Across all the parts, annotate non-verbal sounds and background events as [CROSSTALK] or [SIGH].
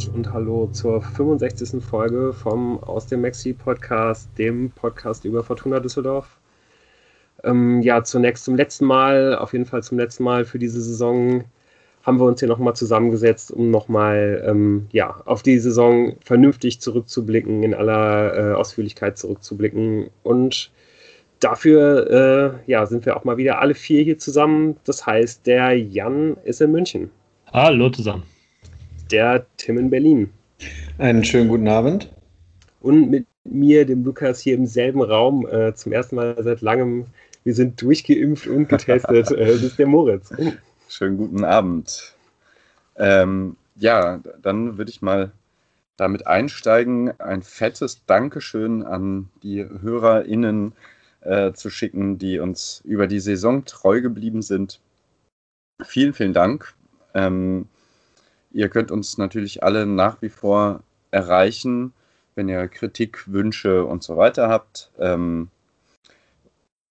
Abend und hallo zur 65. Folge vom Aus dem Maxi Podcast, dem Podcast über Fortuna Düsseldorf. Ähm, ja, zunächst zum letzten Mal, auf jeden Fall zum letzten Mal für diese Saison haben wir uns hier nochmal zusammengesetzt, um nochmal ähm, ja, auf die Saison vernünftig zurückzublicken, in aller äh, Ausführlichkeit zurückzublicken. Und dafür äh, ja, sind wir auch mal wieder alle vier hier zusammen. Das heißt, der Jan ist in München. Hallo zusammen. Der Tim in Berlin. Einen schönen guten Abend. Und mit mir, dem Lukas, hier im selben Raum, äh, zum ersten Mal seit langem. Wir sind durchgeimpft und getestet. [LAUGHS] äh, das ist der Moritz. Schönen guten Abend. Ähm, ja, dann würde ich mal damit einsteigen, ein fettes Dankeschön an die HörerInnen äh, zu schicken, die uns über die Saison treu geblieben sind. Vielen, vielen Dank. Ähm, ihr könnt uns natürlich alle nach wie vor erreichen, wenn ihr Kritik, Wünsche und so weiter habt. Ähm,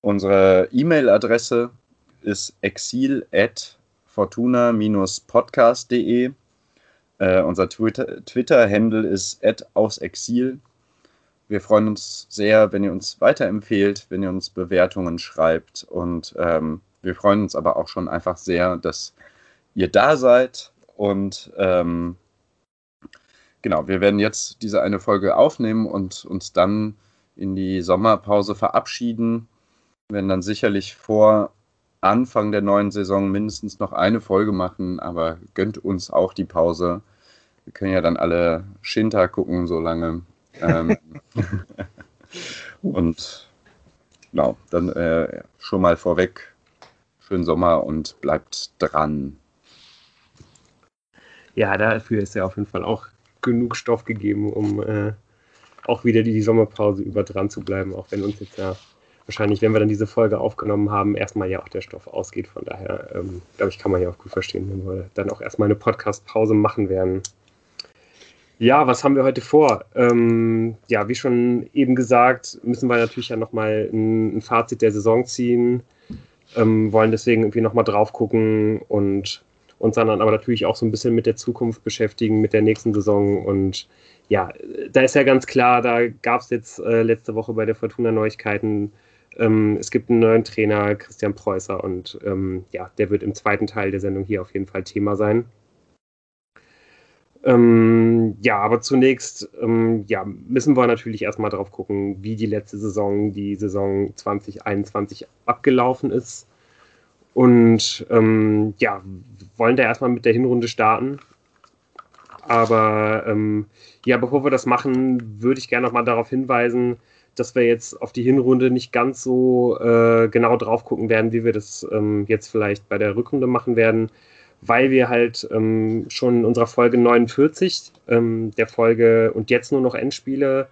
unsere E-Mail-Adresse ist exil.fortuna-podcast.de. Äh, unser Twitter-Handle ist ausexil. Wir freuen uns sehr, wenn ihr uns weiterempfehlt, wenn ihr uns Bewertungen schreibt. Und ähm, wir freuen uns aber auch schon einfach sehr, dass ihr da seid. Und ähm, genau, wir werden jetzt diese eine Folge aufnehmen und uns dann in die Sommerpause verabschieden. Wir werden dann sicherlich vor Anfang der neuen Saison mindestens noch eine Folge machen, aber gönnt uns auch die Pause. Wir können ja dann alle Shinta gucken, so lange. Ähm, [LAUGHS] und genau, dann äh, schon mal vorweg. Schönen Sommer und bleibt dran. Ja, dafür ist ja auf jeden Fall auch genug Stoff gegeben, um äh, auch wieder die, die Sommerpause über dran zu bleiben, auch wenn uns jetzt ja wahrscheinlich, wenn wir dann diese Folge aufgenommen haben, erstmal ja auch der Stoff ausgeht. Von daher, ähm, glaube ich, kann man ja auch gut verstehen, wenn wir dann auch erstmal eine Podcast-Pause machen werden. Ja, was haben wir heute vor? Ähm, ja, wie schon eben gesagt, müssen wir natürlich ja nochmal ein, ein Fazit der Saison ziehen, ähm, wollen deswegen irgendwie nochmal drauf gucken und uns dann aber natürlich auch so ein bisschen mit der Zukunft beschäftigen, mit der nächsten Saison. Und ja, da ist ja ganz klar, da gab es jetzt äh, letzte Woche bei der Fortuna Neuigkeiten. Ähm, es gibt einen neuen Trainer, Christian Preußer, und ähm, ja, der wird im zweiten Teil der Sendung hier auf jeden Fall Thema sein. Ähm, ja, aber zunächst ähm, ja, müssen wir natürlich erstmal drauf gucken, wie die letzte Saison, die Saison 2021 abgelaufen ist. Und ähm, ja, wollen da erstmal mit der Hinrunde starten. Aber ähm, ja, bevor wir das machen, würde ich gerne nochmal darauf hinweisen, dass wir jetzt auf die Hinrunde nicht ganz so äh, genau drauf gucken werden, wie wir das ähm, jetzt vielleicht bei der Rückrunde machen werden weil wir halt ähm, schon in unserer Folge 49, ähm, der Folge und jetzt nur noch Endspiele,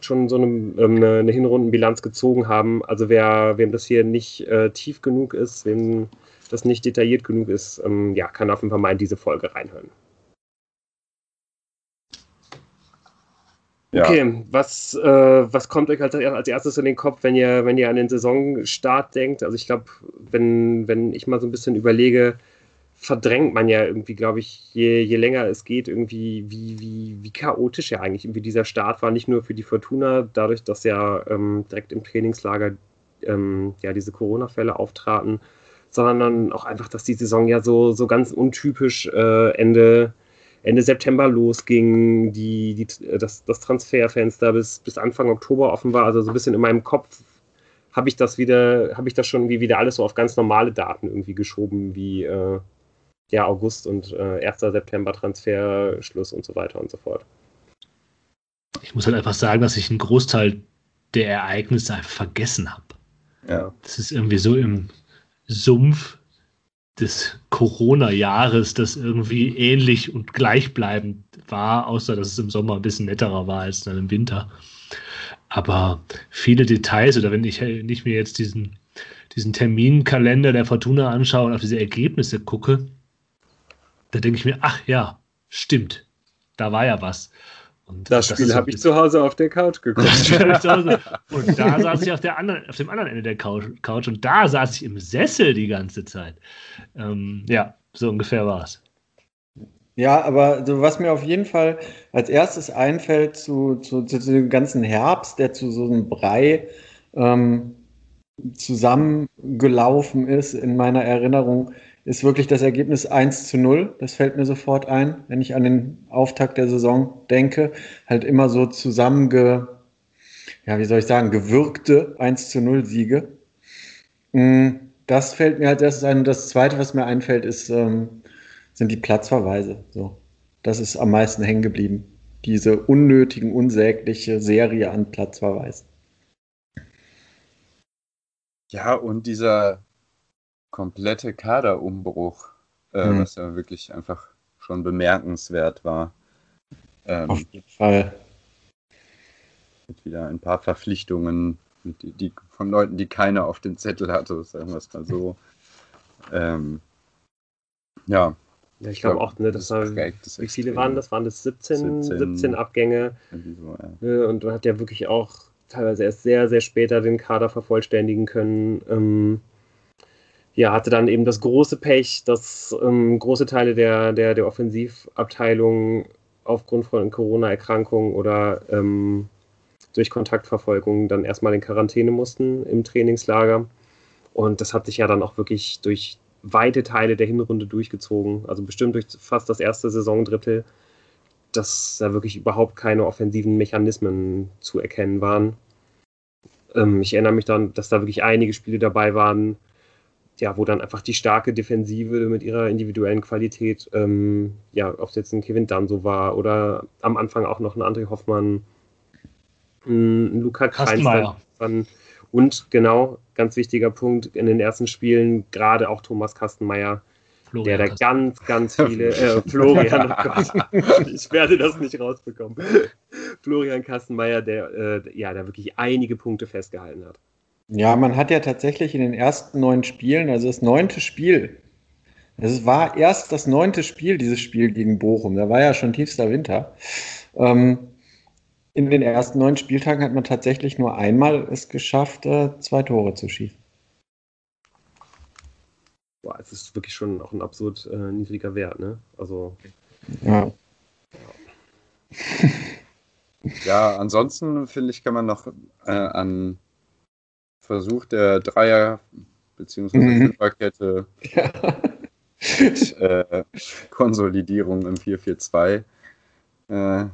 schon so eine, ähm, eine, eine, Hinrundenbilanz gezogen haben. Also wer, wem das hier nicht äh, tief genug ist, wem das nicht detailliert genug ist, ähm, ja, kann auf jeden Fall mal in diese Folge reinhören. Ja. Okay, was, äh, was kommt euch als, als erstes in den Kopf, wenn ihr, wenn ihr an den Saisonstart denkt? Also ich glaube, wenn, wenn ich mal so ein bisschen überlege, verdrängt man ja irgendwie, glaube ich, je, je länger es geht, irgendwie, wie, wie, wie chaotisch ja eigentlich irgendwie dieser Start war, nicht nur für die Fortuna, dadurch, dass ja ähm, direkt im Trainingslager ähm, ja diese Corona-Fälle auftraten, sondern auch einfach, dass die Saison ja so, so ganz untypisch äh, Ende, Ende September losging, die, die, das, das Transferfenster bis, bis Anfang Oktober offen war, also so ein bisschen in meinem Kopf habe ich das wieder, habe ich das schon wie wieder alles so auf ganz normale Daten irgendwie geschoben, wie äh, ja, August und äh, 1. September Transferschluss und so weiter und so fort. Ich muss halt einfach sagen, dass ich einen Großteil der Ereignisse einfach vergessen habe. Ja. Das ist irgendwie so im Sumpf des Corona-Jahres, das irgendwie ähnlich und gleichbleibend war, außer dass es im Sommer ein bisschen netterer war als dann im Winter. Aber viele Details, oder wenn ich nicht mir jetzt diesen, diesen Terminkalender der Fortuna anschaue und auf diese Ergebnisse gucke, da denke ich mir, ach ja, stimmt, da war ja was. Und das, das Spiel habe ich zu Hause auf der Couch [LAUGHS] geguckt. und da saß ich auf, der anderen, auf dem anderen Ende der Couch und da saß ich im Sessel die ganze Zeit. Ähm, ja, so ungefähr war es. Ja, aber so, was mir auf jeden Fall als erstes einfällt zu, zu, zu, zu dem ganzen Herbst, der zu so einem Brei ähm, zusammengelaufen ist in meiner Erinnerung, ist wirklich das Ergebnis 1 zu 0. Das fällt mir sofort ein, wenn ich an den Auftakt der Saison denke. Halt immer so zusammenge, ja, wie soll ich sagen, gewürgte 1 zu 0 Siege. Mm, das fällt mir als erstes ein. Und das zweite, was mir einfällt, ist, ähm, sind die Platzverweise. So. Das ist am meisten hängen geblieben. Diese unnötigen, unsägliche Serie an Platzverweisen. Ja, und dieser komplette Kaderumbruch, äh, mhm. was ja wirklich einfach schon bemerkenswert war. Ähm, Auf jeden Fall. Mit wieder ein paar Verpflichtungen, die, die, von Leuten, die keiner auf dem Zettel hatte, sagen wir es mal so. Ähm, ja. Ja, ich glaube glaub, auch, ne, das, das war, das wie viele waren das? Waren das 17, 17, 17 Abgänge? So, ja. Ne, und man hat ja wirklich auch teilweise erst sehr, sehr später den Kader vervollständigen können. Ähm, ja, hatte dann eben das große Pech, dass ähm, große Teile der, der, der Offensivabteilung aufgrund von Corona-Erkrankungen oder ähm, durch Kontaktverfolgung dann erstmal in Quarantäne mussten im Trainingslager. Und das hat sich ja dann auch wirklich durch weite Teile der Hinrunde durchgezogen, also bestimmt durch fast das erste Saisondrittel, dass da wirklich überhaupt keine offensiven Mechanismen zu erkennen waren. Ähm, ich erinnere mich dann, dass da wirklich einige Spiele dabei waren, ja, wo dann einfach die starke Defensive mit ihrer individuellen Qualität, ähm, ja, ob es jetzt ein Kevin Danso war oder am Anfang auch noch ein André Hoffmann, ein Luca Kreis und genau, ganz wichtiger Punkt, in den ersten Spielen gerade auch Thomas Kastenmeier, Florian der da ganz, ganz viele, [LAUGHS] äh, Florian, [LAUGHS] ich werde das nicht rausbekommen. Florian Kastenmeier, der, äh, ja, der wirklich einige Punkte festgehalten hat. Ja, man hat ja tatsächlich in den ersten neun Spielen, also das neunte Spiel, es war erst das neunte Spiel, dieses Spiel gegen Bochum, da war ja schon tiefster Winter. Ähm, in den ersten neun Spieltagen hat man tatsächlich nur einmal es geschafft, äh, zwei Tore zu schießen. Boah, es ist wirklich schon auch ein absolut äh, niedriger Wert, ne? Also. Ja. ja, ansonsten finde ich, kann man noch äh, an Versuch der Dreier- bzw. Mhm. Fünferkette ja. [LAUGHS] äh, Konsolidierung im 4-4-2 äh,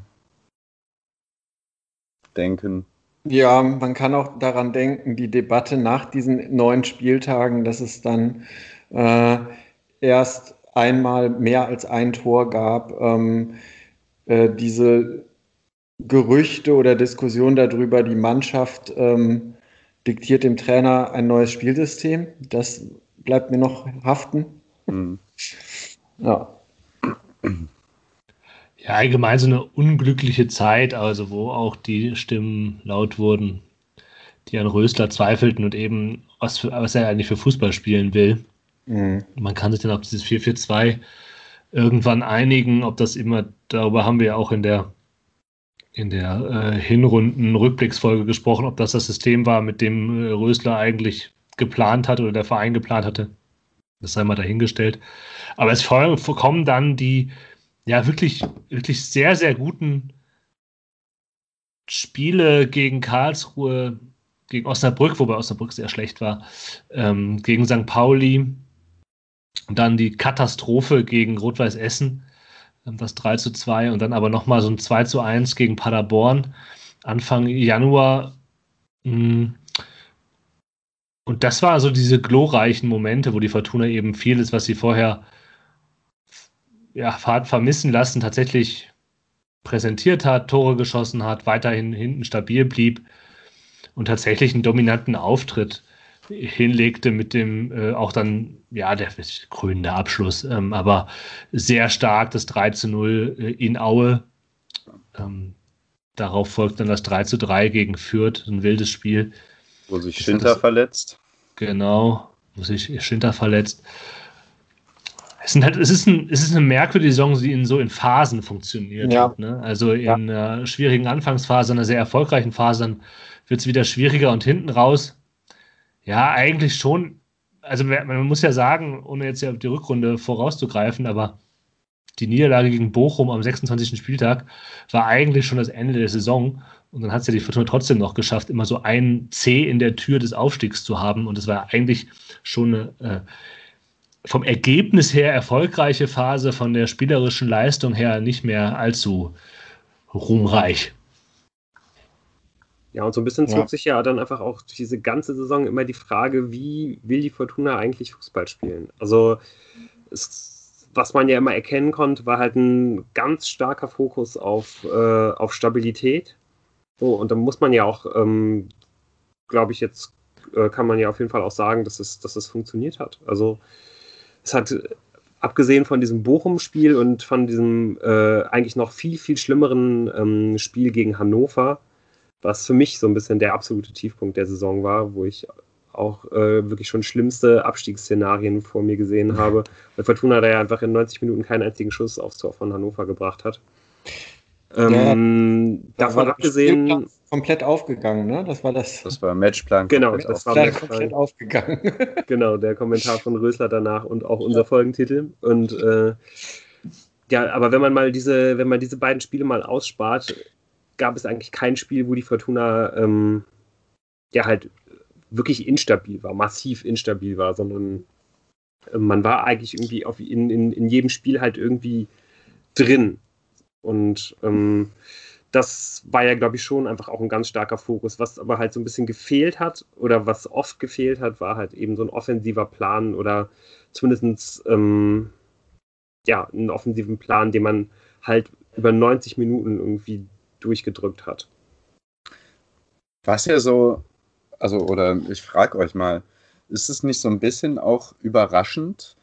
denken. Ja, man kann auch daran denken, die Debatte nach diesen neun Spieltagen, dass es dann äh, erst einmal mehr als ein Tor gab. Ähm, äh, diese Gerüchte oder Diskussion darüber, die Mannschaft ähm, diktiert dem Trainer ein neues Spielsystem. Das bleibt mir noch haften. Mhm. Ja. Ja, allgemein so eine unglückliche Zeit, also wo auch die Stimmen laut wurden, die an Rösler zweifelten und eben, was, für, was er eigentlich für Fußball spielen will. Mhm. Man kann sich dann auf dieses 4-4-2 irgendwann einigen, ob das immer, darüber haben wir ja auch in der in der äh, Hinrunden-Rückblicksfolge gesprochen, ob das das System war, mit dem äh, Rösler eigentlich geplant hat oder der Verein geplant hatte. Das sei mal dahingestellt. Aber es kommen dann die ja wirklich, wirklich sehr, sehr guten Spiele gegen Karlsruhe, gegen Osnabrück, wobei Osnabrück sehr schlecht war, ähm, gegen St. Pauli, und dann die Katastrophe gegen Rot-Weiß Essen das 3 zu 2 und dann aber nochmal so ein 2 zu 1 gegen Paderborn Anfang Januar. Mm. Und das war so diese glorreichen Momente, wo die Fortuna eben vieles, was sie vorher ja, vermissen lassen, tatsächlich präsentiert hat, Tore geschossen hat, weiterhin hinten stabil blieb und tatsächlich einen dominanten Auftritt hinlegte mit dem äh, auch dann, ja, der krönende Abschluss, ähm, aber sehr stark das 3 zu 0 äh, in Aue. Ähm, darauf folgt dann das 3 zu 3 gegen Fürth, ein wildes Spiel. Wo sich Schinter das, verletzt. Genau, wo sich Schinter verletzt. Es, sind halt, es, ist ein, es ist eine merkwürdige Saison, die in, so in Phasen funktioniert. Ja. ne? Also in ja. einer schwierigen Anfangsphase, einer sehr erfolgreichen Phase, dann wird es wieder schwieriger und hinten raus ja, eigentlich schon. Also man muss ja sagen, ohne jetzt ja die Rückrunde vorauszugreifen, aber die Niederlage gegen Bochum am 26. Spieltag war eigentlich schon das Ende der Saison. Und dann hat es ja die Fortuna trotzdem noch geschafft, immer so ein C in der Tür des Aufstiegs zu haben. Und es war eigentlich schon eine äh, vom Ergebnis her erfolgreiche Phase, von der spielerischen Leistung her nicht mehr allzu ruhmreich. Ja, und so ein bisschen zog ja. sich ja dann einfach auch diese ganze Saison immer die Frage, wie will die Fortuna eigentlich Fußball spielen? Also, es, was man ja immer erkennen konnte, war halt ein ganz starker Fokus auf, äh, auf Stabilität. So, und da muss man ja auch, ähm, glaube ich, jetzt äh, kann man ja auf jeden Fall auch sagen, dass es, dass es funktioniert hat. Also, es hat abgesehen von diesem Bochum-Spiel und von diesem äh, eigentlich noch viel, viel schlimmeren ähm, Spiel gegen Hannover, was für mich so ein bisschen der absolute Tiefpunkt der Saison war, wo ich auch äh, wirklich schon schlimmste Abstiegsszenarien vor mir gesehen [LAUGHS] habe, weil Fortuna da ja einfach in 90 Minuten keinen einzigen Schuss aufs Tor von Hannover gebracht hat. Ähm, ja, davon abgesehen. Komplett aufgegangen, ne? Das war das. Das war Matchplan. Genau, das war Matchplan. komplett aufgegangen. [LAUGHS] genau, der Kommentar von Rösler danach und auch unser ja. Folgentitel. Und äh, ja, aber wenn man mal diese, wenn man diese beiden Spiele mal ausspart, gab es eigentlich kein Spiel, wo die Fortuna ähm, ja halt wirklich instabil war, massiv instabil war, sondern äh, man war eigentlich irgendwie auf, in, in, in jedem Spiel halt irgendwie drin. Und ähm, das war ja, glaube ich, schon einfach auch ein ganz starker Fokus. Was aber halt so ein bisschen gefehlt hat oder was oft gefehlt hat, war halt eben so ein offensiver Plan oder zumindest ähm, ja, einen offensiven Plan, den man halt über 90 Minuten irgendwie durchgedrückt hat. Was ja so, also, oder ich frage euch mal, ist es nicht so ein bisschen auch überraschend,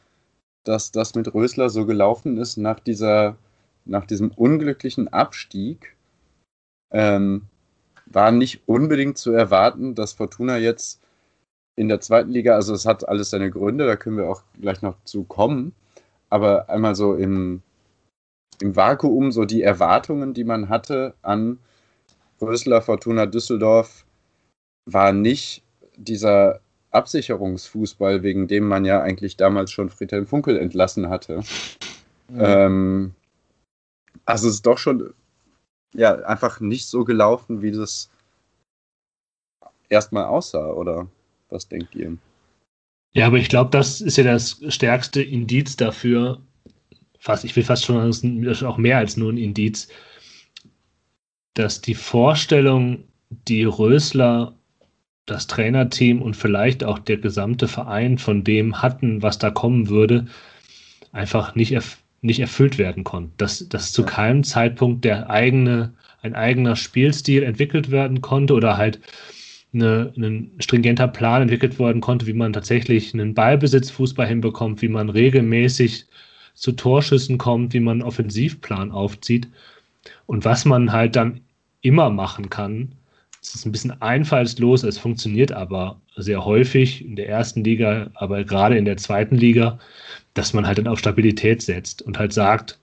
dass das mit Rösler so gelaufen ist nach dieser, nach diesem unglücklichen Abstieg? Ähm, war nicht unbedingt zu erwarten, dass Fortuna jetzt in der zweiten Liga, also es hat alles seine Gründe, da können wir auch gleich noch zu kommen, aber einmal so im, im Vakuum so die Erwartungen, die man hatte an Rösler, Fortuna Düsseldorf, war nicht dieser Absicherungsfußball, wegen dem man ja eigentlich damals schon Friedhelm Funkel entlassen hatte. Mhm. Ähm, also es ist doch schon ja einfach nicht so gelaufen, wie das erstmal aussah, oder was denkt ihr? Ja, aber ich glaube, das ist ja das stärkste Indiz dafür, fast, ich will fast schon das ist auch mehr als nur ein Indiz, dass die Vorstellung, die Rösler, das Trainerteam und vielleicht auch der gesamte Verein von dem hatten, was da kommen würde, einfach nicht, erf nicht erfüllt werden konnte. Dass, dass zu keinem Zeitpunkt der eigene, ein eigener Spielstil entwickelt werden konnte oder halt eine, ein stringenter Plan entwickelt werden konnte, wie man tatsächlich einen Ballbesitzfußball hinbekommt, wie man regelmäßig zu Torschüssen kommt, wie man einen Offensivplan aufzieht. Und was man halt dann immer machen kann, es ist ein bisschen einfallslos, es funktioniert aber sehr häufig in der ersten Liga, aber gerade in der zweiten Liga, dass man halt dann auf Stabilität setzt und halt sagt,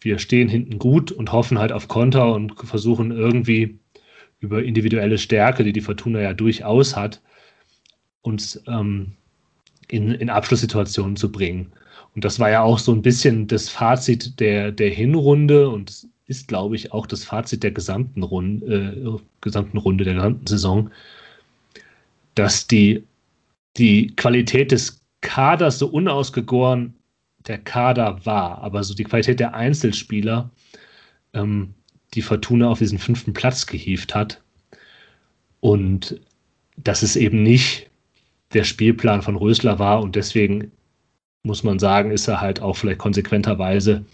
wir stehen hinten gut und hoffen halt auf Konter und versuchen irgendwie über individuelle Stärke, die die Fortuna ja durchaus hat, uns ähm, in, in Abschlusssituationen zu bringen. Und das war ja auch so ein bisschen das Fazit der, der Hinrunde und ist, glaube ich, auch das Fazit der gesamten Runde, äh, gesamten Runde, der gesamten Saison, dass die, die Qualität des Kaders so unausgegoren der Kader war, aber so die Qualität der Einzelspieler ähm, die Fortuna auf diesen fünften Platz gehievt hat. Und dass es eben nicht der Spielplan von Rösler war und deswegen muss man sagen, ist er halt auch vielleicht konsequenterweise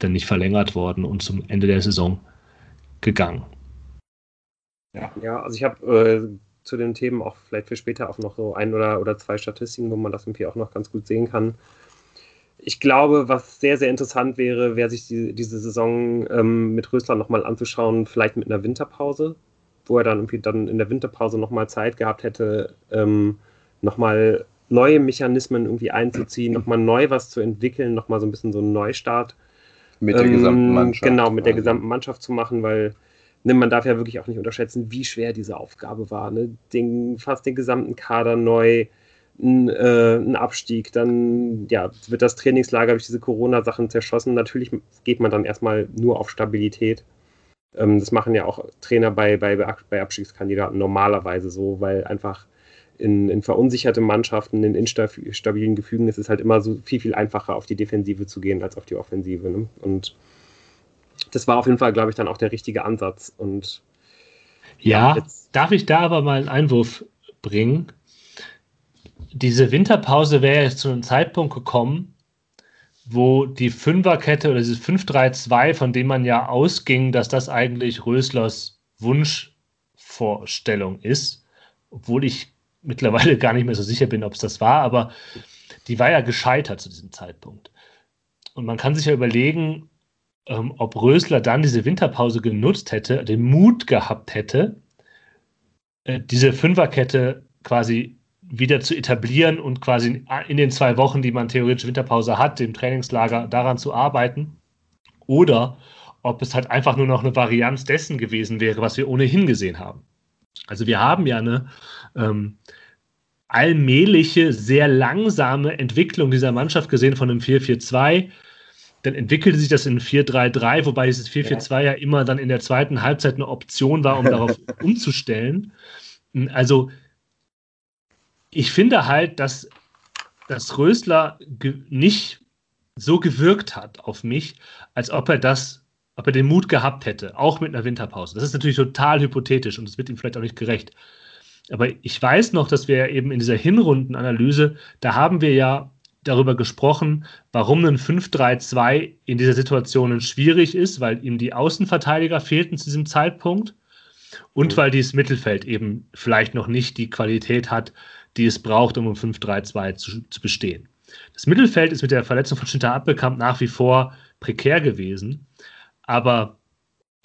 dann nicht verlängert worden und zum Ende der Saison gegangen. Ja, ja also ich habe äh, zu den Themen auch vielleicht für später auch noch so ein oder, oder zwei Statistiken, wo man das irgendwie auch noch ganz gut sehen kann. Ich glaube, was sehr, sehr interessant wäre, wäre sich die, diese Saison ähm, mit Rösler nochmal anzuschauen, vielleicht mit einer Winterpause, wo er dann irgendwie dann in der Winterpause nochmal Zeit gehabt hätte, ähm, nochmal neue Mechanismen irgendwie einzuziehen, nochmal neu was zu entwickeln, nochmal so ein bisschen so einen Neustart. Mit der ähm, gesamten Mannschaft. Genau, mit der gesamten Mannschaft zu machen, weil ne, man darf ja wirklich auch nicht unterschätzen, wie schwer diese Aufgabe war. Ne? Den, fast den gesamten Kader neu ein, äh, ein Abstieg, dann ja, wird das Trainingslager durch diese Corona-Sachen zerschossen. Natürlich geht man dann erstmal nur auf Stabilität. Ähm, das machen ja auch Trainer bei, bei, bei Abstiegskandidaten normalerweise so, weil einfach in, in verunsicherte Mannschaften, in instabilen Gefügen ist es halt immer so viel, viel einfacher, auf die Defensive zu gehen als auf die Offensive. Ne? Und das war auf jeden Fall, glaube ich, dann auch der richtige Ansatz. Und ja, ja darf ich da aber mal einen Einwurf bringen? Diese Winterpause wäre jetzt zu einem Zeitpunkt gekommen, wo die Fünferkette oder dieses 5-3-2, von dem man ja ausging, dass das eigentlich Röslers Wunschvorstellung ist, obwohl ich mittlerweile [LAUGHS] gar nicht mehr so sicher bin, ob es das war, aber die war ja gescheitert zu diesem Zeitpunkt. Und man kann sich ja überlegen, ähm, ob Rösler dann diese Winterpause genutzt hätte, den Mut gehabt hätte, äh, diese Fünferkette quasi wieder zu etablieren und quasi in den zwei Wochen, die man theoretisch Winterpause hat, dem Trainingslager daran zu arbeiten. Oder ob es halt einfach nur noch eine Varianz dessen gewesen wäre, was wir ohnehin gesehen haben. Also wir haben ja eine ähm, allmähliche, sehr langsame Entwicklung dieser Mannschaft gesehen von einem 4-4-2. Dann entwickelte sich das in 4-3-3, wobei dieses 4-4-2 ja. ja immer dann in der zweiten Halbzeit eine Option war, um darauf [LAUGHS] umzustellen. Also ich finde halt, dass, dass Rösler nicht so gewirkt hat auf mich, als ob er das ob er den Mut gehabt hätte, auch mit einer Winterpause. Das ist natürlich total hypothetisch und es wird ihm vielleicht auch nicht gerecht. Aber ich weiß noch, dass wir eben in dieser Hinrundenanalyse, da haben wir ja darüber gesprochen, warum ein 5-3-2 in dieser Situation schwierig ist, weil ihm die Außenverteidiger fehlten zu diesem Zeitpunkt und mhm. weil dieses Mittelfeld eben vielleicht noch nicht die Qualität hat, die es braucht, um im 5-3-2 zu, zu, bestehen. Das Mittelfeld ist mit der Verletzung von Schinter Abbekamp nach wie vor prekär gewesen. Aber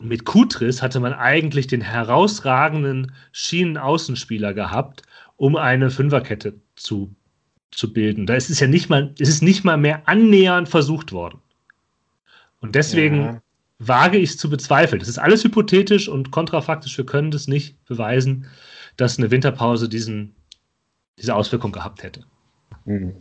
mit Kutris hatte man eigentlich den herausragenden Schienenaußenspieler gehabt, um eine Fünferkette zu, zu bilden. Da ist es ja nicht mal, es ist nicht mal mehr annähernd versucht worden. Und deswegen ja. wage ich es zu bezweifeln. Das ist alles hypothetisch und kontrafaktisch. Wir können das nicht beweisen, dass eine Winterpause diesen, diese Auswirkung gehabt hätte. Hm.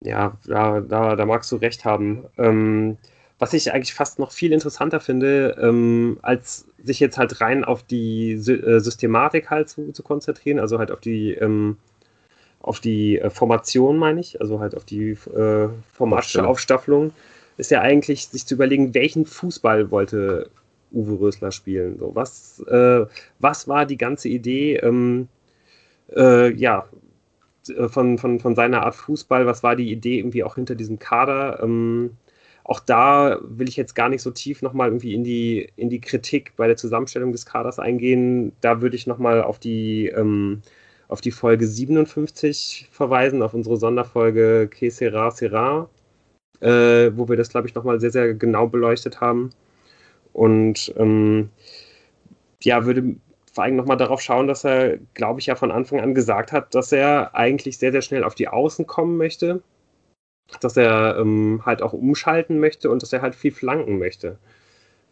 Ja, da, da, da magst du recht haben. Ähm, was ich eigentlich fast noch viel interessanter finde, ähm, als sich jetzt halt rein auf die Sy äh, Systematik halt zu, zu, konzentrieren, also halt auf die, ähm, auf die äh, Formation, meine ich, also halt auf die äh, formatische Aufstaffelung, ist ja eigentlich sich zu überlegen, welchen Fußball wollte Uwe Rösler spielen. So, was, äh, was war die ganze Idee, ähm, äh, ja, äh, von, von, von seiner Art Fußball, was war die Idee irgendwie auch hinter diesem Kader? Ähm, auch da will ich jetzt gar nicht so tief nochmal irgendwie in die, in die Kritik bei der Zusammenstellung des Kaders eingehen. Da würde ich nochmal auf die, ähm, auf die Folge 57 verweisen, auf unsere Sonderfolge Que sera sera, äh, wo wir das, glaube ich, nochmal sehr, sehr genau beleuchtet haben. Und ähm, ja, würde vor allem nochmal darauf schauen, dass er, glaube ich, ja von Anfang an gesagt hat, dass er eigentlich sehr, sehr schnell auf die Außen kommen möchte dass er ähm, halt auch umschalten möchte und dass er halt viel flanken möchte.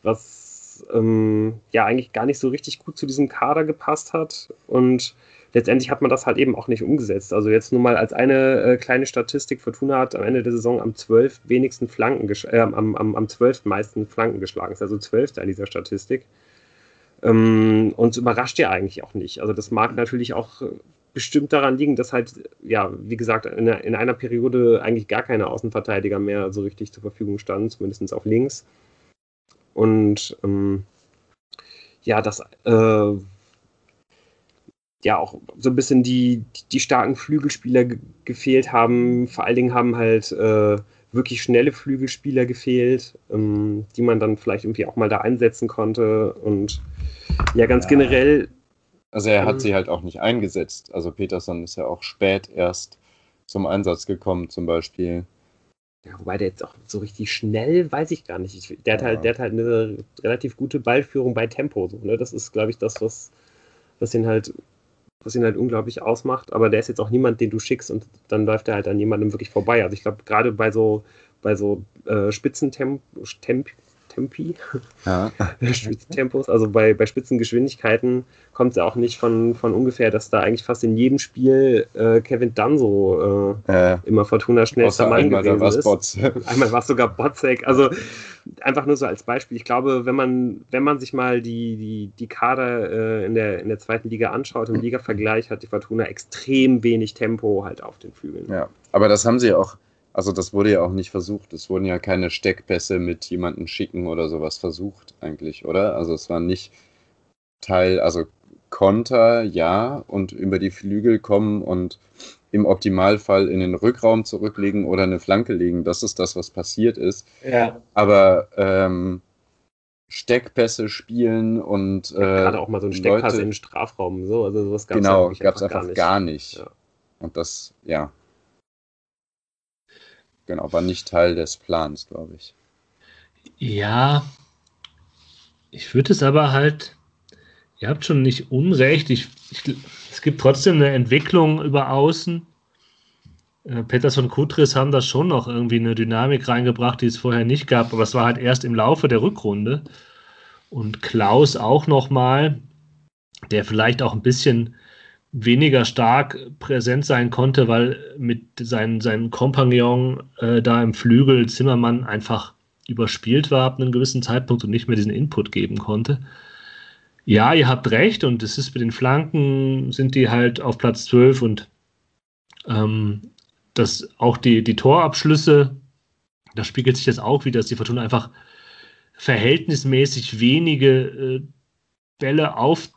Was ähm, ja eigentlich gar nicht so richtig gut zu diesem Kader gepasst hat. Und letztendlich hat man das halt eben auch nicht umgesetzt. Also jetzt nur mal als eine äh, kleine Statistik, Fortuna hat am Ende der Saison am 12 wenigsten Flanken, äh, am, am, am 12 meisten Flanken geschlagen. Ist also 12. in dieser Statistik. Ähm, und überrascht ja eigentlich auch nicht. Also das mag natürlich auch bestimmt daran liegen, dass halt, ja, wie gesagt, in, in, einer Periode eigentlich gar keine Außenverteidiger mehr so richtig zur Verfügung standen, zumindest auf links. Und ähm, ja, dass äh, ja auch so ein bisschen die, die starken Flügelspieler gefehlt haben. Vor allen Dingen haben halt äh, wirklich schnelle Flügelspieler gefehlt, ähm, die man dann vielleicht irgendwie auch mal da einsetzen konnte. Und ja, ganz ja. generell also er hat ähm, sie halt auch nicht eingesetzt. Also Peterson ist ja auch spät erst zum Einsatz gekommen, zum Beispiel. Ja, wobei der jetzt auch so richtig schnell, weiß ich gar nicht. Ich, der, ja. hat halt, der hat halt eine relativ gute Ballführung bei Tempo. So, ne? Das ist, glaube ich, das, was, was ihn halt was ihn halt unglaublich ausmacht, aber der ist jetzt auch niemand, den du schickst und dann läuft er halt an jemandem wirklich vorbei. Also ich glaube, gerade bei so, bei so äh, Spitzentempo, Temp, Spitztempi, ja. [LAUGHS] Spitztempos. Also bei, bei Spitzengeschwindigkeiten kommt es ja auch nicht von, von ungefähr, dass da eigentlich fast in jedem Spiel äh, Kevin Danso äh, ja. immer Fortuna schnellster Mann gewesen ist. Bots. [LAUGHS] Einmal war es sogar Botzek. Also einfach nur so als Beispiel. Ich glaube, wenn man, wenn man sich mal die, die, die Kader äh, in, der, in der zweiten Liga anschaut, im Liga-Vergleich hat die Fortuna extrem wenig Tempo halt auf den Flügeln. Ja, aber das haben sie auch also das wurde ja auch nicht versucht. Es wurden ja keine Steckpässe mit jemandem schicken oder sowas versucht eigentlich, oder? Also es war nicht Teil, also Konter, ja, und über die Flügel kommen und im Optimalfall in den Rückraum zurücklegen oder eine Flanke legen. Das ist das, was passiert ist. Ja. Aber ähm, Steckpässe spielen und äh, gerade auch mal so ein Steckpass Leute, in den Strafraum, so, also sowas gab es genau, gab es einfach, einfach gar nicht. Gar nicht. Ja. Und das, ja, Genau, war nicht Teil des Plans, glaube ich. Ja, ich würde es aber halt, ihr habt schon nicht unrecht, ich, ich, es gibt trotzdem eine Entwicklung über Außen. Äh, Peters und Kutris haben da schon noch irgendwie eine Dynamik reingebracht, die es vorher nicht gab, aber es war halt erst im Laufe der Rückrunde. Und Klaus auch nochmal, der vielleicht auch ein bisschen weniger stark präsent sein konnte, weil mit seinem seinen Kompagnon äh, da im Flügel Zimmermann einfach überspielt war ab einem gewissen Zeitpunkt und nicht mehr diesen Input geben konnte. Ja, ihr habt recht und es ist mit den Flanken sind die halt auf Platz 12 und ähm, das auch die, die Torabschlüsse, da spiegelt sich das auch wieder, dass die Fortuna einfach verhältnismäßig wenige äh, Bälle auf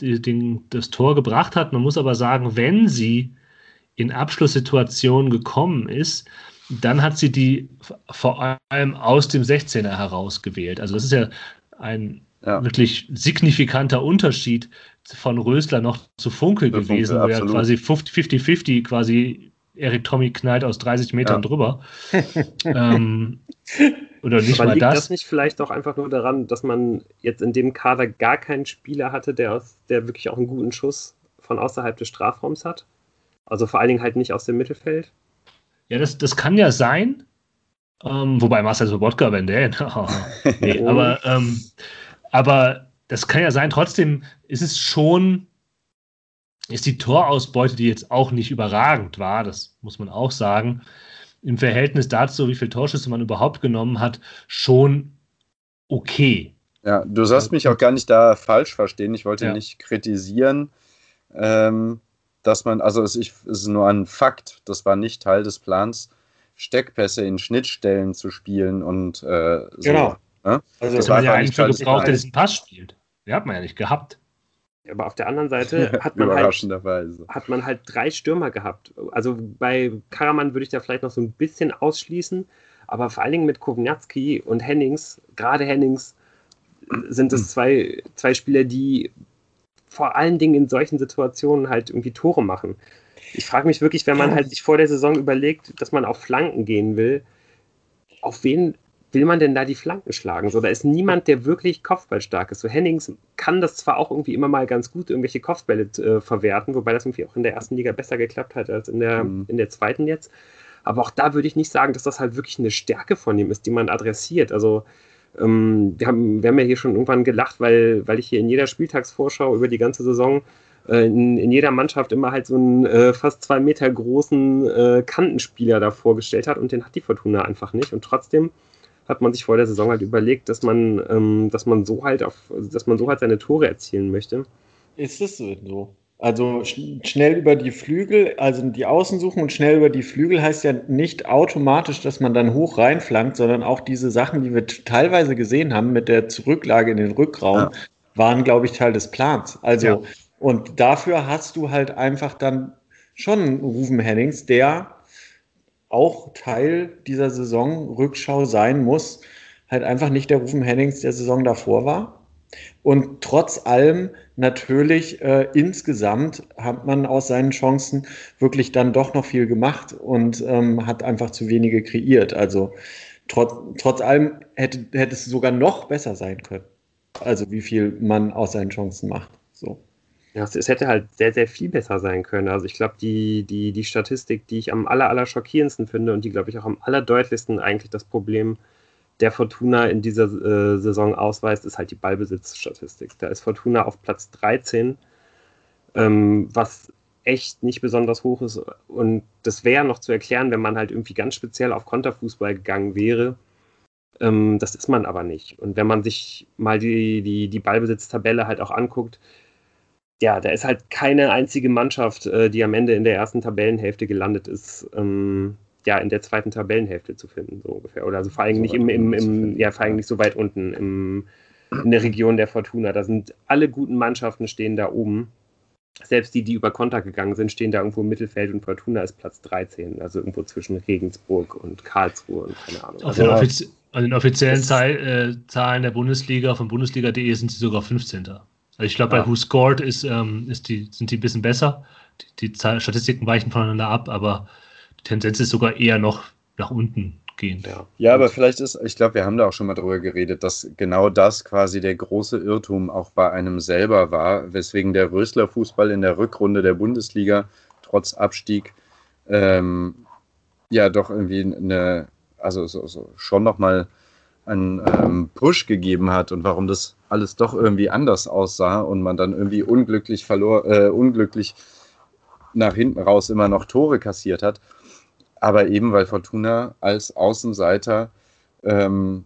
den, das Tor gebracht hat. Man muss aber sagen, wenn sie in Abschlusssituationen gekommen ist, dann hat sie die vor allem aus dem 16er herausgewählt. Also das ist ja ein ja. wirklich signifikanter Unterschied von Rösler noch zu Funkel Der gewesen, Funkel, wo ja quasi 50-50 quasi Erik Tommy knallt aus 30 Metern ja. drüber. [LAUGHS] ähm, oder nicht Aber mal liegt das. das nicht vielleicht auch einfach nur daran, dass man jetzt in dem Kader gar keinen Spieler hatte, der, aus, der wirklich auch einen guten Schuss von außerhalb des Strafraums hat? Also vor allen Dingen halt nicht aus dem Mittelfeld? Ja, das, das kann ja sein. Ähm, wobei Marcel Sobotka, wenn der. [LAUGHS] nee, [LAUGHS] aber, ähm, aber das kann ja sein. Trotzdem ist es schon ist die Torausbeute, die jetzt auch nicht überragend war, das muss man auch sagen, im Verhältnis dazu, wie viele Torschüsse man überhaupt genommen hat, schon okay. Ja, du sollst mich auch gar nicht da falsch verstehen. Ich wollte ja. nicht kritisieren, ähm, dass man, also es ist nur ein Fakt, das war nicht Teil des Plans, Steckpässe in Schnittstellen zu spielen und äh, so. Genau. Ne? Also das, das war ja für gebraucht, der diesen Pass spielt. Den hat man ja nicht gehabt. Aber auf der anderen Seite [LAUGHS] hat man, halt, hat man halt drei Stürmer gehabt. Also bei Karaman würde ich da vielleicht noch so ein bisschen ausschließen, aber vor allen Dingen mit Kovnatski und Hennings, gerade Hennings, sind es hm. zwei, zwei Spieler, die vor allen Dingen in solchen Situationen halt irgendwie Tore machen. Ich frage mich wirklich, wenn man halt sich vor der Saison überlegt, dass man auf Flanken gehen will, auf wen will man denn da die Flanken schlagen? So, da ist niemand, der wirklich kopfballstark ist. So, Hennings kann das zwar auch irgendwie immer mal ganz gut, irgendwelche Kopfbälle äh, verwerten, wobei das irgendwie auch in der ersten Liga besser geklappt hat als in der, mhm. in der zweiten jetzt. Aber auch da würde ich nicht sagen, dass das halt wirklich eine Stärke von ihm ist, die man adressiert. Also, ähm, wir, haben, wir haben ja hier schon irgendwann gelacht, weil, weil ich hier in jeder Spieltagsvorschau über die ganze Saison äh, in, in, jeder Mannschaft immer halt so einen äh, fast zwei Meter großen äh, Kantenspieler da vorgestellt hat und den hat die Fortuna einfach nicht. Und trotzdem hat man sich vor der Saison halt überlegt, dass man, ähm, dass man so halt auf, dass man so halt seine Tore erzielen möchte. Ist es so? Also sch schnell über die Flügel, also die Außen suchen und schnell über die Flügel heißt ja nicht automatisch, dass man dann hoch reinflankt, sondern auch diese Sachen, die wir teilweise gesehen haben mit der Zurücklage in den Rückraum, ja. waren, glaube ich, Teil des Plans. Also, ja. und dafür hast du halt einfach dann schon Rufen Hennings, der auch Teil dieser Saisonrückschau sein muss, halt einfach nicht der Rufen Hennings der Saison davor war. Und trotz allem natürlich äh, insgesamt hat man aus seinen Chancen wirklich dann doch noch viel gemacht und ähm, hat einfach zu wenige kreiert. Also trotz, trotz allem hätte, hätte es sogar noch besser sein können. Also wie viel man aus seinen Chancen macht. So. Ja, es hätte halt sehr, sehr viel besser sein können. Also ich glaube, die, die, die Statistik, die ich am aller, aller schockierendsten finde und die, glaube ich, auch am allerdeutlichsten eigentlich das Problem der Fortuna in dieser äh, Saison ausweist, ist halt die Ballbesitzstatistik. Da ist Fortuna auf Platz 13, ähm, was echt nicht besonders hoch ist. Und das wäre noch zu erklären, wenn man halt irgendwie ganz speziell auf Konterfußball gegangen wäre. Ähm, das ist man aber nicht. Und wenn man sich mal die, die, die Ballbesitztabelle halt auch anguckt, ja, da ist halt keine einzige Mannschaft, äh, die am Ende in der ersten Tabellenhälfte gelandet ist, ähm, ja, in der zweiten Tabellenhälfte zu finden, so ungefähr. Oder also vor allem so nicht im, im, im ja, vor allem nicht so weit unten im, in der Region der Fortuna. Da sind alle guten Mannschaften stehen da oben. Selbst die, die über Konter gegangen sind, stehen da irgendwo im Mittelfeld und Fortuna ist Platz 13, also irgendwo zwischen Regensburg und Karlsruhe und keine Ahnung. Auf also, den, offiz also den offiziellen Zahl, äh, Zahlen der Bundesliga von Bundesliga.de sind sie sogar 15. Also ich glaube, ja. bei Who Scored ist, ähm, ist die, sind die ein bisschen besser. Die, die Statistiken weichen voneinander ab, aber Tendenz ist sogar eher noch nach unten gehend. Ja, ja aber vielleicht ist, ich glaube, wir haben da auch schon mal drüber geredet, dass genau das quasi der große Irrtum auch bei einem selber war, weswegen der Rösler-Fußball in der Rückrunde der Bundesliga trotz Abstieg ähm, ja doch irgendwie eine, also so, so schon nochmal einen ähm, Push gegeben hat und warum das alles doch irgendwie anders aussah und man dann irgendwie unglücklich verlor, äh, unglücklich nach hinten raus immer noch Tore kassiert hat aber eben weil Fortuna als Außenseiter ähm,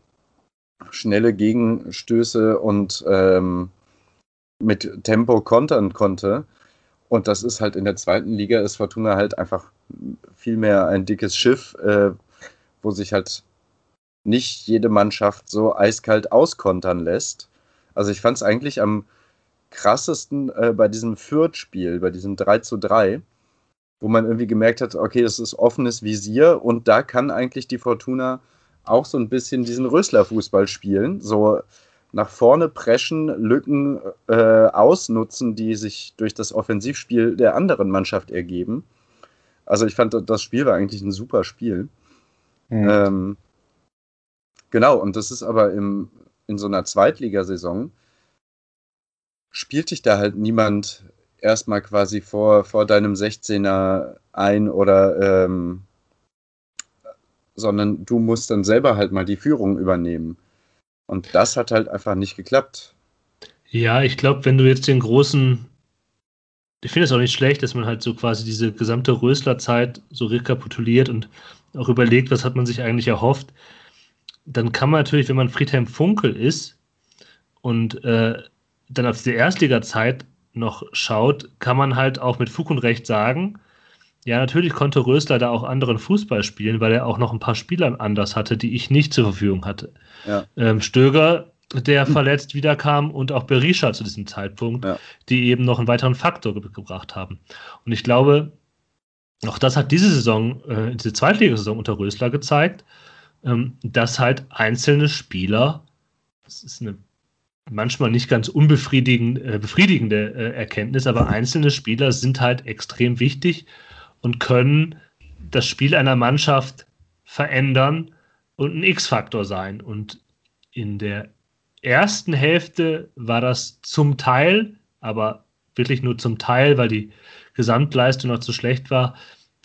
schnelle Gegenstöße und ähm, mit Tempo kontern konnte. Und das ist halt in der zweiten Liga, ist Fortuna halt einfach viel mehr ein dickes Schiff, äh, wo sich halt nicht jede Mannschaft so eiskalt auskontern lässt. Also ich fand es eigentlich am krassesten äh, bei diesem Fürth-Spiel, bei diesem 3 zu 3, wo man irgendwie gemerkt hat, okay, das ist offenes Visier und da kann eigentlich die Fortuna auch so ein bisschen diesen Rösler-Fußball spielen, so nach vorne preschen, Lücken äh, ausnutzen, die sich durch das Offensivspiel der anderen Mannschaft ergeben. Also ich fand, das Spiel war eigentlich ein super Spiel. Mhm. Ähm, genau, und das ist aber im, in so einer Zweitligasaison spielt dich da halt niemand erstmal quasi vor, vor deinem 16er ein oder ähm, sondern du musst dann selber halt mal die Führung übernehmen. Und das hat halt einfach nicht geklappt. Ja, ich glaube, wenn du jetzt den großen, ich finde es auch nicht schlecht, dass man halt so quasi diese gesamte Rösler-Zeit so rekapituliert und auch überlegt, was hat man sich eigentlich erhofft. Dann kann man natürlich, wenn man Friedhelm Funkel ist und äh, dann auf diese Erstliga-Zeit noch schaut, kann man halt auch mit Fug und Recht sagen, ja, natürlich konnte Rösler da auch anderen Fußball spielen, weil er auch noch ein paar Spieler anders hatte, die ich nicht zur Verfügung hatte. Ja. Ähm, Stöger, der verletzt wiederkam und auch Berisha zu diesem Zeitpunkt, ja. die eben noch einen weiteren Faktor ge gebracht haben. Und ich glaube, auch das hat diese Saison, äh, diese Zweitligasaison unter Rösler gezeigt, ähm, dass halt einzelne Spieler, das ist eine manchmal nicht ganz unbefriedigende äh, befriedigende äh, Erkenntnis, aber einzelne Spieler sind halt extrem wichtig und können das Spiel einer Mannschaft verändern und ein X-Faktor sein. Und in der ersten Hälfte war das zum Teil, aber wirklich nur zum Teil, weil die Gesamtleistung noch zu schlecht war,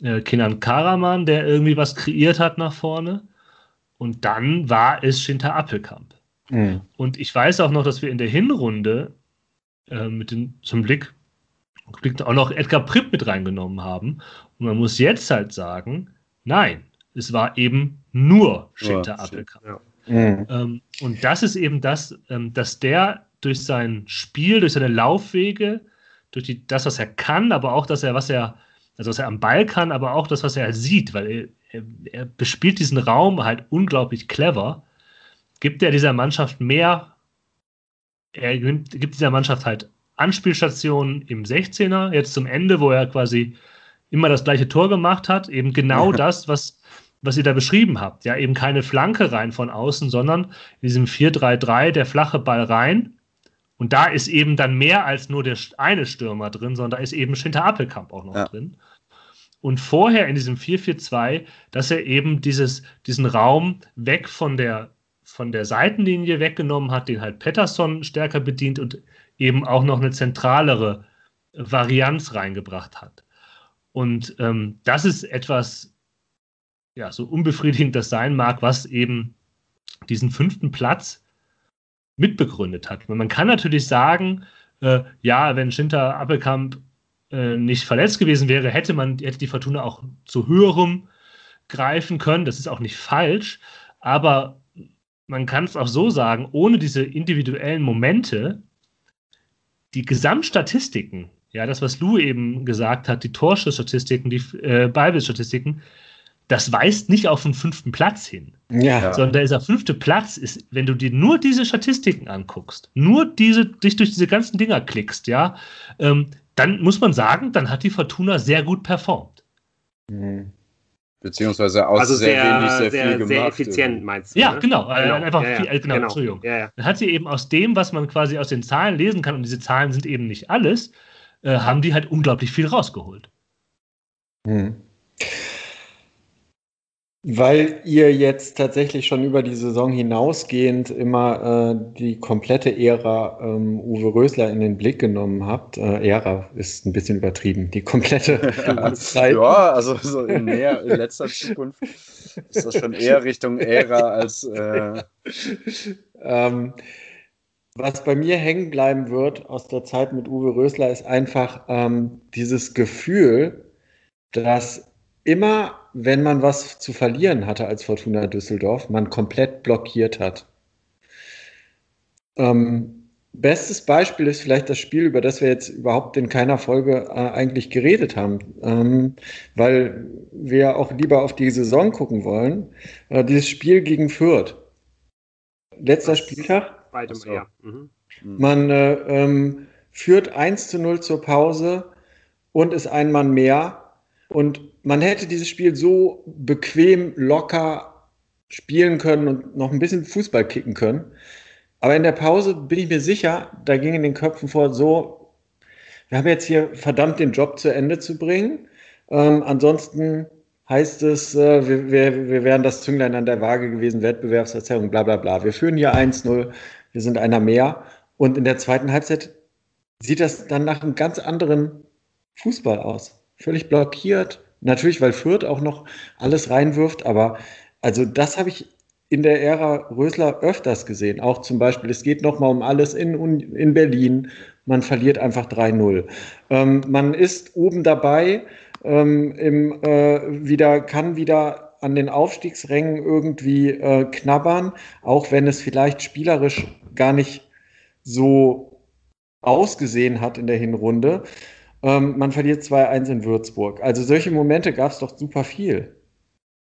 äh, Kenan Karaman, der irgendwie was kreiert hat nach vorne. Und dann war es Schinter Appelkamp. Mhm. Und ich weiß auch noch, dass wir in der Hinrunde äh, mit dem, zum Blick, Blick auch noch Edgar Pripp mit reingenommen haben. Und man muss jetzt halt sagen, nein, es war eben nur Schinter Appelkamp. Ja. Mhm. Ähm, und das ist eben das, ähm, dass der durch sein Spiel, durch seine Laufwege, durch die, das, was er kann, aber auch das, er, was er, also was er am Ball kann, aber auch das, was er sieht, weil er, er, bespielt diesen Raum halt unglaublich clever gibt er dieser Mannschaft mehr, er gibt dieser Mannschaft halt Anspielstationen im 16er, jetzt zum Ende, wo er quasi immer das gleiche Tor gemacht hat, eben genau ja. das, was, was ihr da beschrieben habt. Ja, eben keine Flanke rein von außen, sondern in diesem 4-3-3 der flache Ball rein. Und da ist eben dann mehr als nur der eine Stürmer drin, sondern da ist eben Schinter Appelkamp auch noch ja. drin. Und vorher in diesem 4-4-2, dass er eben dieses, diesen Raum weg von der von der Seitenlinie weggenommen hat, den halt Patterson stärker bedient und eben auch noch eine zentralere Varianz reingebracht hat. Und ähm, das ist etwas, ja, so unbefriedigend das sein mag, was eben diesen fünften Platz mitbegründet hat. Man kann natürlich sagen, äh, ja, wenn Schinter Appelkamp äh, nicht verletzt gewesen wäre, hätte man hätte die Fortuna auch zu höherem greifen können. Das ist auch nicht falsch, aber man kann es auch so sagen, ohne diese individuellen Momente, die Gesamtstatistiken, ja, das, was Lou eben gesagt hat, die Torschusstatistiken, die äh, Ballbesitzstatistiken, das weist nicht auf den fünften Platz hin. Ja. Sondern dieser fünfte Platz ist, wenn du dir nur diese Statistiken anguckst, nur diese, dich durch diese ganzen Dinger klickst, ja, ähm, dann muss man sagen, dann hat die Fortuna sehr gut performt. Mhm. Beziehungsweise aus also sehr, sehr wenig sehr, sehr viel gemacht. Sehr effizient meinst du? Ja, ne? genau. Äh, genau. Einfach ja, viel, äh, genau, genau. Entschuldigung. Ja, ja. Dann hat sie eben aus dem, was man quasi aus den Zahlen lesen kann, und diese Zahlen sind eben nicht alles, äh, haben die halt unglaublich viel rausgeholt. Mhm. Weil ihr jetzt tatsächlich schon über die Saison hinausgehend immer äh, die komplette Ära ähm, Uwe Rösler in den Blick genommen habt. Äh, Ära ist ein bisschen übertrieben, die komplette [LAUGHS] Zeit. ja, also so in, näher, in letzter Zukunft ist das schon eher Richtung Ära als. Äh ähm, was bei mir hängen bleiben wird aus der Zeit mit Uwe Rösler ist einfach ähm, dieses Gefühl, dass immer, wenn man was zu verlieren hatte als Fortuna Düsseldorf, man komplett blockiert hat. Ähm, bestes Beispiel ist vielleicht das Spiel, über das wir jetzt überhaupt in keiner Folge äh, eigentlich geredet haben, ähm, weil wir auch lieber auf die Saison gucken wollen. Äh, dieses Spiel gegen Fürth. Letzter Spieltag. Beide so. ja. Mhm. Man äh, ähm, führt 1 zu 0 zur Pause und ist ein Mann mehr und man hätte dieses Spiel so bequem, locker spielen können und noch ein bisschen Fußball kicken können. Aber in der Pause bin ich mir sicher, da ging in den Köpfen vor, so, wir haben jetzt hier verdammt den Job zu Ende zu bringen. Ähm, ansonsten heißt es, äh, wir, wir, wir wären das Zünglein an der Waage gewesen, Wettbewerbserzählung, bla bla bla. Wir führen hier 1-0, wir sind einer mehr. Und in der zweiten Halbzeit sieht das dann nach einem ganz anderen Fußball aus völlig blockiert. Natürlich, weil Fürth auch noch alles reinwirft, aber also das habe ich in der Ära Rösler öfters gesehen. Auch zum Beispiel, es geht nochmal um alles in, in Berlin. Man verliert einfach 3-0. Ähm, man ist oben dabei, ähm, im, äh, wieder, kann wieder an den Aufstiegsrängen irgendwie äh, knabbern, auch wenn es vielleicht spielerisch gar nicht so ausgesehen hat in der Hinrunde. Ähm, man verliert 2-1 in Würzburg. Also solche Momente gab es doch super viel.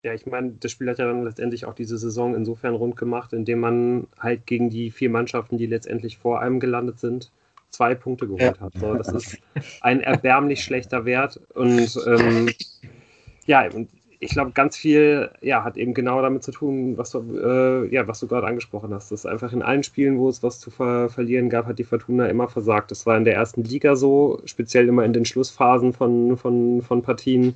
Ja, ich meine, das Spiel hat ja dann letztendlich auch diese Saison insofern rund gemacht, indem man halt gegen die vier Mannschaften, die letztendlich vor einem gelandet sind, zwei Punkte geholt ja. hat. So, das ist ein erbärmlich schlechter Wert. Und ähm, ja, und ich glaube, ganz viel ja, hat eben genau damit zu tun, was du, äh, ja, was du gerade angesprochen hast. Das ist einfach in allen Spielen, wo es was zu ver verlieren gab, hat die Fortuna immer versagt. Das war in der ersten Liga so, speziell immer in den Schlussphasen von, von, von Partien.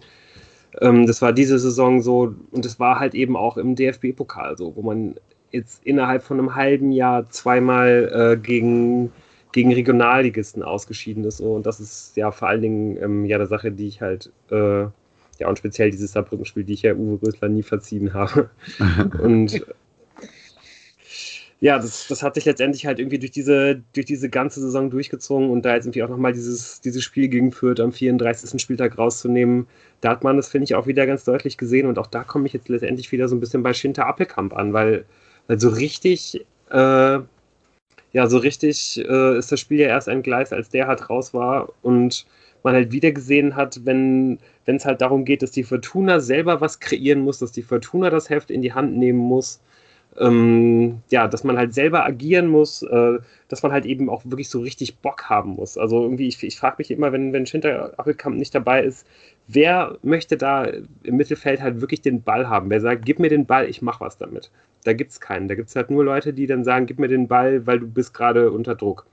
Ähm, das war diese Saison so und es war halt eben auch im DFB-Pokal so, wo man jetzt innerhalb von einem halben Jahr zweimal äh, gegen, gegen Regionalligisten ausgeschieden ist. Und das ist ja vor allen Dingen ähm, ja eine Sache, die ich halt äh, ja, und speziell dieses Saarbrücken-Spiel, die ich ja Uwe Rösler nie verziehen habe. [LAUGHS] und ja, das, das hat sich letztendlich halt irgendwie durch diese, durch diese ganze Saison durchgezogen und da jetzt irgendwie auch nochmal dieses, dieses Spiel gegen Fürth am 34. Spieltag rauszunehmen, da hat man das, finde ich, auch wieder ganz deutlich gesehen und auch da komme ich jetzt letztendlich wieder so ein bisschen bei Schinter Appelkamp an, weil, weil so richtig, äh, ja, so richtig äh, ist das Spiel ja erst ein Gleis, als der halt raus war und man halt wieder gesehen hat, wenn es halt darum geht, dass die Fortuna selber was kreieren muss, dass die Fortuna das Heft in die Hand nehmen muss, ähm, ja, dass man halt selber agieren muss, äh, dass man halt eben auch wirklich so richtig Bock haben muss. Also irgendwie, ich, ich frage mich immer, wenn, wenn Schinter Appelkamp nicht dabei ist, wer möchte da im Mittelfeld halt wirklich den Ball haben? Wer sagt, gib mir den Ball, ich mach was damit. Da gibt es keinen. Da gibt es halt nur Leute, die dann sagen, gib mir den Ball, weil du bist gerade unter Druck.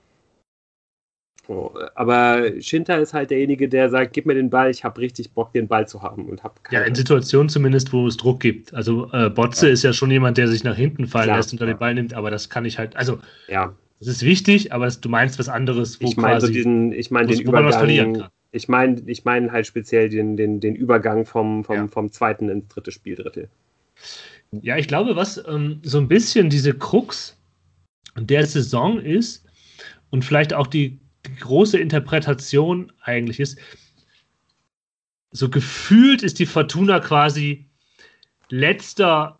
So, aber Schinter ist halt derjenige, der sagt, gib mir den Ball, ich habe richtig Bock, den Ball zu haben und hab Ja, in Situationen zumindest, wo es Druck gibt. Also äh, Botze ja. ist ja schon jemand, der sich nach hinten fallen Klar, lässt und ja. den Ball nimmt, aber das kann ich halt, also ja. das ist wichtig, aber das, du meinst was anderes, wo ich meine so diesen, ich meine den Übergang, ich meine ich meine halt speziell den, den, den Übergang vom, vom, ja. vom zweiten ins dritte Spieldrittel. Ja, ich glaube, was ähm, so ein bisschen diese Krux der Saison ist und vielleicht auch die große Interpretation eigentlich ist, so gefühlt ist die Fortuna quasi letzter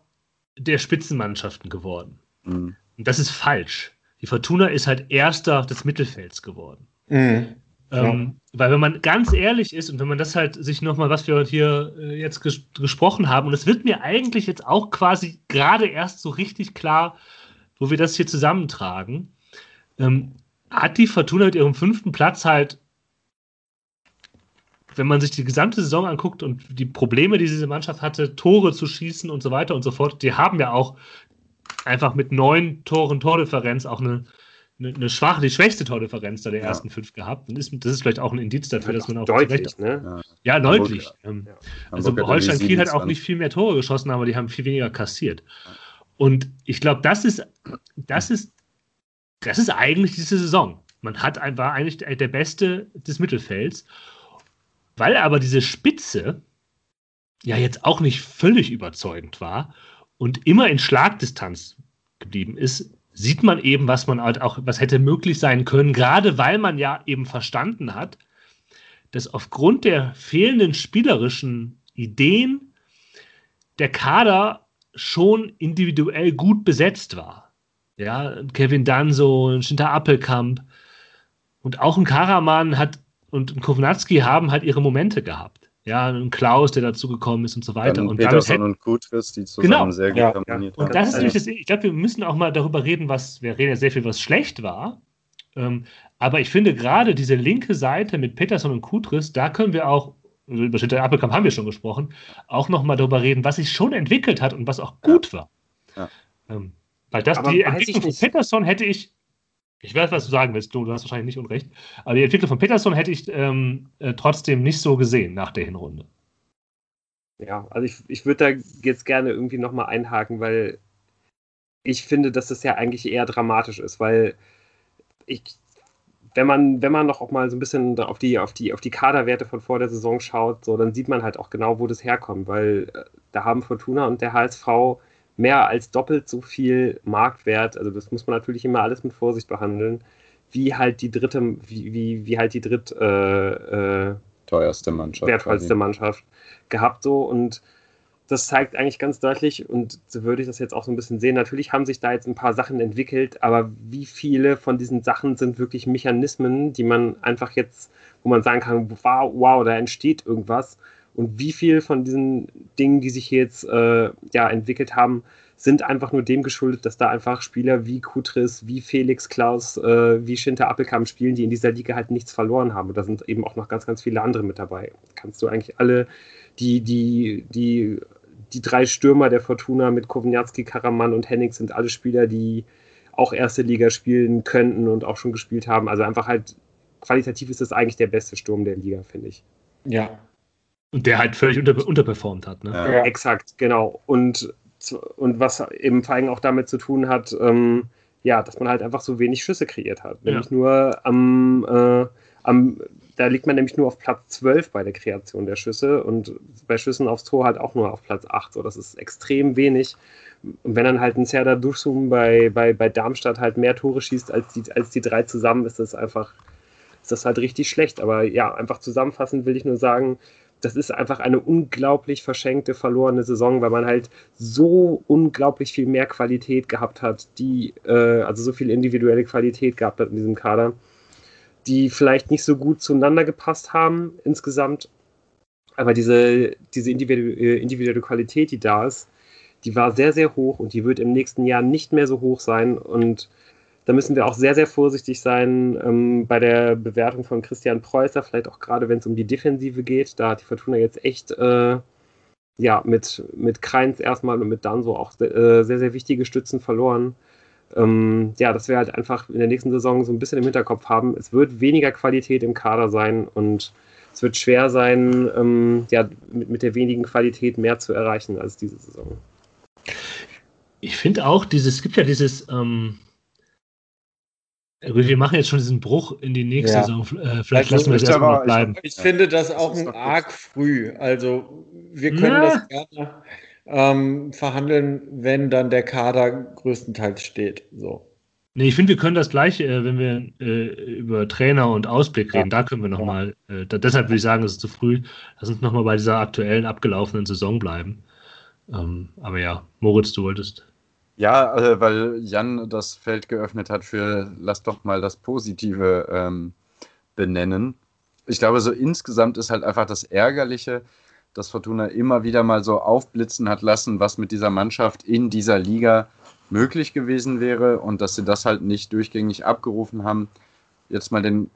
der Spitzenmannschaften geworden. Mhm. Und das ist falsch. Die Fortuna ist halt erster des Mittelfelds geworden. Mhm. Ähm, ja. Weil wenn man ganz ehrlich ist und wenn man das halt sich nochmal, was wir hier äh, jetzt ges gesprochen haben, und es wird mir eigentlich jetzt auch quasi gerade erst so richtig klar, wo wir das hier zusammentragen, ähm, hat die Fortuna mit ihrem fünften Platz halt wenn man sich die gesamte Saison anguckt und die Probleme, die diese Mannschaft hatte, Tore zu schießen und so weiter und so fort, die haben ja auch einfach mit neun Toren Tordifferenz auch eine, eine, eine schwache, die schwächste Tordifferenz da der ja. ersten fünf gehabt. Und ist, das ist vielleicht auch ein Indiz dafür, dass man auch deutlich, ne? Ja, ja deutlich. Ähm, ja. Also Holstein Kiel hat auch nicht viel mehr Tore geschossen, aber die haben viel weniger kassiert. Und ich glaube, das ist, das ist, das ist eigentlich diese Saison. Man hat, war eigentlich der Beste des Mittelfelds. Weil aber diese Spitze ja jetzt auch nicht völlig überzeugend war und immer in Schlagdistanz geblieben ist, sieht man eben, was man halt auch, was hätte möglich sein können, gerade weil man ja eben verstanden hat, dass aufgrund der fehlenden spielerischen Ideen der Kader schon individuell gut besetzt war. Ja, Kevin Danso, Schinter Appelkamp und auch ein Karaman hat und ein Kovnatski haben halt ihre Momente gehabt. Ja, ein Klaus, der dazugekommen ist und so weiter. Dann und Peterson und Kutris, die zusammen genau. sehr gut ja, harmoniert ja. haben. Und das ist nämlich das, ich glaube, wir müssen auch mal darüber reden, was, wir reden ja sehr viel, was schlecht war. Ähm, aber ich finde gerade diese linke Seite mit Peterson und Kutris, da können wir auch, also über Schnitter Appelkamp haben wir schon gesprochen, auch nochmal darüber reden, was sich schon entwickelt hat und was auch gut war. Ja. Ähm, weil das, aber die Entwicklung von Peterson hätte ich ich weiß, was du sagen willst, du, du hast wahrscheinlich nicht unrecht. Aber die Entwicklung von Peterson hätte ich ähm, äh, trotzdem nicht so gesehen nach der Hinrunde. Ja, also ich, ich würde da jetzt gerne irgendwie nochmal einhaken, weil ich finde, dass das ja eigentlich eher dramatisch ist, weil ich, wenn man, wenn man noch auch mal so ein bisschen auf die, auf die, auf die Kaderwerte von vor der Saison schaut, so, dann sieht man halt auch genau, wo das herkommt, weil äh, da haben Fortuna und der HSV mehr als doppelt so viel Marktwert, also das muss man natürlich immer alles mit Vorsicht behandeln, wie halt die dritte, wie, wie, wie halt die dritt äh, äh, teuerste Mannschaft. Wertvollste quasi. Mannschaft gehabt so und das zeigt eigentlich ganz deutlich, und so würde ich das jetzt auch so ein bisschen sehen, natürlich haben sich da jetzt ein paar Sachen entwickelt, aber wie viele von diesen Sachen sind wirklich Mechanismen, die man einfach jetzt, wo man sagen kann, wow, wow da entsteht irgendwas und wie viel von diesen Dingen, die sich hier jetzt äh, ja, entwickelt haben, sind einfach nur dem geschuldet, dass da einfach Spieler wie Kutris, wie Felix Klaus, äh, wie Schinter Appelkamp spielen, die in dieser Liga halt nichts verloren haben. Und da sind eben auch noch ganz, ganz viele andere mit dabei. Kannst du eigentlich alle, die, die, die, die drei Stürmer der Fortuna mit Kovnjatski, Karaman und Hennig sind alle Spieler, die auch erste Liga spielen könnten und auch schon gespielt haben. Also einfach halt, qualitativ ist das eigentlich der beste Sturm der Liga, finde ich. Ja, und der halt völlig unter, unterperformt hat. Ne? Ja. Exakt, genau. Und, und was eben vor allem auch damit zu tun hat, ähm, ja, dass man halt einfach so wenig Schüsse kreiert hat. Nämlich ja. nur am, äh, am, da liegt man nämlich nur auf Platz 12 bei der Kreation der Schüsse und bei Schüssen aufs Tor halt auch nur auf Platz 8. So, das ist extrem wenig. Und wenn dann halt ein Serdar Durchsum bei, bei, bei Darmstadt halt mehr Tore schießt als die, als die drei zusammen, ist das einfach, ist das halt richtig schlecht. Aber ja, einfach zusammenfassend will ich nur sagen, das ist einfach eine unglaublich verschenkte, verlorene Saison, weil man halt so unglaublich viel mehr Qualität gehabt hat, die, äh, also so viel individuelle Qualität gehabt hat in diesem Kader, die vielleicht nicht so gut zueinander gepasst haben insgesamt. Aber diese, diese individuelle, äh, individuelle Qualität, die da ist, die war sehr, sehr hoch und die wird im nächsten Jahr nicht mehr so hoch sein. Und da müssen wir auch sehr, sehr vorsichtig sein ähm, bei der Bewertung von Christian Preußer, vielleicht auch gerade wenn es um die Defensive geht. Da hat die Fortuna jetzt echt äh, ja, mit, mit Kreins erstmal und mit Danso auch äh, sehr, sehr wichtige Stützen verloren. Ähm, ja, dass wir halt einfach in der nächsten Saison so ein bisschen im Hinterkopf haben. Es wird weniger Qualität im Kader sein und es wird schwer sein, ähm, ja, mit, mit der wenigen Qualität mehr zu erreichen als diese Saison. Ich finde auch, dieses, es gibt ja dieses, ähm, wir machen jetzt schon diesen Bruch in die nächste ja. Saison. Äh, vielleicht also, lassen wir es erstmal noch bleiben. Ich, ich finde das auch ein arg früh. Also wir können ja. das gerne. ähm, verhandeln, wenn dann der Kader größtenteils steht. So. Nee, ich finde, wir können das gleich, äh, wenn wir äh, über Trainer und Ausblick reden, ja. da können wir nochmal, äh, deshalb würde ich sagen, es ist zu früh. Lass uns nochmal bei dieser aktuellen, abgelaufenen Saison bleiben. Ähm, aber ja, Moritz, du wolltest. Ja, äh, weil Jan das Feld geöffnet hat für, lass doch mal das Positive ähm, benennen. Ich glaube, so insgesamt ist halt einfach das Ärgerliche, dass Fortuna immer wieder mal so aufblitzen hat lassen, was mit dieser Mannschaft in dieser Liga möglich gewesen wäre und dass sie das halt nicht durchgängig abgerufen haben. Jetzt mal den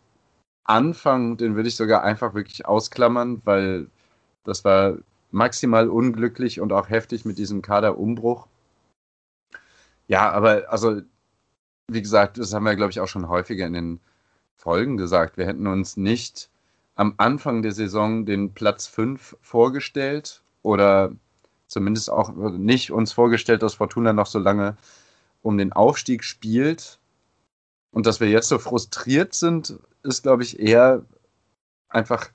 Anfang, den würde ich sogar einfach wirklich ausklammern, weil das war maximal unglücklich und auch heftig mit diesem Kaderumbruch. Ja, aber also, wie gesagt, das haben wir, glaube ich, auch schon häufiger in den Folgen gesagt. Wir hätten uns nicht am Anfang der Saison den Platz 5 vorgestellt oder zumindest auch nicht uns vorgestellt, dass Fortuna noch so lange um den Aufstieg spielt. Und dass wir jetzt so frustriert sind, ist, glaube ich, eher einfach,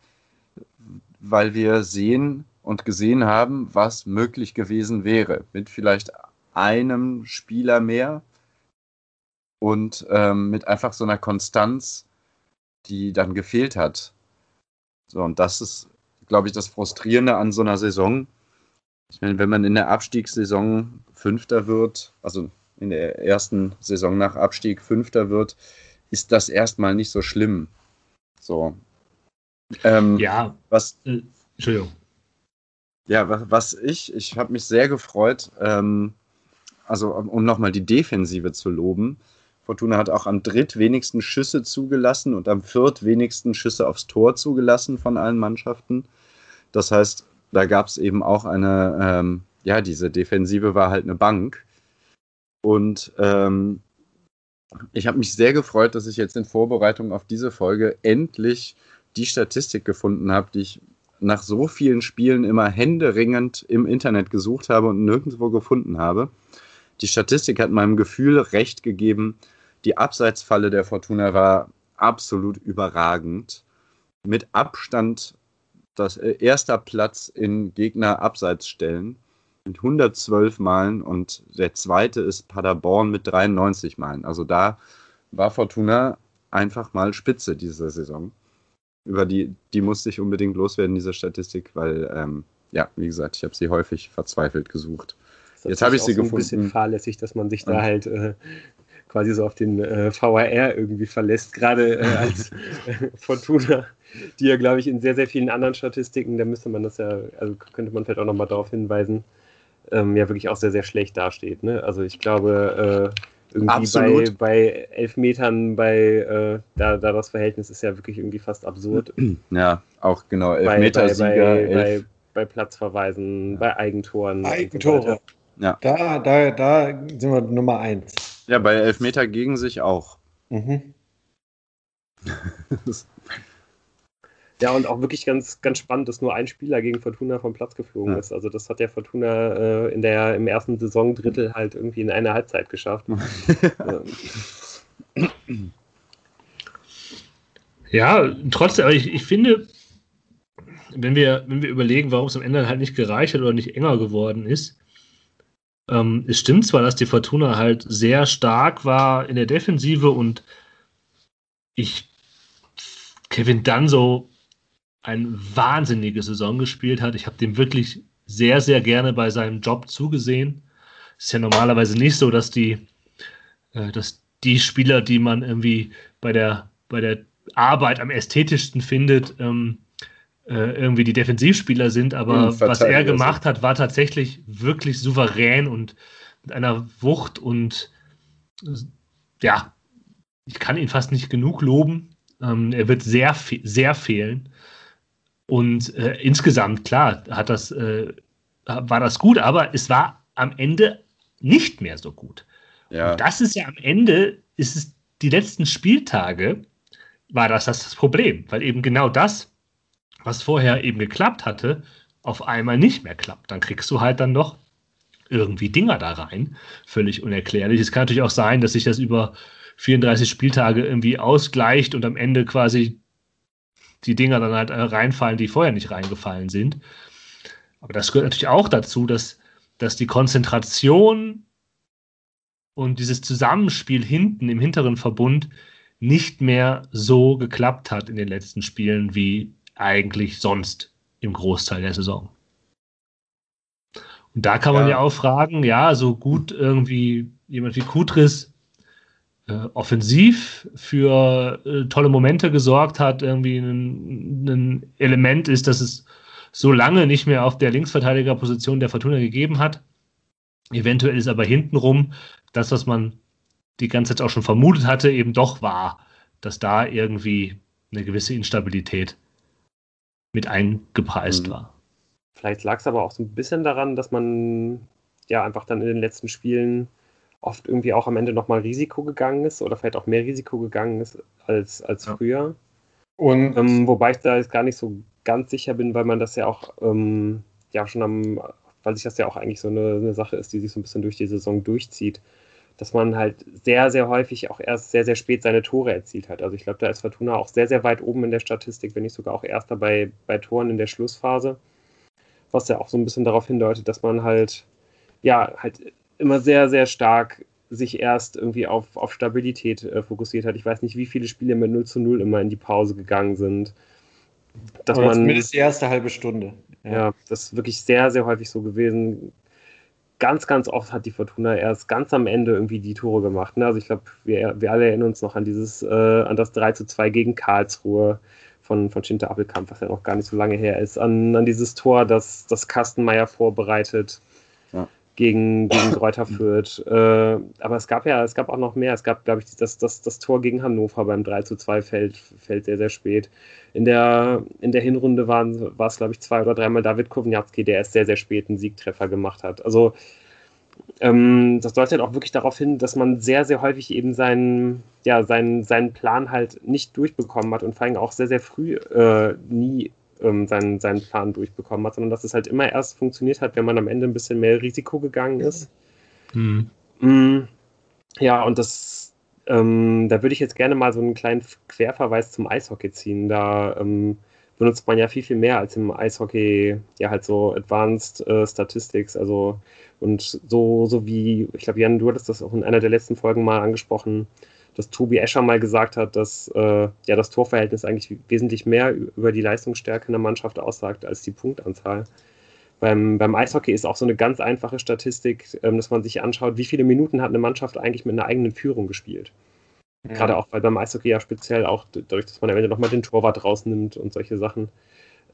weil wir sehen und gesehen haben, was möglich gewesen wäre. Mit vielleicht einem Spieler mehr und ähm, mit einfach so einer Konstanz, die dann gefehlt hat. So, und das ist, glaube ich, das Frustrierende an so einer Saison. Ich meine, wenn man in der Abstiegssaison Fünfter wird, also in der ersten Saison nach Abstieg Fünfter wird, ist das erstmal nicht so schlimm. So. Ähm, ja. Was, äh, Entschuldigung. Ja, was, was ich, ich habe mich sehr gefreut, ähm, also um nochmal die Defensive zu loben. Fortuna hat auch am drittwenigsten Schüsse zugelassen und am viertwenigsten Schüsse aufs Tor zugelassen von allen Mannschaften. Das heißt, da gab es eben auch eine, ähm, ja, diese Defensive war halt eine Bank. Und ähm, ich habe mich sehr gefreut, dass ich jetzt in Vorbereitung auf diese Folge endlich die Statistik gefunden habe, die ich nach so vielen Spielen immer händeringend im Internet gesucht habe und nirgendwo gefunden habe. Die Statistik hat meinem Gefühl recht gegeben, die Abseitsfalle der Fortuna war absolut überragend. Mit Abstand das äh, erster Platz in Gegner Abseitsstellen mit 112 Malen und der zweite ist Paderborn mit 93 Malen. Also da war Fortuna einfach mal Spitze diese Saison. Über die, die musste ich unbedingt loswerden, diese Statistik, weil, ähm, ja, wie gesagt, ich habe sie häufig verzweifelt gesucht. Jetzt habe ich sie so gefunden. Ist ein bisschen fahrlässig, dass man sich da halt äh, quasi so auf den äh, VAR irgendwie verlässt, gerade äh, [LAUGHS] als äh, Fortuna, die ja, glaube ich, in sehr, sehr vielen anderen Statistiken, da müsste man das ja, also könnte man vielleicht auch nochmal darauf hinweisen, ähm, ja wirklich auch sehr, sehr schlecht dasteht. Ne? Also ich glaube, äh, irgendwie bei, bei elf Metern, bei äh, da, da das Verhältnis ist ja wirklich irgendwie fast absurd. [CLEARS THROAT] Ja, auch genau, elf bei, Meter bei, Sieger, bei, elf. bei, Platzverweisen, bei Eigentoren. Eigentore. Ja. Da, da, da sind wir Nummer eins. Ja, bei Elfmeter gegen sich auch. Mhm. [LAUGHS] ja, und auch wirklich ganz, ganz spannend, dass nur ein Spieler gegen Fortuna vom Platz geflogen ja. ist. Also das hat der Fortuna äh, in der, im ersten Saisondrittel halt irgendwie in einer Halbzeit geschafft. [LAUGHS] ja, trotzdem, aber ich, ich finde, wenn wir, wenn wir überlegen, warum es am Ende halt nicht gereicht hat oder nicht enger geworden ist, ähm, es stimmt zwar, dass die Fortuna halt sehr stark war in der Defensive und ich Kevin Danso eine wahnsinnige Saison gespielt hat. Ich habe dem wirklich sehr, sehr gerne bei seinem Job zugesehen. Es ist ja normalerweise nicht so, dass die, äh, dass die Spieler, die man irgendwie bei der, bei der Arbeit am ästhetischsten findet, ähm, äh, irgendwie die Defensivspieler sind, aber was er gemacht hat, war tatsächlich wirklich souverän und mit einer Wucht und ja, ich kann ihn fast nicht genug loben. Ähm, er wird sehr, sehr fehlen. Und äh, insgesamt, klar, hat das, äh, war das gut, aber es war am Ende nicht mehr so gut. Ja. Und das ist ja am Ende, ist es die letzten Spieltage, war das das Problem, weil eben genau das was vorher eben geklappt hatte, auf einmal nicht mehr klappt. Dann kriegst du halt dann noch irgendwie Dinger da rein. Völlig unerklärlich. Es kann natürlich auch sein, dass sich das über 34 Spieltage irgendwie ausgleicht und am Ende quasi die Dinger dann halt reinfallen, die vorher nicht reingefallen sind. Aber das gehört natürlich auch dazu, dass dass die Konzentration und dieses Zusammenspiel hinten im hinteren Verbund nicht mehr so geklappt hat in den letzten Spielen wie eigentlich sonst im Großteil der Saison. Und da kann man ja, ja auch fragen, ja, so gut irgendwie jemand wie Kutris äh, offensiv für äh, tolle Momente gesorgt hat, irgendwie ein, ein, Element ist, dass es so lange nicht mehr auf der Linksverteidigerposition der Fortuna gegeben hat. Eventuell ist aber hintenrum das, was man die ganze Zeit auch schon vermutet hatte, eben doch wahr, dass da irgendwie eine gewisse Instabilität mit eingepreist mhm. war. Vielleicht lag es aber auch so ein bisschen daran, dass man ja einfach dann in den letzten Spielen oft irgendwie auch am Ende nochmal Risiko gegangen ist oder vielleicht auch mehr Risiko gegangen ist als, als ja. früher. Und ähm, wobei ich da jetzt gar nicht so ganz sicher bin, weil man das ja auch ähm, ja schon am, weil sich das ja auch eigentlich so eine, eine, Sache ist, die sich so ein bisschen durch die Saison durchzieht, dass man halt sehr, sehr häufig auch erst sehr, sehr spät seine Tore erzielt hat. Also ich glaube, da ist Fortuna auch sehr, sehr weit oben in der Statistik, wenn nicht sogar auch erster bei, bei Toren in der Schlussphase was ja auch so ein bisschen darauf hindeutet, dass man halt, ja, halt immer sehr, sehr stark sich erst irgendwie auf, auf Stabilität äh, fokussiert hat. Ich weiß nicht, wie viele Spiele mit 0 zu 0 immer in die Pause gegangen sind. Dass Oder man, zumindest die erste halbe Stunde. Ja. ja, das ist wirklich sehr, sehr häufig so gewesen. Ganz, ganz oft hat die Fortuna erst ganz am Ende irgendwie die Tore gemacht. Ne? Also ich glaube, wir, wir alle erinnern uns noch an dieses, äh, an das 3 zu 2 gegen Karlsruhe von, von Schinter Appelkamp, was ja noch gar nicht so lange her ist, an, an dieses Tor, das, das Kastenmeier vorbereitet ja. Gegen, gegen [LAUGHS] Kräuter Fürth. Äh, aber es gab ja, es gab auch noch mehr. Es gab, glaube ich, das, das, das Tor gegen Hannover beim 3 zu 2 fällt, fällt sehr, sehr spät. In der, in der Hinrunde waren, war es, glaube ich, zwei oder dreimal David Kowniatski, der erst sehr, sehr spät einen Siegtreffer gemacht hat. Also ähm, das deutet auch wirklich darauf hin, dass man sehr, sehr häufig eben seinen, ja, seinen, seinen Plan halt nicht durchbekommen hat und vor allem auch sehr, sehr früh äh, nie ähm, seinen, seinen Plan durchbekommen hat, sondern dass es halt immer erst funktioniert hat, wenn man am Ende ein bisschen mehr Risiko gegangen ist. Mhm. Mm, ja, und das, ähm, da würde ich jetzt gerne mal so einen kleinen Querverweis zum Eishockey ziehen. Da ähm, benutzt man ja viel, viel mehr als im Eishockey, ja, halt so Advanced äh, Statistics, also und so, so wie, ich glaube, Jan, du hattest das auch in einer der letzten Folgen mal angesprochen, dass Tobi Escher mal gesagt hat, dass äh, ja das Torverhältnis eigentlich wesentlich mehr über die Leistungsstärke in der Mannschaft aussagt als die Punktanzahl. Beim, beim Eishockey ist auch so eine ganz einfache Statistik, ähm, dass man sich anschaut, wie viele Minuten hat eine Mannschaft eigentlich mit einer eigenen Führung gespielt. Ja. Gerade auch, weil beim Eishockey ja speziell auch dadurch, dass man am Ende nochmal den Torwart rausnimmt und solche Sachen,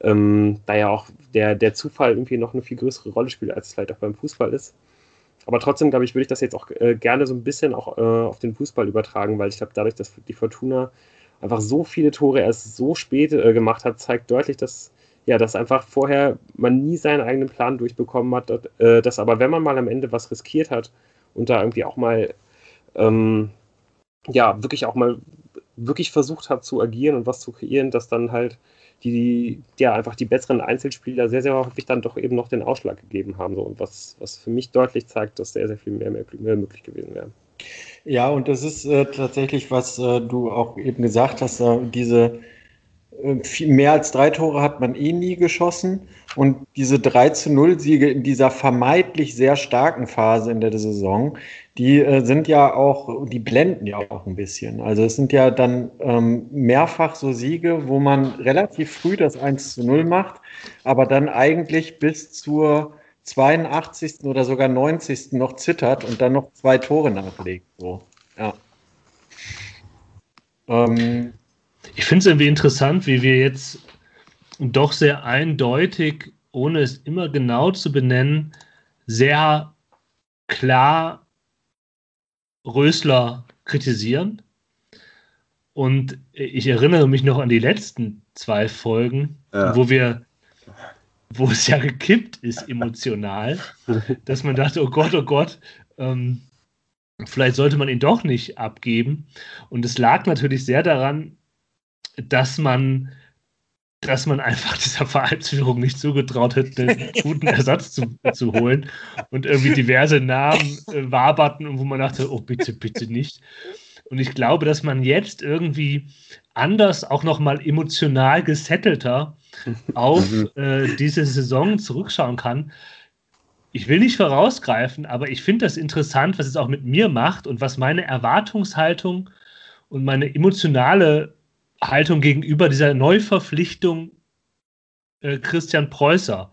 ähm, da ja auch der, der Zufall irgendwie noch eine viel größere Rolle spielt, als es vielleicht auch beim Fußball ist. Aber trotzdem, glaube ich, würde ich das jetzt auch äh, gerne so ein bisschen auch äh, auf den Fußball übertragen, weil ich glaube, dadurch, dass die Fortuna einfach so viele Tore erst so spät äh, gemacht hat, zeigt deutlich, dass ja, dass einfach vorher man nie seinen eigenen Plan durchbekommen hat, dass, äh, dass aber wenn man mal am Ende was riskiert hat und da irgendwie auch mal ähm, ja, wirklich auch mal wirklich versucht hat zu agieren und was zu kreieren, dass dann halt die, ja, einfach die besseren Einzelspieler sehr, sehr häufig dann doch eben noch den Ausschlag gegeben haben. So. Und was, was für mich deutlich zeigt, dass sehr, sehr viel mehr, mehr, mehr möglich gewesen wäre. Ja, und das ist äh, tatsächlich, was äh, du auch eben gesagt hast, äh, diese viel, mehr als drei Tore hat man eh nie geschossen. Und diese 3 zu 0 Siege in dieser vermeintlich sehr starken Phase in der Saison, die äh, sind ja auch, die blenden ja auch ein bisschen. Also es sind ja dann ähm, mehrfach so Siege, wo man relativ früh das 1 zu 0 macht, aber dann eigentlich bis zur 82. oder sogar 90. noch zittert und dann noch zwei Tore nachlegt. So, ja. Ähm, ich finde es irgendwie interessant, wie wir jetzt doch sehr eindeutig, ohne es immer genau zu benennen, sehr klar Rösler kritisieren. Und ich erinnere mich noch an die letzten zwei Folgen, ja. wo wir, wo es ja gekippt ist emotional, [LAUGHS] dass man dachte, oh Gott, oh Gott, ähm, vielleicht sollte man ihn doch nicht abgeben. Und es lag natürlich sehr daran, dass man dass man einfach [LAUGHS] dieser Vereinsführung nicht zugetraut hätte, einen guten Ersatz zu, zu holen und irgendwie diverse Namen äh, waberten und wo man dachte, oh bitte, bitte nicht. Und ich glaube, dass man jetzt irgendwie anders, auch nochmal emotional gesettelter auf mhm. äh, diese Saison zurückschauen kann. ich will nicht vorausgreifen, aber ich finde das interessant, was es auch mit mir macht und was meine Erwartungshaltung und meine emotionale Haltung gegenüber dieser Neuverpflichtung äh, Christian Preußer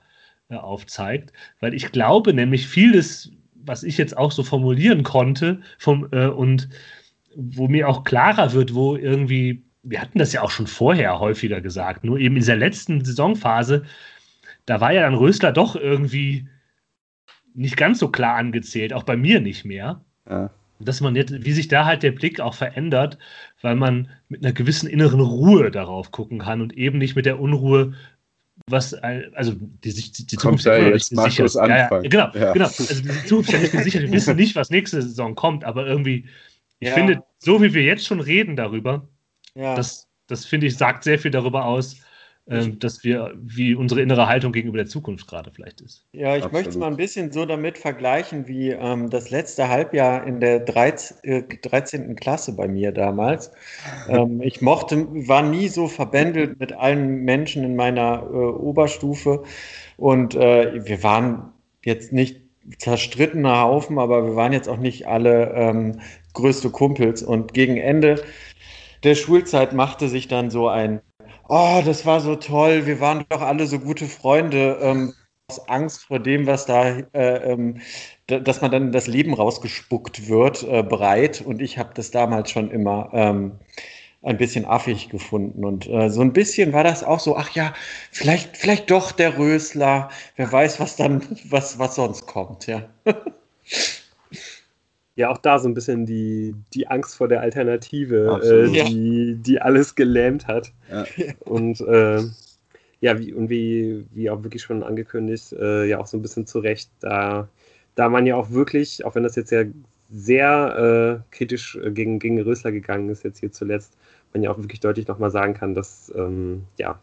äh, aufzeigt. Weil ich glaube nämlich vieles, was ich jetzt auch so formulieren konnte vom, äh, und wo mir auch klarer wird, wo irgendwie, wir hatten das ja auch schon vorher häufiger gesagt, nur eben in dieser letzten Saisonphase, da war ja dann Rösler doch irgendwie nicht ganz so klar angezählt, auch bei mir nicht mehr. Ja. Dass man jetzt, wie sich da halt der Blick auch verändert, weil man mit einer gewissen inneren Ruhe darauf gucken kann und eben nicht mit der Unruhe, was, also die, die, die Zukunft ja jetzt sicher ist. Ja, ja, genau, ja. genau. Also die Zukunft ist ja nicht gesichert. Wir wissen nicht, was nächste Saison kommt, aber irgendwie, ich ja. finde, so wie wir jetzt schon reden darüber, das, das finde ich, sagt sehr viel darüber aus, dass wir, wie unsere innere Haltung gegenüber der Zukunft gerade vielleicht ist. Ja, ich möchte es mal ein bisschen so damit vergleichen, wie ähm, das letzte Halbjahr in der 13, äh, 13. Klasse bei mir damals. [LAUGHS] ähm, ich mochte, war nie so verbändelt mit allen Menschen in meiner äh, Oberstufe und äh, wir waren jetzt nicht zerstrittener Haufen, aber wir waren jetzt auch nicht alle ähm, größte Kumpels und gegen Ende der Schulzeit machte sich dann so ein oh, das war so toll, wir waren doch alle so gute Freunde, ähm, aus Angst vor dem, was da, äh, ähm, dass man dann in das Leben rausgespuckt wird, äh, bereit. Und ich habe das damals schon immer ähm, ein bisschen affig gefunden. Und äh, so ein bisschen war das auch so, ach ja, vielleicht, vielleicht doch der Rösler, wer weiß, was dann, was, was sonst kommt, ja. [LAUGHS] ja auch da so ein bisschen die, die Angst vor der Alternative, äh, die, die alles gelähmt hat. Ja. Und äh, ja, wie, und wie, wie auch wirklich schon angekündigt, äh, ja auch so ein bisschen zurecht, da, da man ja auch wirklich, auch wenn das jetzt ja sehr äh, kritisch äh, gegen, gegen Rösler gegangen ist, jetzt hier zuletzt, man ja auch wirklich deutlich nochmal sagen kann, dass ähm, ja,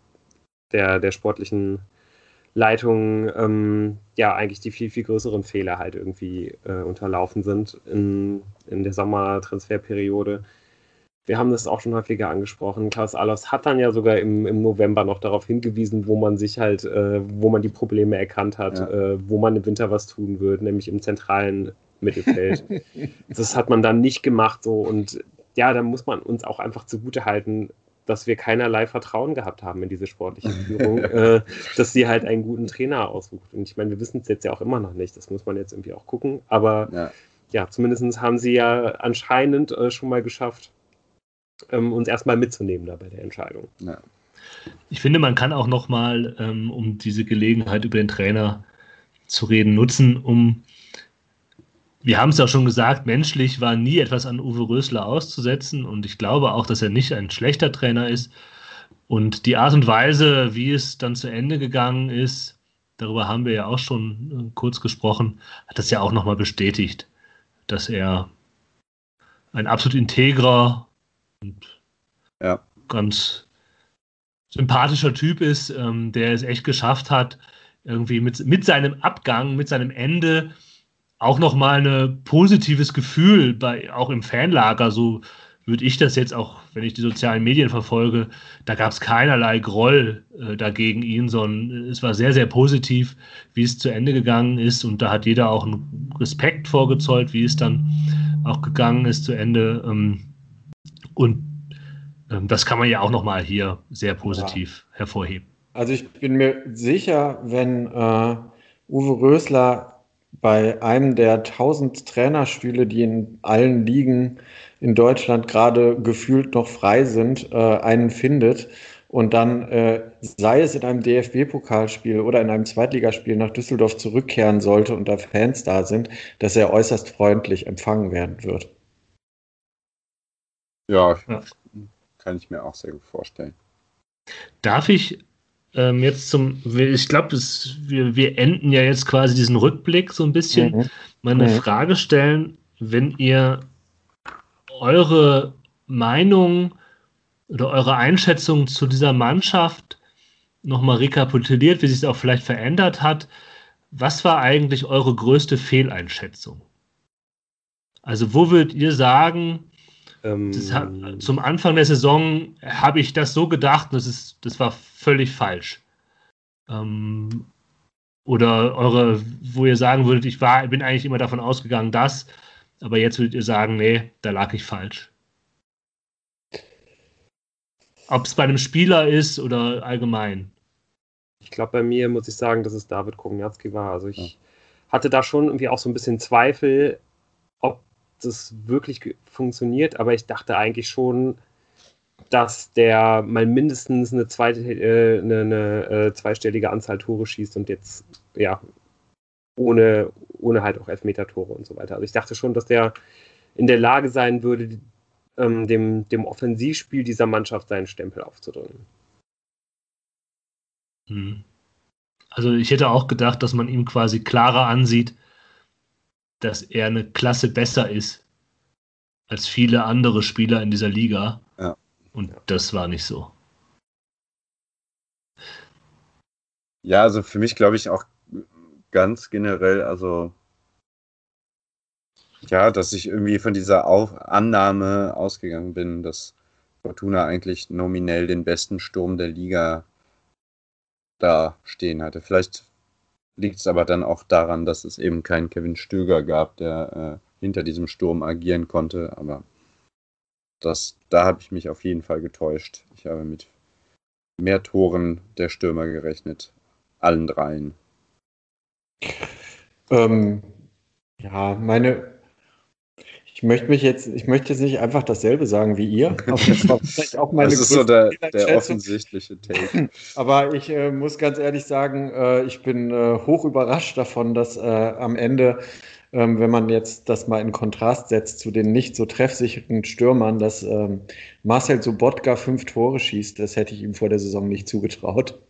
der, der sportlichen Leitung ähm, ja eigentlich die viel, viel größeren Fehler halt irgendwie äh, unterlaufen sind in, in der Sommertransferperiode. Wir haben das auch schon häufiger angesprochen. Klaus Allofs hat dann ja sogar im, im November noch darauf hingewiesen, wo man sich halt, äh, wo man die Probleme erkannt hat, ja. äh, wo man im Winter was tun wird, nämlich im zentralen Mittelfeld. [LAUGHS] das hat man dann nicht gemacht so und ja, da muss man uns auch einfach zugute halten, dass wir keinerlei Vertrauen gehabt haben in diese sportliche [LAUGHS] Führung, äh, dass sie halt einen guten Trainer aussucht. Und ich meine, wir wissen es jetzt ja auch immer noch nicht, das muss man jetzt irgendwie auch gucken. Aber ja, ja zumindest haben sie ja anscheinend äh, schon mal geschafft, ähm, uns erstmal mitzunehmen da bei der Entscheidung. Ja. Ich finde, man kann auch nochmal, ähm, um diese Gelegenheit über den Trainer zu reden, nutzen, um wir haben es ja schon gesagt, menschlich war nie etwas an Uwe Rösler auszusetzen und ich glaube auch, dass er nicht ein schlechter Trainer ist. Und die Art und Weise, wie es dann zu Ende gegangen ist, darüber haben wir ja auch schon äh, kurz gesprochen, hat das ja auch nochmal bestätigt, dass er ein absolut integrer und ja. ganz sympathischer Typ ist, ähm, der es echt geschafft hat, irgendwie mit, mit seinem Abgang, mit seinem Ende, auch nochmal ein positives Gefühl, bei, auch im Fanlager, so würde ich das jetzt auch, wenn ich die sozialen Medien verfolge, da gab es keinerlei Groll äh, dagegen ihn, sondern es war sehr, sehr positiv, wie es zu Ende gegangen ist und da hat jeder auch einen Respekt vorgezollt, wie es dann auch gegangen ist zu Ende. Ähm, und ähm, das kann man ja auch nochmal hier sehr positiv ja. hervorheben. Also ich bin mir sicher, wenn äh, Uwe Rösler bei einem der tausend Trainerstühle, die in allen Ligen in Deutschland gerade gefühlt noch frei sind, äh, einen findet und dann, äh, sei es in einem DFB-Pokalspiel oder in einem Zweitligaspiel nach Düsseldorf zurückkehren sollte und da Fans da sind, dass er äußerst freundlich empfangen werden wird. Ja, ja. kann ich mir auch sehr gut vorstellen. Darf ich ähm, jetzt zum, ich glaube, wir, wir enden ja jetzt quasi diesen Rückblick so ein bisschen. Mhm. Mal eine mhm. Frage stellen, wenn ihr eure Meinung oder eure Einschätzung zu dieser Mannschaft nochmal rekapituliert, wie sich es auch vielleicht verändert hat. Was war eigentlich eure größte Fehleinschätzung? Also, wo würdet ihr sagen, ähm, hat, zum Anfang der Saison habe ich das so gedacht, das, ist, das war völlig falsch. Ähm, Oder eure, wo ihr sagen würdet, ich war, bin eigentlich immer davon ausgegangen, dass, aber jetzt würdet ihr sagen, nee, da lag ich falsch. Ob es bei einem Spieler ist oder allgemein. Ich glaube, bei mir muss ich sagen, dass es David Kogniatski war. Also ich ja. hatte da schon irgendwie auch so ein bisschen Zweifel, das wirklich funktioniert, aber ich dachte eigentlich schon, dass der mal mindestens eine, zweite, äh, eine, eine äh, zweistellige Anzahl Tore schießt und jetzt, ja, ohne, ohne halt auch Elfmeter-Tore und so weiter. Also ich dachte schon, dass der in der Lage sein würde, ähm, dem, dem Offensivspiel dieser Mannschaft seinen Stempel aufzudrücken. Hm. Also ich hätte auch gedacht, dass man ihm quasi klarer ansieht, dass er eine Klasse besser ist als viele andere Spieler in dieser Liga. Ja. Und das war nicht so. Ja, also für mich glaube ich auch ganz generell, also ja, dass ich irgendwie von dieser Auf Annahme ausgegangen bin, dass Fortuna eigentlich nominell den besten Sturm der Liga da stehen hatte. Vielleicht liegt es aber dann auch daran, dass es eben keinen Kevin Stöger gab, der äh, hinter diesem Sturm agieren konnte. Aber das, da habe ich mich auf jeden Fall getäuscht. Ich habe mit mehr Toren der Stürmer gerechnet. Allen dreien. Ähm, ja, meine, ich möchte mich jetzt, ich möchte jetzt nicht einfach dasselbe sagen wie ihr. [LAUGHS] das ist auch meine das ist so der, der offensichtliche Take. [LAUGHS] Aber ich äh, muss ganz ehrlich sagen, äh, ich bin äh, hoch überrascht davon, dass äh, am Ende, ähm, wenn man jetzt das mal in Kontrast setzt zu den nicht so treffsicheren Stürmern, dass ähm, Marcel Sobotka fünf Tore schießt, das hätte ich ihm vor der Saison nicht zugetraut.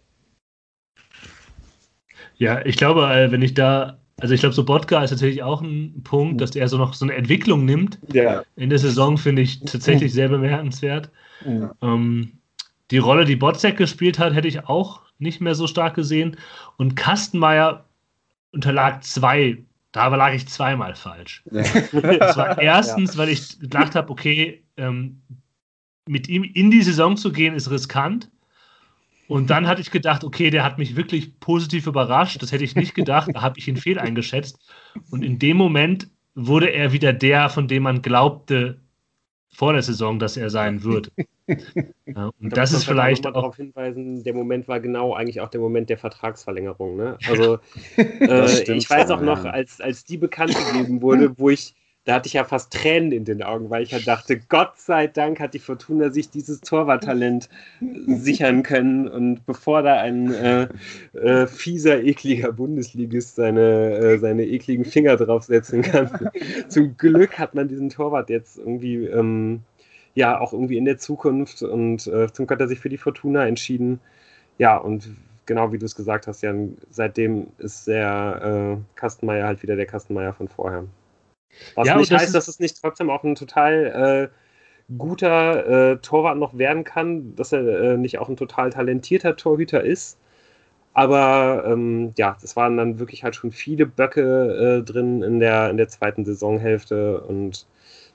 Ja, ich glaube, äh, wenn ich da also ich glaube, so Bodka ist natürlich auch ein Punkt, dass er so noch so eine Entwicklung nimmt. Ja. In der Saison finde ich tatsächlich sehr bemerkenswert. Ja. Ähm, die Rolle, die Botzek gespielt hat, hätte ich auch nicht mehr so stark gesehen. Und Kastenmeier unterlag zwei, da lag ich zweimal falsch. Ja. [LAUGHS] Das war erstens, weil ich gedacht habe, okay, ähm, mit ihm in die Saison zu gehen, ist riskant. Und dann hatte ich gedacht, okay, der hat mich wirklich positiv überrascht. Das hätte ich nicht gedacht. Da habe ich ihn fehl eingeschätzt. Und in dem Moment wurde er wieder der, von dem man glaubte vor der Saison, dass er sein wird. [LAUGHS] Ja, und da das ist vielleicht auch darauf hinweisen, der Moment war genau eigentlich auch der Moment der Vertragsverlängerung. Ne? [LAUGHS] Also äh, ich weiß auch noch, als, als die bekannt gegeben wurde, wo ich da hatte ich ja fast Tränen in den Augen, weil ich ja dachte, Gott sei Dank hat die Fortuna sich dieses Torwarttalent sichern können. Und bevor da ein äh, äh, fieser, ekliger Bundesligist seine, äh, seine ekligen Finger draufsetzen kann, [LAUGHS] zum Glück hat man diesen Torwart jetzt irgendwie, ähm, ja, auch irgendwie in der Zukunft und äh, zum Glück hat er sich für die Fortuna entschieden. Ja, und genau wie du es gesagt hast, Jan, seitdem ist der äh, Kastenmeier halt wieder der Kastenmeier von vorher. Was ja, nicht das heißt, dass es nicht trotzdem auch ein total äh, guter äh, Torwart noch werden kann, dass er äh, nicht auch ein total talentierter Torhüter ist. Aber ähm, ja, das waren dann wirklich halt schon viele Böcke äh, drin in der, in der zweiten Saisonhälfte und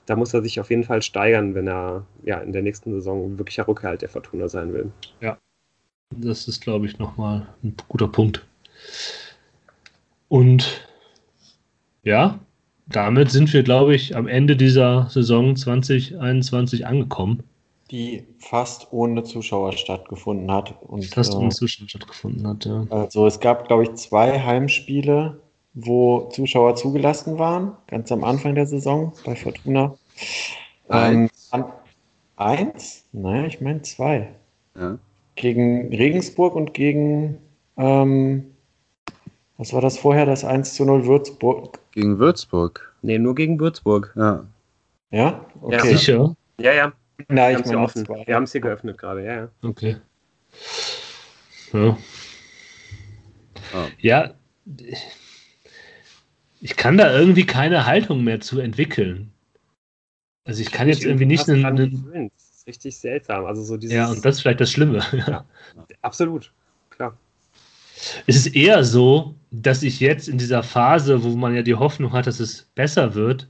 da muss er sich auf jeden Fall steigern, wenn er ja in der nächsten Saison wirklicher Rückhalt der Fortuna sein will. Ja, das ist, glaube ich, nochmal ein guter Punkt. Und ja, damit sind wir, glaube ich, am Ende dieser Saison 2021 angekommen. Die fast ohne Zuschauer stattgefunden hat. Und, fast ohne äh, Zuschauer stattgefunden hat, ja. Also es gab, glaube ich, zwei Heimspiele, wo Zuschauer zugelassen waren, ganz am Anfang der Saison bei Fortuna. Eins? Ähm, eins? Naja, ich meine zwei. Ja. Gegen Regensburg und gegen, ähm, was war das vorher, das 1 zu 0 Würzburg? Gegen Würzburg? Nee, nur gegen Würzburg. Ja. Ja? Okay. Ja. Sicher? Ja, ja. Nein, ich meine offen. Wir haben es hier geöffnet gerade, ja, ja. Okay. Ja. Oh. Ja, ich kann da irgendwie keine Haltung mehr zu entwickeln. Also ich kann jetzt irgendwie nicht einen, einen Das ist richtig seltsam. Also so dieses, ja, und das ist vielleicht das Schlimme. Ja, [LAUGHS] absolut, klar. Es ist eher so, dass ich jetzt in dieser Phase, wo man ja die Hoffnung hat, dass es besser wird,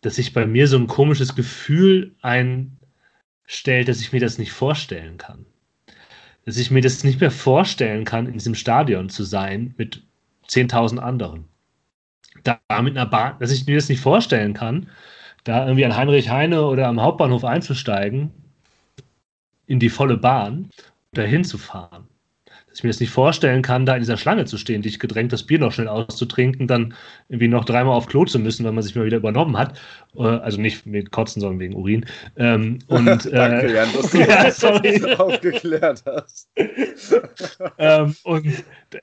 dass sich bei mir so ein komisches Gefühl einstellt, dass ich mir das nicht vorstellen kann. Dass ich mir das nicht mehr vorstellen kann, in diesem Stadion zu sein, mit 10.000 anderen. Da mit einer Bahn, dass ich mir das nicht vorstellen kann, da irgendwie an Heinrich Heine oder am Hauptbahnhof einzusteigen, in die volle Bahn, dahin zu fahren dass ich mir das nicht vorstellen kann, da in dieser Schlange zu stehen, dich gedrängt, das Bier noch schnell auszutrinken, dann irgendwie noch dreimal auf Klo zu müssen, weil man sich mal wieder übernommen hat. Äh, also nicht mit Kotzen, sondern wegen Urin. Ähm, und, [LAUGHS] äh, Danke, Jan, dass du [LAUGHS] ja, das aufgeklärt hast. [LAUGHS] ähm, und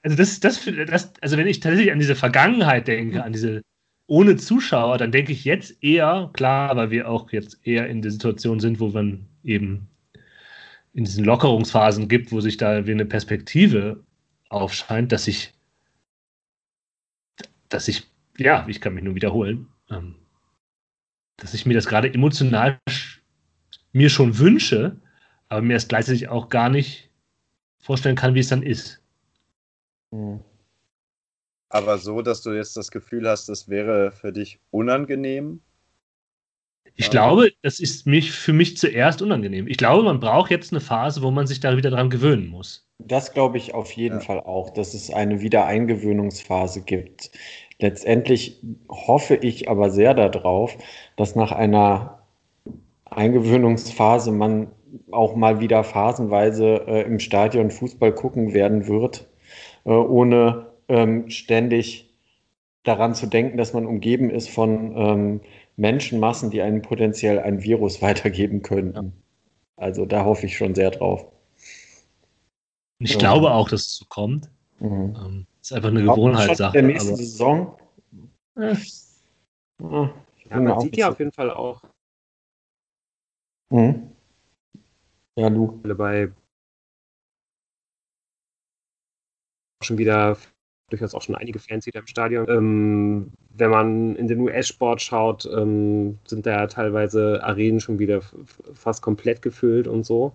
also das, das, das, also wenn ich tatsächlich an diese Vergangenheit denke, an diese ohne Zuschauer, dann denke ich jetzt eher, klar, weil wir auch jetzt eher in der Situation sind, wo man eben in diesen Lockerungsphasen gibt, wo sich da wie eine Perspektive aufscheint, dass ich, dass ich, ja, ich kann mich nur wiederholen, ähm, dass ich mir das gerade emotional mir schon wünsche, aber mir es gleichzeitig auch gar nicht vorstellen kann, wie es dann ist. Mhm. Aber so, dass du jetzt das Gefühl hast, es wäre für dich unangenehm, ich glaube, das ist mich, für mich zuerst unangenehm. Ich glaube, man braucht jetzt eine Phase, wo man sich da wieder dran gewöhnen muss. Das glaube ich auf jeden ja. Fall auch, dass es eine Wiedereingewöhnungsphase gibt. Letztendlich hoffe ich aber sehr darauf, dass nach einer Eingewöhnungsphase man auch mal wieder phasenweise äh, im Stadion Fußball gucken werden wird, äh, ohne ähm, ständig daran zu denken, dass man umgeben ist von ähm, Menschenmassen, die einen potenziell ein Virus [LAUGHS] weitergeben könnten. Ja. Also da hoffe ich schon sehr drauf. Ich ja. glaube auch, dass es so kommt. Mhm. Ähm, ist einfach eine Gewohnheitssache. Der nächste aber... Saison. Äh. Ja, man sieht ja auf jeden Fall auch. Mhm. Ja, du. Bei schon wieder durchaus auch schon einige Fans wieder im Stadion. Ähm, wenn man in den US-Sport schaut, ähm, sind da teilweise Arenen schon wieder fast komplett gefüllt und so.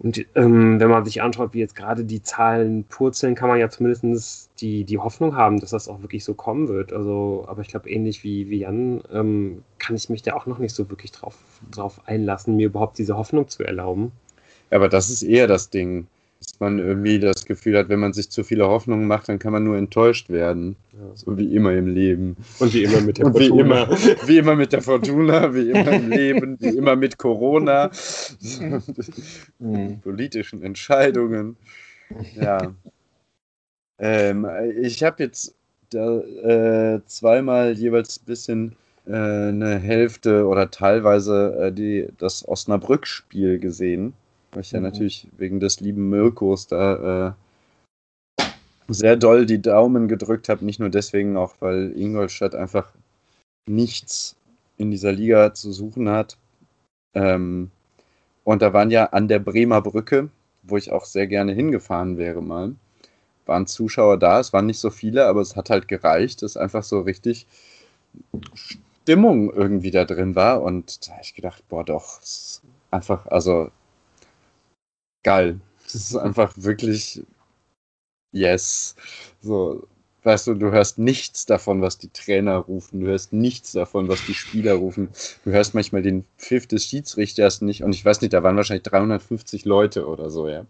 Und ähm, wenn man sich anschaut, wie jetzt gerade die Zahlen purzeln, kann man ja zumindest die, die Hoffnung haben, dass das auch wirklich so kommen wird. Also, aber ich glaube, ähnlich wie, wie Jan, ähm, kann ich mich da auch noch nicht so wirklich drauf, drauf einlassen, mir überhaupt diese Hoffnung zu erlauben. Ja, aber das ist eher das Ding dass man irgendwie das Gefühl hat, wenn man sich zu viele Hoffnungen macht, dann kann man nur enttäuscht werden. Ja. So wie immer im Leben. Und wie immer mit der [LAUGHS] Fortuna. Wie immer, wie immer mit der Fortuna, wie immer im Leben, wie immer mit Corona, [LAUGHS] mhm. [LAUGHS] politischen Entscheidungen. Ja. Ähm, ich habe jetzt da, äh, zweimal jeweils ein bisschen äh, eine Hälfte oder teilweise äh, die, das Osnabrück-Spiel gesehen. Weil ich ja mhm. natürlich wegen des lieben Mirkos da äh, sehr doll die Daumen gedrückt habe. Nicht nur deswegen, auch weil Ingolstadt einfach nichts in dieser Liga zu suchen hat. Ähm, und da waren ja an der Bremer Brücke, wo ich auch sehr gerne hingefahren wäre mal, waren Zuschauer da. Es waren nicht so viele, aber es hat halt gereicht, dass einfach so richtig Stimmung irgendwie da drin war. Und da habe ich gedacht, boah, doch, einfach, also geil. Das ist einfach wirklich yes. So, weißt du, du hörst nichts davon, was die Trainer rufen, du hörst nichts davon, was die Spieler rufen. Du hörst manchmal den Pfiff des Schiedsrichters nicht und ich weiß nicht, da waren wahrscheinlich 350 Leute oder so, ja.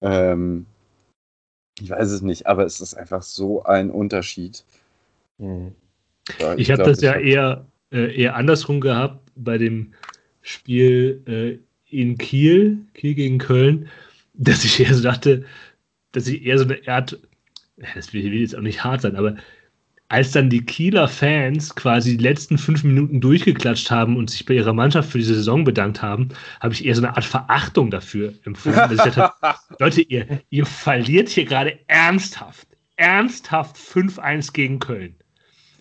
Ähm, ich weiß es nicht, aber es ist einfach so ein Unterschied. Mhm. ich, ich habe das ja hab... eher, äh, eher andersrum gehabt bei dem Spiel äh, in Kiel, Kiel gegen Köln, [LAUGHS] dass ich eher so dachte, dass ich eher so eine Art, das will, jetzt auch nicht hart sein, aber als dann die Kieler Fans quasi die letzten fünf Minuten durchgeklatscht haben und sich bei ihrer Mannschaft für diese Saison bedankt haben, habe ich eher so eine Art Verachtung dafür empfunden. dachte, [LAUGHS] Leute, ihr, ihr verliert hier gerade ernsthaft, ernsthaft 5-1 gegen Köln.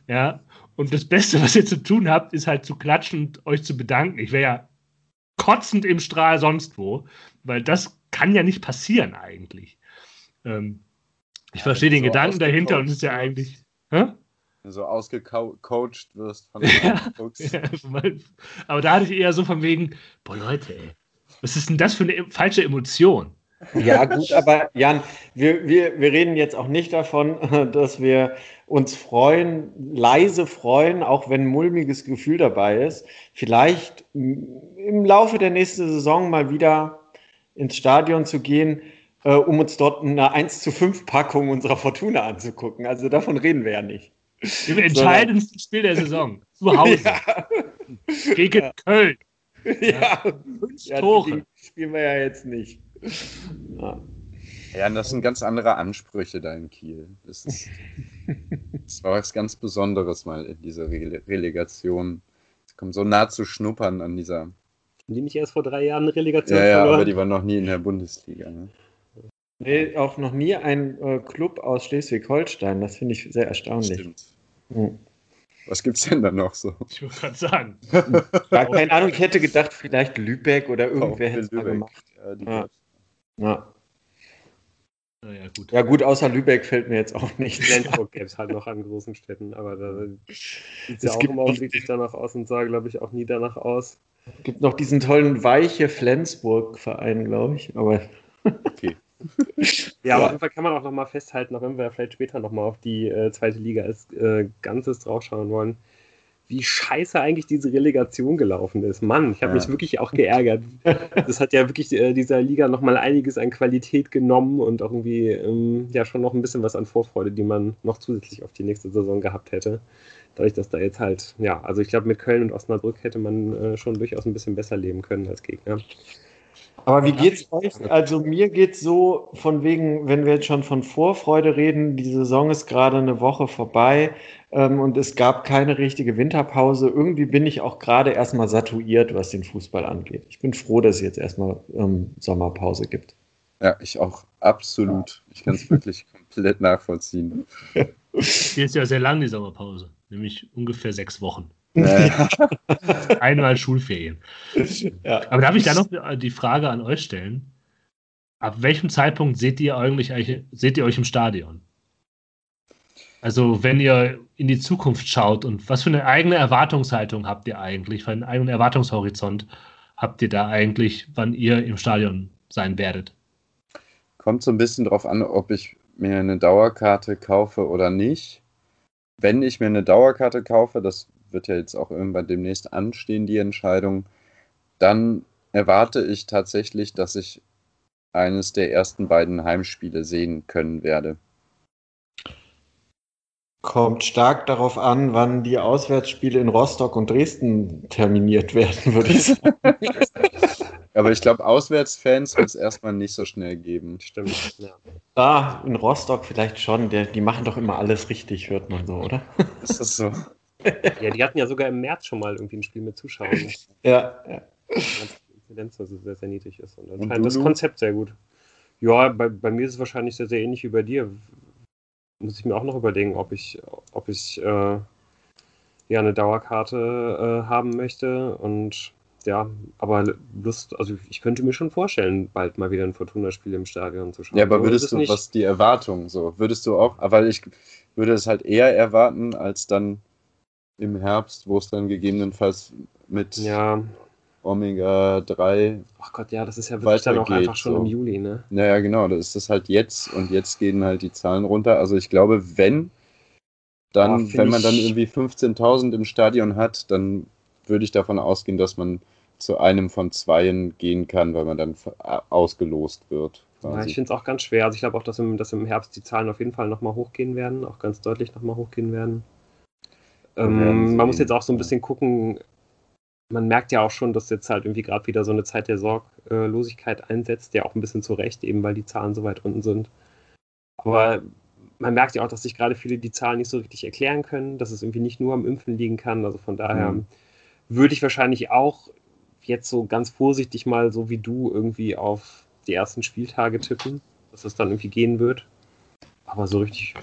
Ja, und das Beste, was ihr zu tun habt, ist halt zu klatschen und euch zu bedanken. Ich wäre ja kotzend im Strahl sonst wo, weil das kann ja nicht passieren eigentlich. Ähm, ich ja, verstehe den so Gedanken dahinter und es ist ja eigentlich. Hä? So ausgecoacht wirst von [LAUGHS] ja. Ja, aber da hatte ich eher so von wegen, boah Leute, ey, was ist denn das für eine falsche Emotion? Ja, gut, aber Jan, wir, wir, wir reden jetzt auch nicht davon, [LAUGHS] dass wir uns freuen, leise freuen, auch wenn ein mulmiges Gefühl dabei ist. Vielleicht im Laufe der nächsten Saison mal wieder ins Stadion zu gehen, äh, um uns dort eine 1 zu 5 Packung unserer Fortuna anzugucken. Also davon reden wir ja nicht. Im entscheidendsten Spiel der Saison. Zu Hause. Ja. Gegen ja. Köln. Ja. Fünf ja, Tore. spielen wir ja jetzt nicht. Ja. Ja, und das sind ganz andere Ansprüche da in Kiel. Das, ist, [LAUGHS] das war was ganz Besonderes mal in dieser Re Relegation. Es kommt so nah zu schnuppern an dieser. Haben die nicht erst vor drei Jahren eine Relegation Ja, ja, verloren? aber die waren noch nie in der Bundesliga. Ne? Nee, auch noch nie ein äh, Club aus Schleswig-Holstein. Das finde ich sehr erstaunlich. Stimmt. Hm. Was es denn da noch so? Ich würde gerade sagen. ja, keine Ahnung, ich hätte gedacht, vielleicht Lübeck oder irgendwer hätte es mal gemacht. Ja, ja. Ja, gut. ja, gut, außer Lübeck fällt mir jetzt auch nichts. [LAUGHS] Flensburg gäbe es halt noch an großen Städten, aber da sieht es ja auch im Augenblick nicht danach aus und sah, glaube ich, auch nie danach aus. Es gibt noch diesen tollen weiche Flensburg-Verein, glaube ich, aber. [LAUGHS] Okay. [LAUGHS] ja, aber auf jeden Fall kann man auch nochmal festhalten, auch wenn wir vielleicht später nochmal auf die äh, zweite Liga als äh, Ganzes draufschauen wollen wie scheiße eigentlich diese Relegation gelaufen ist. Mann, ich habe ja. mich wirklich auch geärgert. [LAUGHS] Das hat ja wirklich äh, dieser Liga nochmal einiges an Qualität genommen und auch irgendwie ähm, ja schon noch ein bisschen was an Vorfreude, die man noch zusätzlich auf die nächste Saison gehabt hätte. Dadurch, dass da jetzt halt, ja, also ich glaube, mit Köln und Osnabrück hätte man äh, schon durchaus ein bisschen besser leben können als Gegner. Aber wie geht's euch? Also mir geht's so von wegen, wenn wir jetzt schon von Vorfreude reden, die Saison ist gerade eine Woche vorbei ähm, und es gab keine richtige Winterpause. Irgendwie bin ich auch gerade erstmal satuiert, was den Fußball angeht. Ich bin froh, dass es jetzt erstmal ähm, Sommerpause gibt. Ja, ich auch absolut. Ich kann es [LAUGHS] wirklich komplett nachvollziehen. Hier ist ja sehr lang die Sommerpause, nämlich ungefähr sechs Wochen. Ja. [LAUGHS] Einmal Schulferien. Ja. Aber darf ich da noch die Frage an euch stellen? Ab welchem Zeitpunkt seht ihr eigentlich seht ihr euch im Stadion? Also wenn ihr in die Zukunft schaut und was für eine eigene Erwartungshaltung habt ihr eigentlich, für einen eigenen Erwartungshorizont habt ihr da eigentlich, wann ihr im Stadion sein werdet? Kommt so ein bisschen drauf an, ob ich mir eine Dauerkarte kaufe oder nicht. Wenn ich mir eine Dauerkarte kaufe, das wird ja jetzt auch irgendwann demnächst anstehen, die Entscheidung, dann erwarte ich tatsächlich, dass ich eines der ersten beiden Heimspiele sehen können werde. Kommt stark darauf an, wann die Auswärtsspiele in Rostock und Dresden terminiert werden, würde ich sagen. [LAUGHS] Aber ich glaube, Auswärtsfans wird es erstmal nicht so schnell geben. Stimmt. Ja. Ah, in Rostock vielleicht schon. Der, die machen doch immer alles richtig, hört man so, oder? Ist das so? Ja, die hatten ja sogar im März schon mal irgendwie ein Spiel mit Zuschauern. [LAUGHS] ja, ja. Die Inzidenz also sehr, sehr niedrig ist. Und anscheinend das Konzept sehr gut. Ja, bei, bei mir ist es wahrscheinlich sehr, sehr ähnlich wie bei dir. Muss ich mir auch noch überlegen, ob ich, ob ich äh, ja eine Dauerkarte äh, haben möchte. Und ja, aber Lust, also ich könnte mir schon vorstellen, bald mal wieder ein Fortuna-Spiel im Stadion zu schauen. Ja, aber würdest du, was die Erwartung so, würdest du auch, weil ich würde es halt eher erwarten, als dann im Herbst, wo es dann gegebenenfalls mit ja. Omega 3. Ach Gott, ja, das ist ja wirklich dann auch einfach schon so. im Juli, ne? Naja, genau, das ist das halt jetzt und jetzt gehen halt die Zahlen runter. Also ich glaube, wenn dann, oh, wenn man dann irgendwie 15.000 im Stadion hat, dann würde ich davon ausgehen, dass man zu einem von zweien gehen kann, weil man dann ausgelost wird. Ja, ich finde es auch ganz schwer. Also ich glaube auch, dass im, dass im Herbst die Zahlen auf jeden Fall nochmal hochgehen werden, auch ganz deutlich nochmal hochgehen werden. Ähm, man muss jetzt auch so ein bisschen gucken, man merkt ja auch schon, dass jetzt halt irgendwie gerade wieder so eine Zeit der Sorglosigkeit einsetzt, ja auch ein bisschen zu Recht, eben weil die Zahlen so weit unten sind. Aber man merkt ja auch, dass sich gerade viele die Zahlen nicht so richtig erklären können, dass es irgendwie nicht nur am Impfen liegen kann. Also von daher mhm. würde ich wahrscheinlich auch jetzt so ganz vorsichtig mal so wie du irgendwie auf die ersten Spieltage tippen, dass es dann irgendwie gehen wird. Aber so richtig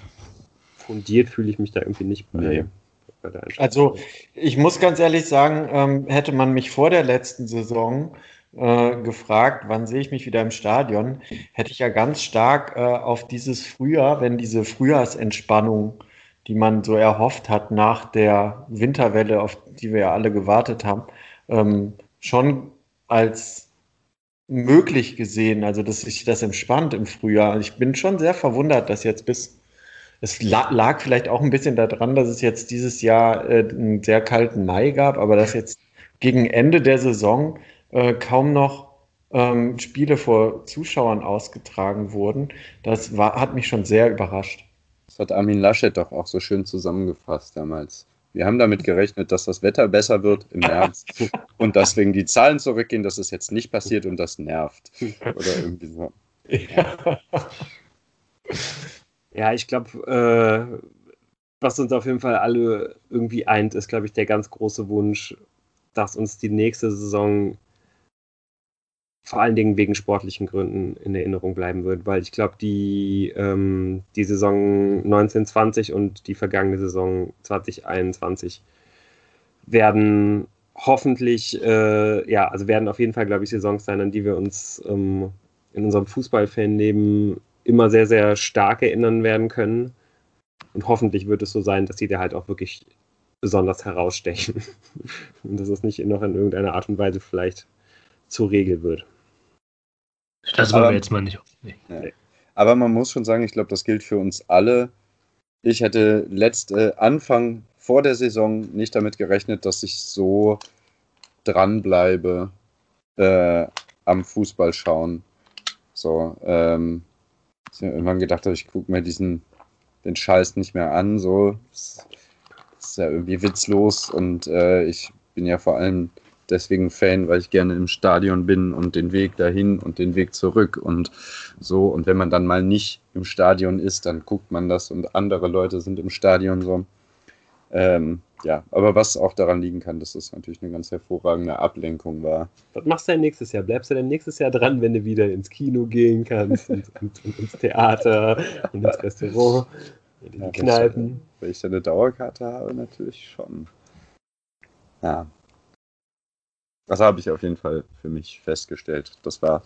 fundiert fühle ich mich da irgendwie nicht bei. Nee Also ich muss ganz ehrlich sagen, ähm, hätte man mich vor der letzten Saison äh, gefragt, wann sehe ich mich wieder im Stadion, hätte ich ja ganz stark äh, auf dieses Frühjahr, wenn diese Frühjahrsentspannung, die man so erhofft hat nach der Winterwelle, auf die wir ja alle gewartet haben, ähm, schon als möglich gesehen, also dass sich das entspannt im Frühjahr. Ich bin schon sehr verwundert, dass jetzt bis es lag vielleicht auch ein bisschen daran, dass es jetzt dieses Jahr äh, einen sehr kalten Mai gab, aber dass jetzt gegen Ende der Saison äh, kaum noch ähm, Spiele vor Zuschauern ausgetragen wurden. Das war, hat mich schon sehr überrascht. Das hat Armin Laschet doch auch so schön zusammengefasst damals. Wir haben damit gerechnet, dass das Wetter besser wird im März [LAUGHS] und deswegen die Zahlen zurückgehen, dass es jetzt nicht passiert und das nervt. [LAUGHS] Oder irgendwie so. Ja, ja ich glaube, äh, was uns auf jeden Fall alle irgendwie eint, ist, glaube ich, der ganz große Wunsch, dass uns die nächste Saison vor allen Dingen wegen sportlichen Gründen in Erinnerung bleiben wird, weil ich glaube, die, ähm, die Saison 1920 und die vergangene Saison 2021 werden hoffentlich, äh, ja, also werden auf jeden Fall, glaube ich, Saisons sein, an die wir uns ähm, in unserem Fußballfanleben immer sehr, sehr stark erinnern werden können. Und hoffentlich wird es so sein, dass sie da halt auch wirklich besonders herausstechen. [LAUGHS] und dass es nicht noch in irgendeiner Art und Weise vielleicht zur Regel wird. Das wollen wir jetzt mal nicht. Nee. Aber man muss schon sagen, ich glaube, das gilt für uns alle. Ich hätte letzte Anfang vor der Saison nicht damit gerechnet, dass ich so dranbleibe äh, am Fußball schauen. So, ähm, ich habe irgendwann gedacht, ich gucke mir diesen den Scheiß nicht mehr an. So, das ist ja irgendwie witzlos und äh, ich bin ja vor allem deswegen Fan, weil ich gerne im Stadion bin und den Weg dahin und den Weg zurück und so. Und wenn man dann mal nicht im Stadion ist, dann guckt man das und andere Leute sind im Stadion so. Ähm, ja, aber was auch daran liegen kann, dass das natürlich eine ganz hervorragende Ablenkung war. Was machst du denn nächstes Jahr? Bleibst du denn nächstes Jahr dran, wenn du wieder ins Kino gehen kannst und, und, und ins Theater und ins Restaurant, in die ja, Kneipen? Weil ich da eine Dauerkarte habe, natürlich schon. Ja, das habe ich auf jeden Fall für mich festgestellt. Das war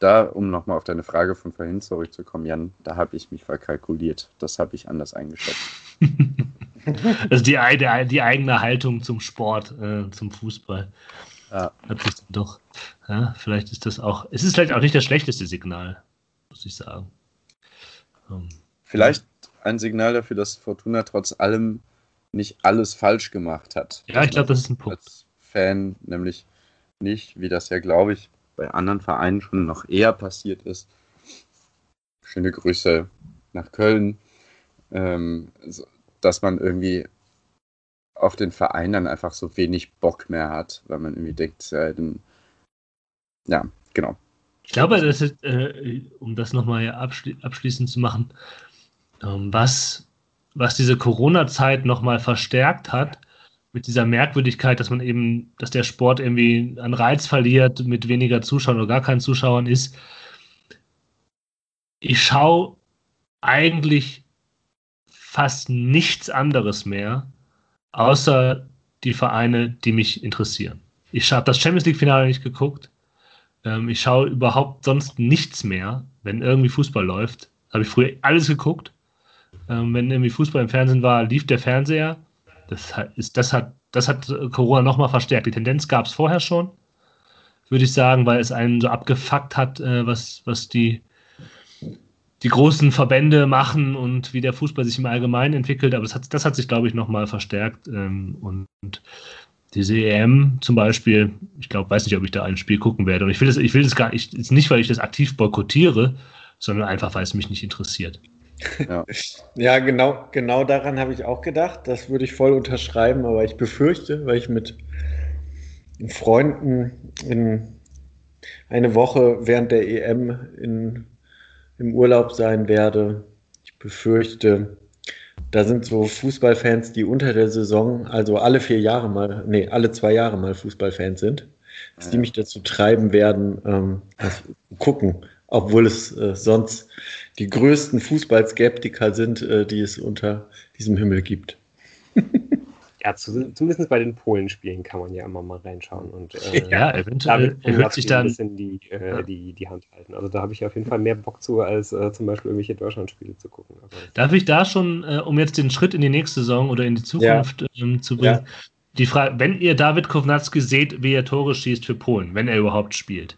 da, um nochmal auf deine Frage von vorhin zurückzukommen, Jan, da habe ich mich verkalkuliert. Das habe ich anders eingeschätzt. [LAUGHS] [LAUGHS] also die, die, die, eigene Haltung zum Sport, äh, zum Fußball. Ja. Hat sich doch, ja, vielleicht ist das auch, es ist vielleicht auch nicht das schlechteste Signal, muss ich sagen. Um, ähm, vielleicht ein Signal dafür, dass Fortuna trotz allem nicht alles falsch gemacht hat. Ja, ich glaube, das ist ein Punkt. Als, Fan, nämlich nicht, wie das ja, glaube ich, bei anderen Vereinen schon noch eher passiert ist. Schöne Grüße nach Köln, ähm, dass man irgendwie auf den Verein dann einfach so wenig Bock mehr hat, weil man irgendwie denkt, ja, dann, ja genau. Ich glaube, das ist, äh, um das nochmal abschli abschließend zu machen, ähm, was, was diese Corona-Zeit nochmal verstärkt hat, mit dieser Merkwürdigkeit, dass man eben, dass der Sport irgendwie an Reiz verliert mit weniger Zuschauern oder gar keinen Zuschauern ist. Ich schaue eigentlich fast nichts anderes mehr, außer die Vereine, die mich interessieren. Ich habe das Champions League-Finale nicht geguckt. Ähm, ich schaue überhaupt sonst nichts mehr, wenn irgendwie Fußball läuft. Habe ich früher alles geguckt. Ähm, wenn irgendwie Fußball im Fernsehen war, lief der Fernseher das, ist, das, hat, das hat Corona nochmal verstärkt. Die Tendenz gab es vorher schon, würde ich sagen, weil es einen so abgefuckt hat, äh, was, was die, die großen Verbände machen und wie der Fußball sich im Allgemeinen entwickelt. Aber hat, das hat sich, glaube ich, nochmal verstärkt. Ähm, und diese EM zum Beispiel, ich glaube, weiß nicht, ob ich da ein Spiel gucken werde. Und ich will das, ich will das gar nicht, nicht, weil ich das aktiv boykottiere, sondern einfach, weil es mich nicht interessiert. Ja, ja genau, genau daran habe ich auch gedacht. Das würde ich voll unterschreiben, aber ich befürchte, weil ich mit Freunden in eine Woche während der EM in, im Urlaub sein werde. Ich befürchte, da sind so Fußballfans, die unter der Saison, also alle vier Jahre mal, nee, alle zwei Jahre mal Fußballfans sind, dass die mich dazu treiben werden, ähm, gucken, obwohl es äh, sonst die größten Fußballskeptiker sind, äh, die es unter diesem Himmel gibt. Ja, zu, zumindest bei den Polenspielen kann man ja immer mal reinschauen und äh, [LAUGHS] ja, eventuell hört sich dann ein bisschen die, äh, ja. die, die Hand halten. Also da habe ich auf jeden Fall mehr Bock zu, als äh, zum Beispiel irgendwelche Deutschlandspiele zu gucken. Also, Darf ich da schon, äh, um jetzt den Schritt in die nächste Saison oder in die Zukunft ja. ähm, zu bringen, ja. die Frage, wenn ihr David Kownacki seht, wie er Tore schießt für Polen, wenn er überhaupt spielt,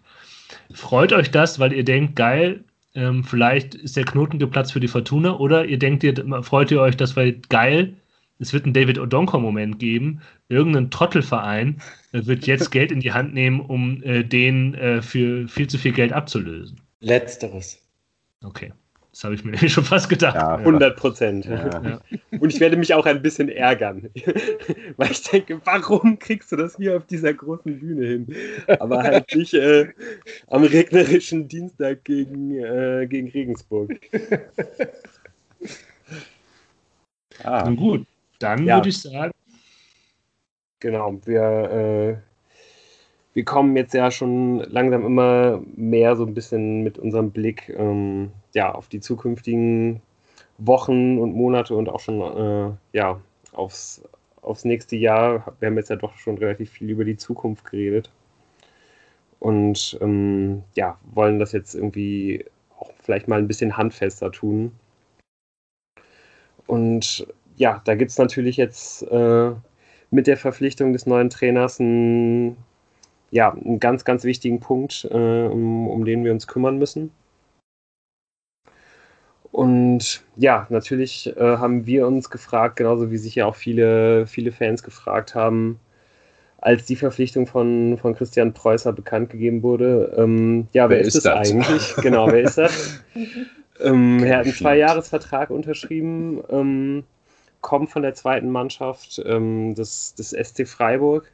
freut euch das, weil ihr denkt, geil, ähm, vielleicht ist der Knoten geplatzt für die Fortuna oder ihr denkt, ihr freut ihr euch, das war geil, es wird einen David Odonko-Moment geben. Irgendein Trottelverein äh, wird jetzt [LAUGHS] Geld in die Hand nehmen, um äh, den äh, für viel zu viel Geld abzulösen. Letzteres. Okay. Das habe ich mir [LAUGHS] schon fast gedacht. Ja, 100 Prozent. Ja. Und ich werde mich auch ein bisschen ärgern, [LAUGHS] weil ich denke, warum kriegst du das hier auf dieser großen Bühne hin? Aber halt nicht äh, am regnerischen Dienstag gegen, äh, gegen Regensburg. ah. Nun gut, dann ja. würde ich sagen. Genau, wir, äh, wir kommen jetzt ja schon langsam immer mehr so ein bisschen mit unserem Blick ähm, ja, auf die zukünftigen Wochen und Monate und auch schon äh, ja, aufs, aufs nächste Jahr. Wir haben jetzt ja doch schon relativ viel über die Zukunft geredet. Und ähm, ja, wollen das jetzt irgendwie auch vielleicht mal ein bisschen handfester tun. Und ja, da gibt es natürlich jetzt äh, mit der Verpflichtung des neuen Trainers einen, ja, einen ganz, ganz wichtigen Punkt, äh, um, um den wir uns kümmern müssen. Und ja, natürlich äh, haben wir uns gefragt, genauso wie sich ja auch viele, viele Fans gefragt haben, als die Verpflichtung von, von Christian Preußer bekannt gegeben wurde. Ähm, ja, wer, wer ist, ist das eigentlich? genau, wer ist das? [LAUGHS] ähm, er hat einen Zwei-Jahres-Vertrag unterschrieben, ähm, kommt von der zweiten Mannschaft ähm, des, des SC Freiburg.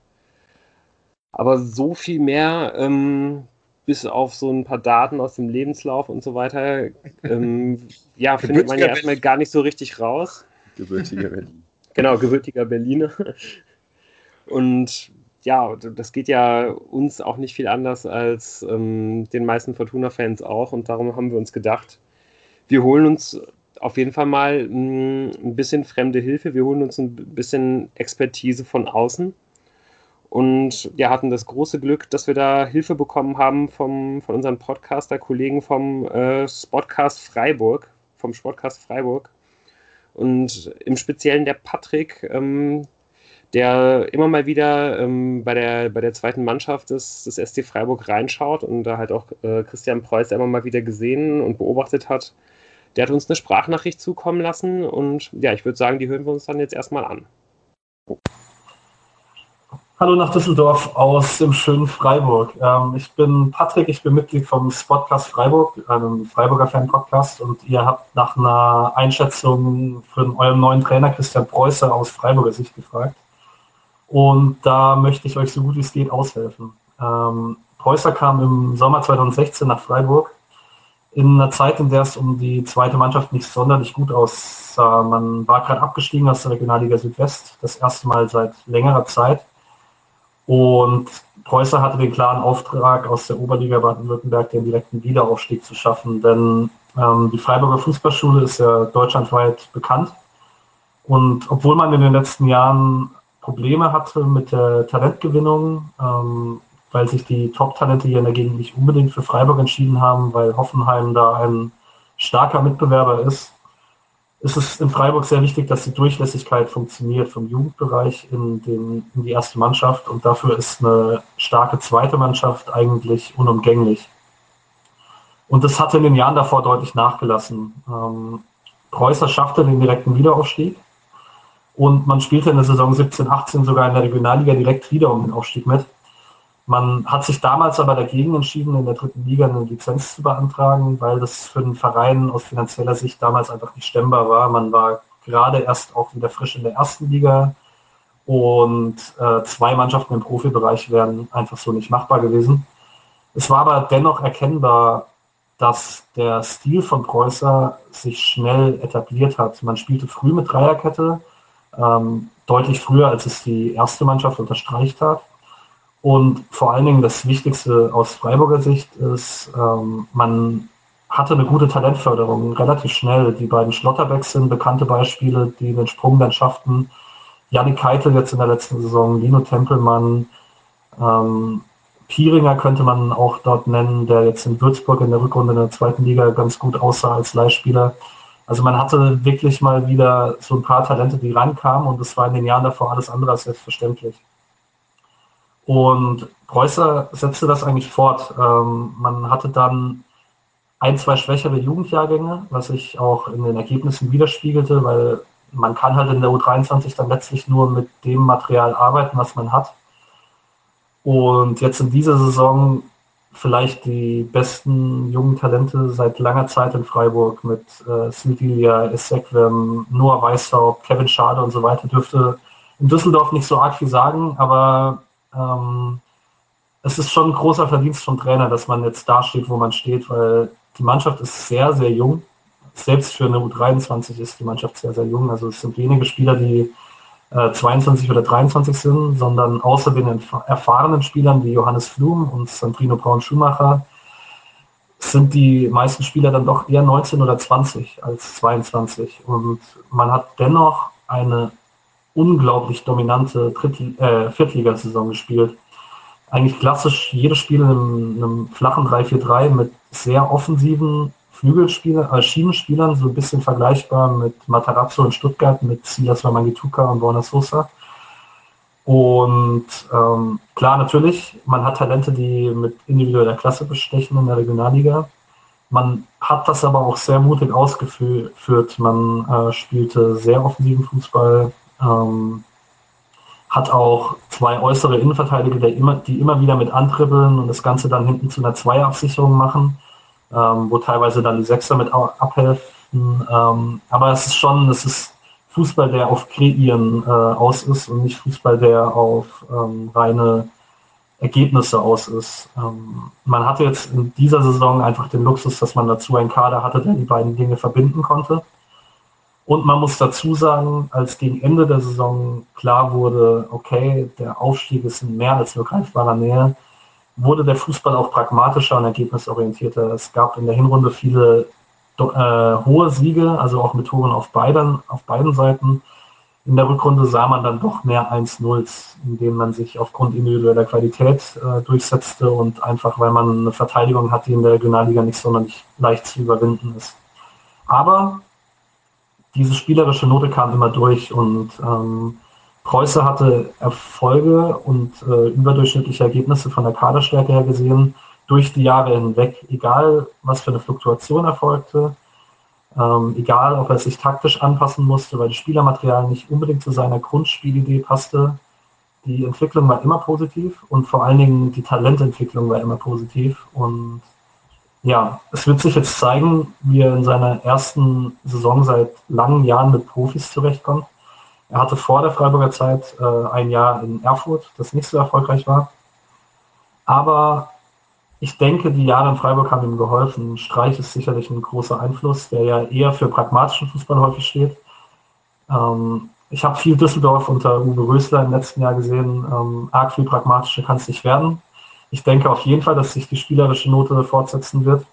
Aber so viel mehr ähm, bis auf so ein paar Daten aus dem Lebenslauf und so weiter, ähm, [LAUGHS] ja, findet man ja erstmal gar nicht so richtig raus. Gebürtiger Berlin. [LAUGHS] Genau, gebürtiger Berliner. [LAUGHS] Und ja, das geht ja uns auch nicht viel anders als ähm, den meisten Fortuna-Fans auch. Und darum haben wir uns gedacht, wir holen uns auf jeden Fall mal mm, ein bisschen fremde Hilfe, wir holen uns ein bisschen Expertise von außen und ja, hatten das große Glück, dass wir da Hilfe bekommen haben vom, von unseren Podcaster-Kollegen vom äh, Spotcast Freiburg, vom Sportcast Freiburg. Und im Speziellen der Patrick, ähm, der immer mal wieder ähm, bei, der, bei der zweiten Mannschaft des, des SC Freiburg reinschaut und da halt auch äh, Christian Preuß immer mal wieder gesehen und beobachtet hat. Der hat uns eine Sprachnachricht zukommen lassen und ja, ich würde sagen, die hören wir uns dann jetzt erstmal an. Hallo nach Düsseldorf aus dem schönen Freiburg. Ähm, ich bin Patrick, ich bin Mitglied vom Spotcast Freiburg, einem Freiburger Fan-Podcast und ihr habt nach einer Einschätzung für euren neuen Trainer Christian Preußer aus Freiburger Sicht gefragt. Und da möchte ich euch so gut wie es geht aushelfen. Ähm, Preußer kam im Sommer 2016 nach Freiburg in einer Zeit, in der es um die zweite Mannschaft nicht sonderlich gut aussah. Man war gerade abgestiegen aus der Regionalliga Südwest, das erste Mal seit längerer Zeit und Preußer hatte den klaren Auftrag, aus der Oberliga Baden-Württemberg den direkten Wiederaufstieg zu schaffen, denn ähm, die Freiburger Fußballschule ist ja deutschlandweit bekannt. Und obwohl man in den letzten Jahren Probleme hatte mit der Talentgewinnung, ähm, weil sich die Top-Talente hier in der Gegend nicht unbedingt für Freiburg entschieden haben, weil Hoffenheim da ein starker Mitbewerber ist, ist es in Freiburg sehr wichtig, dass die Durchlässigkeit funktioniert vom Jugendbereich in, den, in die erste Mannschaft und dafür ist eine starke zweite Mannschaft eigentlich unumgänglich. Und das hatte in den Jahren davor deutlich nachgelassen. Ähm, Preußer schaffte den direkten Wiederaufstieg und man spielte in der Saison 17-18 sogar in der Regionalliga direkt wieder um den Aufstieg mit. Man hat sich damals aber dagegen entschieden, in der dritten Liga eine Lizenz zu beantragen, weil das für den Verein aus finanzieller Sicht damals einfach nicht stemmbar war. Man war gerade erst auch wieder frisch in der ersten Liga und äh, zwei Mannschaften im Profibereich wären einfach so nicht machbar gewesen. Es war aber dennoch erkennbar, dass der Stil von Preußer sich schnell etabliert hat. Man spielte früh mit Dreierkette, ähm, deutlich früher, als es die erste Mannschaft unterstreicht hat. Und vor allen Dingen das Wichtigste aus Freiburger Sicht ist, ähm, man hatte eine gute Talentförderung relativ schnell. Die beiden Schlotterbecks sind bekannte Beispiele, die den Sprung dann schafften. Janik Keitel jetzt in der letzten Saison, Lino Tempelmann, ähm, Pieringer könnte man auch dort nennen, der jetzt in Würzburg in der Rückrunde in der zweiten Liga ganz gut aussah als Leihspieler. Also man hatte wirklich mal wieder so ein paar Talente, die rankamen und das war in den Jahren davor alles andere als selbstverständlich. Und Preußer setzte das eigentlich fort. Ähm, man hatte dann ein, zwei schwächere Jugendjahrgänge, was sich auch in den Ergebnissen widerspiegelte, weil man kann halt in der U23 dann letztlich nur mit dem Material arbeiten, was man hat. Und jetzt in dieser Saison vielleicht die besten jungen Talente seit langer Zeit in Freiburg mit äh, Smidilia, Essequem, Noah Weishaupt, Kevin Schade und so weiter dürfte in Düsseldorf nicht so arg viel sagen, aber ähm, es ist schon ein großer Verdienst vom Trainer, dass man jetzt da steht, wo man steht, weil die Mannschaft ist sehr, sehr jung. Selbst für eine U23 ist die Mannschaft sehr, sehr jung. Also es sind wenige Spieler, die äh, 22 oder 23 sind, sondern außer den erfahrenen Spielern wie Johannes Flum und Sandrino Braun-Schumacher sind die meisten Spieler dann doch eher 19 oder 20 als 22. Und man hat dennoch eine unglaublich dominante Drittl äh, Viertligasaison gespielt. Eigentlich klassisch jedes Spiel in einem, flachen 3-4-3 mit sehr offensiven Flügelspieler, äh, Schienenspielern, so ein bisschen vergleichbar mit Matarazzo in Stuttgart, mit Silas Wamangituka und Borna Sosa. Und ähm, klar, natürlich, man hat Talente, die mit individueller Klasse bestechen in der Regionalliga. Man hat das aber auch sehr mutig ausgeführt. Man äh, spielte sehr offensiven Fußball, ähm, hat auch zwei äußere Innenverteidiger, die immer, die immer wieder mit antribbeln und das Ganze dann hinten zu einer Zweierabsicherung machen ähm, wo teilweise dann die Sechser mit abhelfen. Ähm, aber es ist schon, es ist Fußball, der auf Kreieren äh, aus ist und nicht Fußball, der auf ähm, reine Ergebnisse aus ist. Ähm, man hatte jetzt in dieser Saison einfach den Luxus, dass man dazu einen Kader hatte, der die beiden Dinge verbinden konnte. Und man muss dazu sagen, als gegen Ende der Saison klar wurde, okay, der Aufstieg ist in mehr als nur greifbarer Nähe, wurde der Fußball auch pragmatischer und ergebnisorientierter. Es gab in der Hinrunde viele äh, hohe Siege, also auch mit Toren auf beiden, auf beiden Seiten. In der Rückrunde sah man dann doch mehr 1-0, indem man sich aufgrund individueller Qualität äh, durchsetzte und einfach, weil man eine Verteidigung hat, die in der Regionalliga nicht sonderlich leicht zu überwinden ist. Aber diese spielerische Note kam immer durch und ähm, Preuße hatte Erfolge und äh, überdurchschnittliche Ergebnisse von der Kaderstärke her gesehen durch die Jahre hinweg, egal was für eine Fluktuation erfolgte, ähm, egal ob er sich taktisch anpassen musste, weil das Spielermaterial nicht unbedingt zu seiner Grundspielidee passte. Die Entwicklung war immer positiv und vor allen Dingen die Talententwicklung war immer positiv. Und ja, es wird sich jetzt zeigen, wie er in seiner ersten Saison seit langen Jahren mit Profis zurechtkommt. Er hatte vor der Freiburger Zeit äh, ein Jahr in Erfurt, das nicht so erfolgreich war. Aber ich denke, die Jahre in Freiburg haben ihm geholfen. Streich ist sicherlich ein großer Einfluss, der ja eher für pragmatischen Fußball häufig steht. Ähm, ich habe viel Düsseldorf unter Uwe Rösler im letzten Jahr gesehen. Ähm, arg viel pragmatischer kann es nicht werden. Ich denke auf jeden Fall, dass sich die spielerische Note fortsetzen wird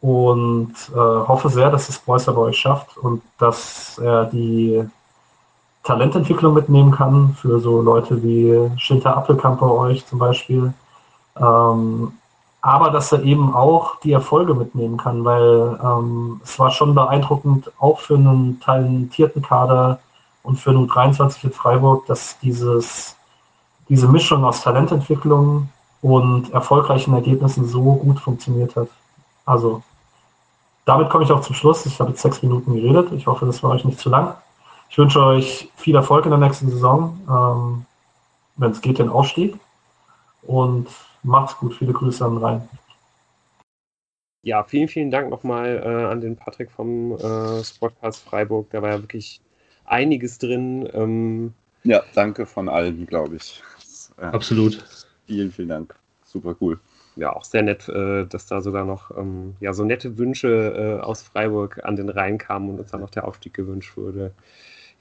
und äh, hoffe sehr, dass es Preußer bei euch schafft und dass er die Talententwicklung mitnehmen kann für so Leute wie Schinter Appelkamp bei euch zum Beispiel. Ähm, aber dass er eben auch die Erfolge mitnehmen kann, weil ähm, es war schon beeindruckend, auch für einen talentierten Kader und für einen 23 in Freiburg, dass dieses, diese Mischung aus Talententwicklung und erfolgreichen Ergebnissen so gut funktioniert hat. Also damit komme ich auch zum Schluss. Ich habe jetzt sechs Minuten geredet. Ich hoffe, das war euch nicht zu lang. Ich wünsche euch viel Erfolg in der nächsten Saison, ähm, wenn es geht, den Aufstieg. Und macht's gut. Viele Grüße an Rhein. Ja, vielen, vielen Dank nochmal äh, an den Patrick vom äh, Sportcast Freiburg. Da war ja wirklich einiges drin. Ähm, ja, danke von allen, glaube ich. Ja. Absolut. Vielen, vielen Dank. Super cool. Ja, auch sehr nett, äh, dass da sogar noch ähm, ja, so nette Wünsche äh, aus Freiburg an den Rhein kamen und uns dann noch der Aufstieg gewünscht wurde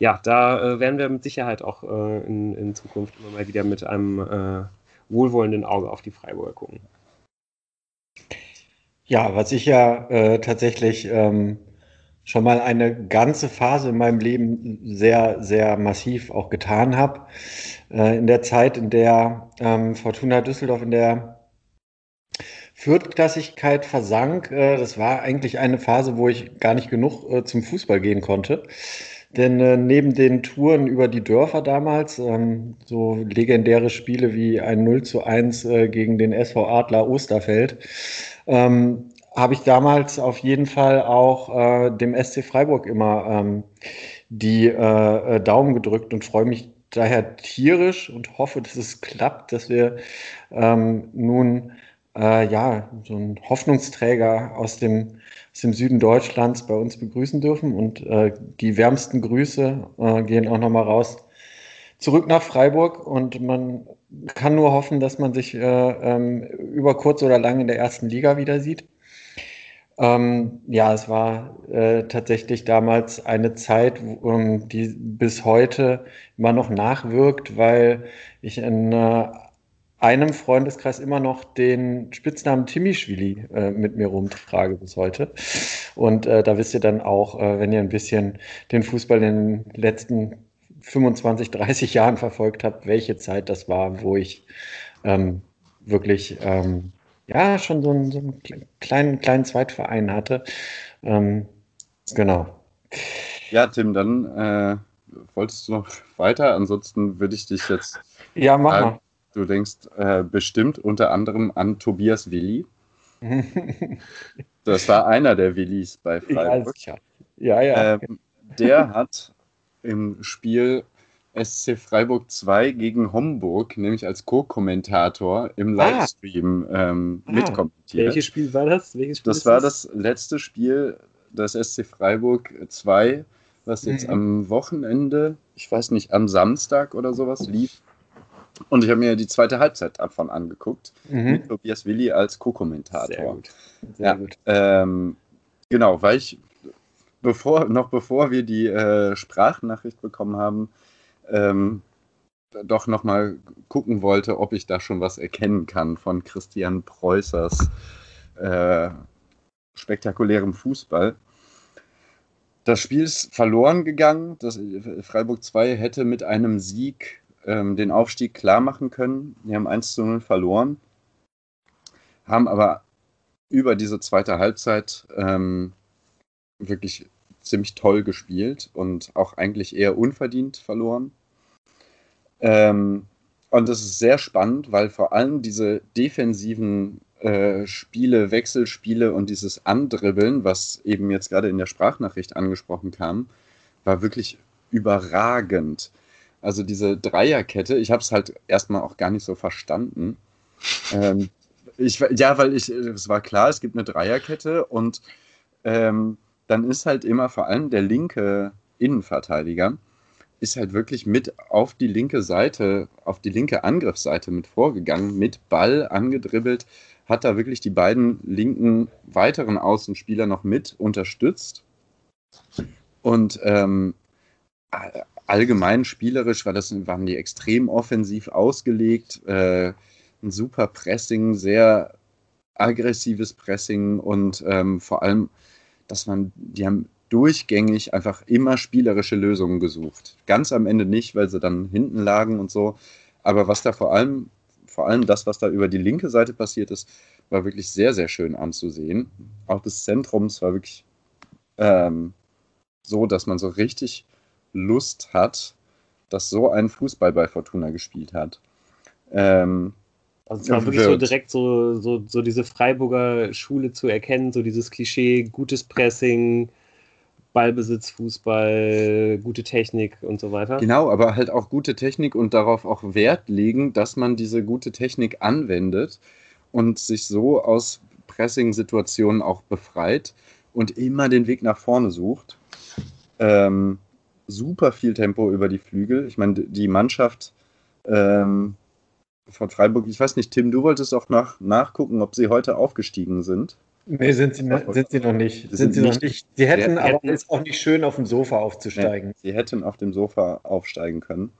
ja, da äh, werden wir mit Sicherheit auch in, in, Zukunft immer mal wieder mit einem äh, wohlwollenden Auge auf die Freiburger gucken. Ja, was ich ja äh, tatsächlich ähm, schon mal eine ganze Phase in meinem Leben sehr, sehr massiv auch getan habe. Äh, in der Zeit, in der ähm, Fortuna Düsseldorf in der Viertklassigkeit versank, äh, das war eigentlich eine Phase, wo ich gar nicht genug zum Fußball gehen konnte. Denn äh, neben den Touren über die Dörfer damals, ähm, so legendäre Spiele wie ein 0 zu 1 äh, gegen den SV Adler Osterfeld, ähm, habe ich damals auf jeden Fall auch äh, dem SC Freiburg immer ähm, die äh, äh, Daumen gedrückt und freue mich daher tierisch und hoffe, dass es klappt, dass wir ähm, nun äh, ja so einen Hoffnungsträger aus dem, aus dem Süden Deutschlands bei uns begrüßen dürfen. Und äh, die wärmsten Grüße äh, gehen auch nochmal raus zurück nach Freiburg und man kann nur hoffen, dass man sich äh, ähm, über kurz oder lang in der ersten Liga wieder sieht. Ähm, ja, es war äh, tatsächlich damals eine Zeit, um, die bis heute immer noch nachwirkt, weil ich in äh, einem Freundeskreis immer noch den Spitznamen Timischwili äh, mit mir rumtrage bis heute. Und äh, da wisst ihr dann auch, äh, wenn ihr ein bisschen den Fußball in den letzten 25, 30 Jahren verfolgt habt, welche Zeit das war, wo ich ähm, wirklich ähm, ja schon so einen, so einen, kleinen, kleinen Zweitverein hatte. Ähm, genau. Ja, Tim, dann äh, wolltest du noch weiter? Ansonsten würde ich dich jetzt. Ja, mach mal. Du denkst äh, bestimmt unter anderem an Tobias Willi. [LAUGHS] das war einer der Willis bei Freiburg. Ja, ja. ja. Ähm, der hat im Spiel SC Freiburg 2 gegen Homburg, nämlich als Co-Kommentator im ah. Livestream ah. ähm, ah. mitkommentiert. Welches Spiel war das? Welches Spiel das war das? das letzte Spiel des SC Freiburg 2, was jetzt mhm. am Wochenende, ich weiß nicht, am Samstag oder sowas lief. Und ich habe mir die zweite Halbzeit davon angeguckt, mhm. mit Tobias Willi als Co-Kommentator. Sehr gut. Sehr ja, gut. Ähm, genau, weil ich bevor, noch bevor wir die äh, Sprachnachricht bekommen haben, ähm, doch nochmal gucken wollte, ob ich da schon was erkennen kann von Christian Preußers äh, spektakulärem Fußball. Das Spiel ist verloren gegangen. Das, Freiburg 2 hätte mit einem Sieg ähm, den Aufstieg klar machen können. Die haben 1 zu 0 verloren, haben aber über diese zweite Halbzeit ähm, wirklich ziemlich toll gespielt und auch eigentlich eher unverdient verloren. Ähm, und das ist sehr spannend, weil vor allem diese defensiven äh, Spiele, Wechselspiele und dieses Andribbeln, was eben jetzt gerade in der Sprachnachricht angesprochen kam, war wirklich überragend. Also diese Dreierkette, ich habe es halt erstmal auch gar nicht so verstanden. ähm, ich, ja, weil ich, es war klar, es gibt eine Dreierkette und ähm, dann ist halt immer vor allem der linke Innenverteidiger ist halt wirklich mit auf die linke Seite, auf die linke Angriffsseite mit vorgegangen, mit Ball angedribbelt, hat da wirklich die beiden linken weiteren Außenspieler noch mit unterstützt. Und ähm, allgemein spielerisch war das, waren die extrem offensiv ausgelegt. Äh, ein super Pressing, sehr aggressives Pressing und ähm, vor allem, dass man, die haben durchgängig einfach immer spielerische Lösungen gesucht. Ganz am Ende nicht, weil sie dann hinten lagen und so. Aber was da vor allem, vor allem das, was da über die linke Seite passiert ist, war wirklich sehr, sehr schön anzusehen. Auch das Zentrums war wirklich ähm, so, dass man so richtig Lust hat, dass so ein Fußball bei Fortuna gespielt hat. Ähm, also es war wirklich so direkt so, so, so diese Freiburger Schule zu erkennen, so dieses Klischee, gutes Pressing, Ballbesitz, Fußball, gute Technik und so weiter. Genau, aber halt auch gute Technik und darauf auch Wert legen, dass man diese gute Technik anwendet und sich so aus Pressing-Situationen auch befreit und immer den Weg nach vorne sucht. Ähm, super viel Tempo über die Flügel. Ich meine, die Mannschaft ähm, von Freiburg, ich weiß nicht, Tim, du wolltest auch nach, nachgucken, ob sie heute aufgestiegen sind. Nee, sind sie, sind sie noch nicht. Sind, sind sie nicht, noch nicht. Sie hätten, aber hätten, ist auch nicht schön, auf dem Sofa aufzusteigen. Nee, sie hätten auf dem Sofa aufsteigen können.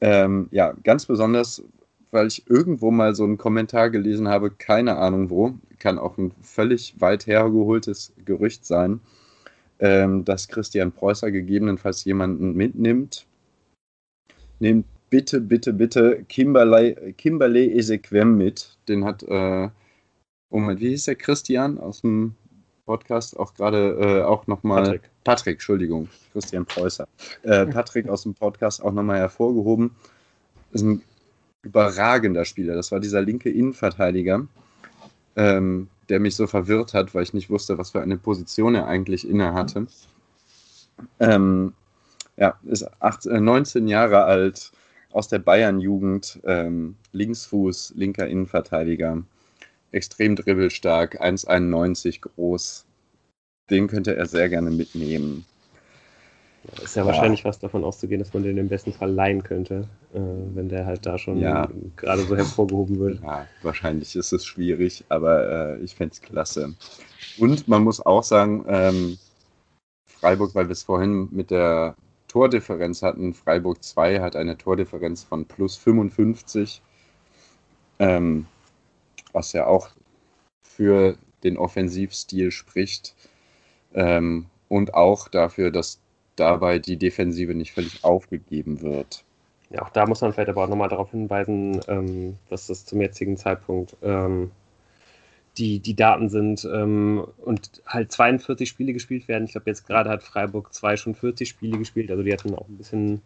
Ähm, ja, ganz besonders, weil ich irgendwo mal so einen Kommentar gelesen habe, keine Ahnung wo, kann auch ein völlig weit hergeholtes Gerücht sein, ähm, dass Christian Preußer gegebenenfalls jemanden mitnimmt. Nehmt bitte, bitte, bitte Kimberley, Kimberley Esequem mit. Den hat äh, Moment, wie hieß der Christian aus dem Podcast auch gerade äh, auch nochmal. Patrick. Patrick, Entschuldigung, Christian Preußer. Äh, [LAUGHS] Patrick aus dem Podcast auch nochmal hervorgehoben. Das ist ein überragender Spieler. Das war dieser linke Innenverteidiger, ähm, der mich so verwirrt hat, weil ich nicht wusste, was für eine Position er eigentlich inne hatte. Ähm, Ja, ist 18, 19 äh, Jahre alt, aus der Bayern-Jugend, ähm, Linksfuß, linker Innenverteidiger, extrem dribbelstark, 1,91 groß. Den könnte er sehr gerne mitnehmen. Ja, ist ja, ja, wahrscheinlich was davon auszugehen, dass man den im besten Fall leihen könnte, äh, wenn der halt da schon ja. gerade so hervorgehoben wird. Ja, wahrscheinlich ist es schwierig, aber äh, ich fände es klasse. Und man muss auch sagen, ähm, Freiburg, weil wir es vorhin mit der Tordifferenz hatten, Freiburg 2 hat eine Tordifferenz von plus 55, ähm, was ja auch für den Offensivstil spricht ähm, und auch dafür, dass dabei die Defensive nicht völlig aufgegeben wird. Ja, auch da muss man vielleicht aber auch nochmal darauf hinweisen, ähm, dass das zum jetzigen Zeitpunkt ähm, die, die Daten sind ähm, und halt 42 Spiele gespielt werden. Ich glaube, jetzt gerade hat Freiburg 2 schon 40 Spiele gespielt, also die hatten auch ein bisschen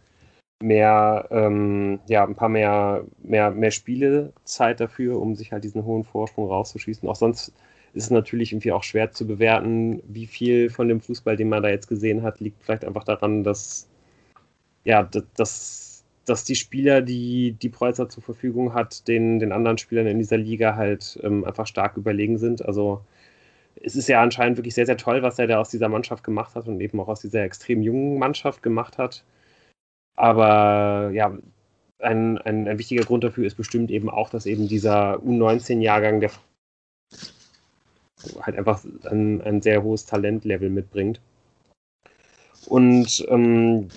mehr, ähm, ja, ein paar mehr, mehr, mehr Spielezeit dafür, um sich halt diesen hohen Vorsprung rauszuschießen. Auch sonst ist es natürlich irgendwie auch schwer zu bewerten, wie viel von dem Fußball, den man da jetzt gesehen hat, liegt vielleicht einfach daran, dass ja, dass dass die Spieler, die die Preußer zur Verfügung hat, den, den anderen Spielern in dieser Liga halt ähm, einfach stark überlegen sind. Also es ist ja anscheinend wirklich sehr, sehr toll, was er da aus dieser Mannschaft gemacht hat und eben auch aus dieser extrem jungen Mannschaft gemacht hat. Aber ja, ein, ein, ein wichtiger Grund dafür ist bestimmt eben auch, dass eben dieser U19-Jahrgang der halt einfach ein, ein sehr hohes Talentlevel mitbringt. Und ähm,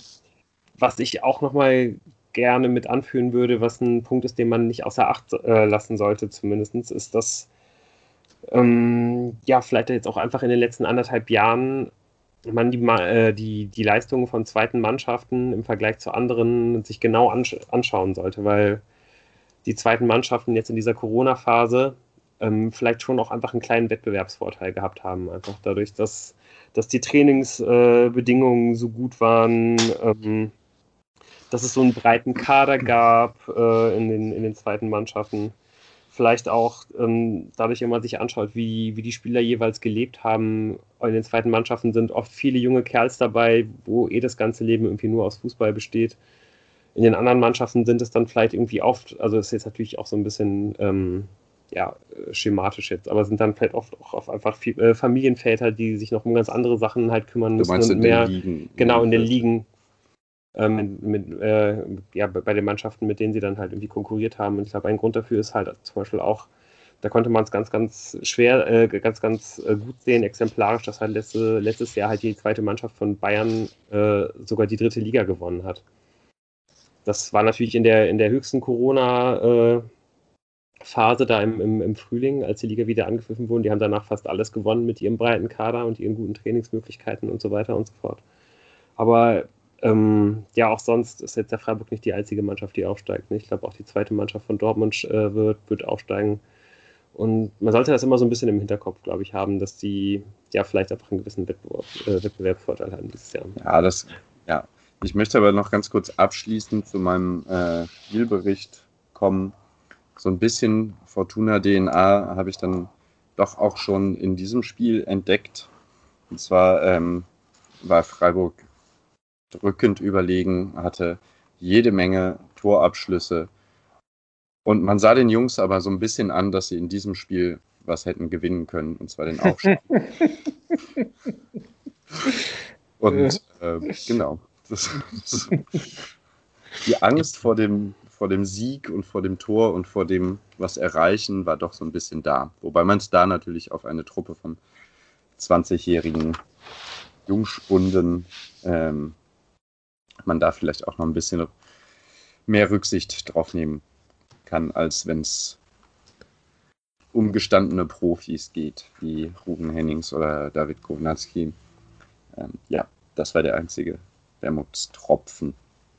was ich auch nochmal gerne mit anführen würde, was ein Punkt ist, den man nicht außer Acht äh, lassen sollte, zumindest, ist, dass ähm, ja, vielleicht jetzt auch einfach in den letzten anderthalb Jahren man die, äh, die, die Leistungen von zweiten Mannschaften im Vergleich zu anderen sich genau ansch anschauen sollte, weil die zweiten Mannschaften jetzt in dieser Corona-Phase ähm, vielleicht schon auch einfach einen kleinen Wettbewerbsvorteil gehabt haben. Einfach dadurch, dass, dass die Trainingsbedingungen äh, so gut waren, ähm, dass es so einen breiten Kader gab äh, in, den, in den zweiten Mannschaften. Vielleicht auch ähm, dadurch, wenn man sich anschaut, wie, wie die Spieler jeweils gelebt haben. In den zweiten Mannschaften sind oft viele junge Kerls dabei, wo eh das ganze Leben irgendwie nur aus Fußball besteht. In den anderen Mannschaften sind es dann vielleicht irgendwie oft, also das ist jetzt natürlich auch so ein bisschen ähm, ja, schematisch jetzt, aber sind dann vielleicht oft auch einfach viel, äh, Familienväter, die sich noch um ganz andere Sachen halt kümmern müssen und mehr. Ligen, genau, in den Ligen ähm, mit, äh, ja, bei den Mannschaften, mit denen sie dann halt irgendwie konkurriert haben. Und ich glaube, ein Grund dafür ist halt zum Beispiel auch, da konnte man es ganz, ganz schwer, äh, ganz, ganz äh, gut sehen, exemplarisch, dass halt letzte, letztes Jahr halt die zweite Mannschaft von Bayern äh, sogar die dritte Liga gewonnen hat. Das war natürlich in der, in der höchsten Corona- äh, Phase da im, im, im, Frühling, als die Liga wieder angepfiffen wurde. Die haben danach fast alles gewonnen mit ihrem breiten Kader und ihren guten Trainingsmöglichkeiten und so weiter und so fort. Aber ähm, ja, auch sonst ist jetzt der Freiburg nicht die einzige Mannschaft, die aufsteigt. Ich glaube, auch die zweite Mannschaft von Dortmund äh, wird, wird aufsteigen. Und man sollte das immer so ein bisschen im Hinterkopf, glaube ich, haben, dass die ja vielleicht einfach einen gewissen Wettbewerb, äh, Wettbewerbsvorteil haben dieses Jahr. Ja, das, ja. Ich möchte aber noch ganz kurz abschließend zu meinem äh, Spielbericht kommen. So ein bisschen Fortuna DNA habe ich dann doch auch schon in diesem Spiel entdeckt. Und zwar ähm, war Freiburg drückend überlegen, hatte jede Menge Torabschlüsse. Und man sah den Jungs aber so ein bisschen an, dass sie in diesem Spiel was hätten gewinnen können, und zwar den Aufstieg. [LAUGHS] und äh, genau. Das, das, die Angst vor dem, vor dem Sieg und vor dem Tor und vor dem was erreichen war doch so ein bisschen da. Wobei man es da natürlich auf eine Truppe von 20-jährigen Jungspunden ähm, man da vielleicht auch noch ein bisschen mehr Rücksicht drauf nehmen kann, als wenn es um gestandene Profis geht, wie Ruben Hennings oder David Kownatski. Ähm, ja, das war der einzige Wermutstropfen.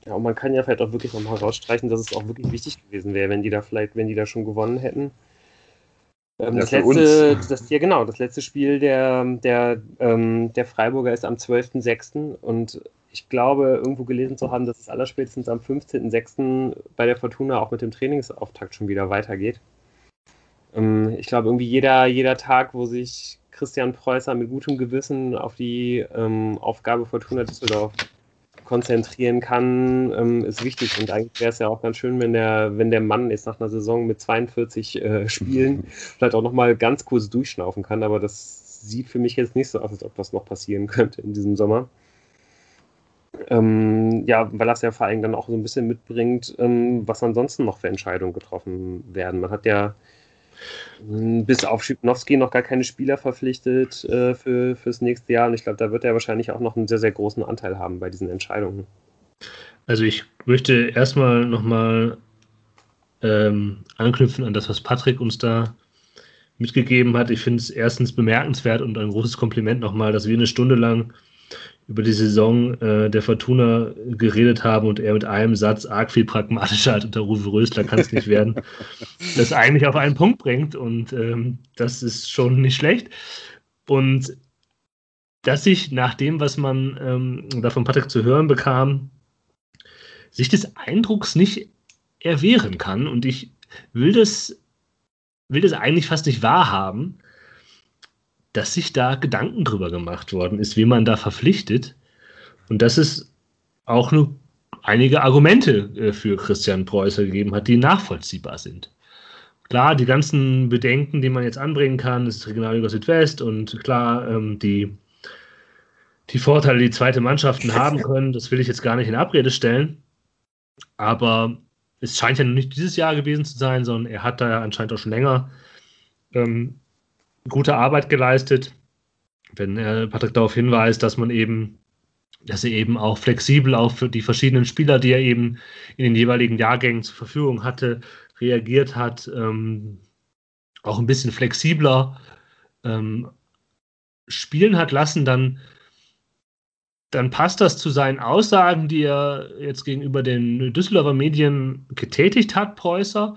Ja, und man kann ja vielleicht auch wirklich nochmal herausstreichen, dass es auch wirklich wichtig gewesen wäre, wenn die da vielleicht, wenn die da schon gewonnen hätten. Ähm, ja, das letzte, das, ja genau, das letzte Spiel der, der, ähm, der Freiburger ist am 12.06. und ich glaube, irgendwo gelesen zu haben, dass es allerspätestens am 15.06. bei der Fortuna auch mit dem Trainingsauftakt schon wieder weitergeht. Ähm, ich glaube, irgendwie jeder, jeder Tag, wo sich Christian Preußer mit gutem Gewissen auf die ähm, Aufgabe Fortuna Düsseldorf konzentrieren kann, ähm, ist wichtig. Und eigentlich wäre es ja auch ganz schön, wenn der, wenn der Mann jetzt nach einer Saison mit 42 äh, Spielen [LAUGHS] vielleicht auch nochmal ganz kurz durchschnaufen kann. Aber das sieht für mich jetzt nicht so aus, als ob das noch passieren könnte in diesem Sommer. Ähm, ja, weil das ja vor allem dann auch so ein bisschen mitbringt, ähm, was ansonsten noch für Entscheidungen getroffen werden. Man hat ja hm, bis auf Schipnowski noch gar keine Spieler verpflichtet äh, für, fürs nächste Jahr. Und ich glaube, da wird er wahrscheinlich auch noch einen sehr, sehr großen Anteil haben bei diesen Entscheidungen. Also ich möchte erstmal nochmal ähm, anknüpfen an das, was Patrick uns da mitgegeben hat. Ich finde es erstens bemerkenswert und ein großes Kompliment nochmal, dass wir eine Stunde lang über die Saison äh, der Fortuna geredet haben und er mit einem Satz arg viel pragmatischer als unter Rufe Rösler kann es nicht werden, [LAUGHS] das eigentlich auf einen Punkt bringt und ähm, das ist schon nicht schlecht. Und dass sich nach dem, was man ähm, da von Patrick zu hören bekam, sich des Eindrucks nicht erwehren kann und ich will das, will das eigentlich fast nicht wahrhaben, dass sich da Gedanken drüber gemacht worden ist, wie man da verpflichtet. Und dass es auch nur einige Argumente äh, für Christian Preußer gegeben hat, die nachvollziehbar sind. Klar, die ganzen Bedenken, die man jetzt anbringen kann, ist Regionalliga Südwest und klar, ähm, die, die Vorteile, die zweite Mannschaften haben können, das will ich jetzt gar nicht in Abrede stellen. Aber es scheint ja nicht dieses Jahr gewesen zu sein, sondern er hat da ja anscheinend auch schon länger ähm, gute Arbeit geleistet. Wenn äh, Patrick darauf hinweist, dass man eben, dass er eben auch flexibel auf die verschiedenen Spieler, die er eben in den jeweiligen Jahrgängen zur Verfügung hatte, reagiert hat, ähm, auch ein bisschen flexibler ähm, spielen hat lassen, dann, dann passt das zu seinen Aussagen, die er jetzt gegenüber den Düsseldorfer Medien getätigt hat, Preußer,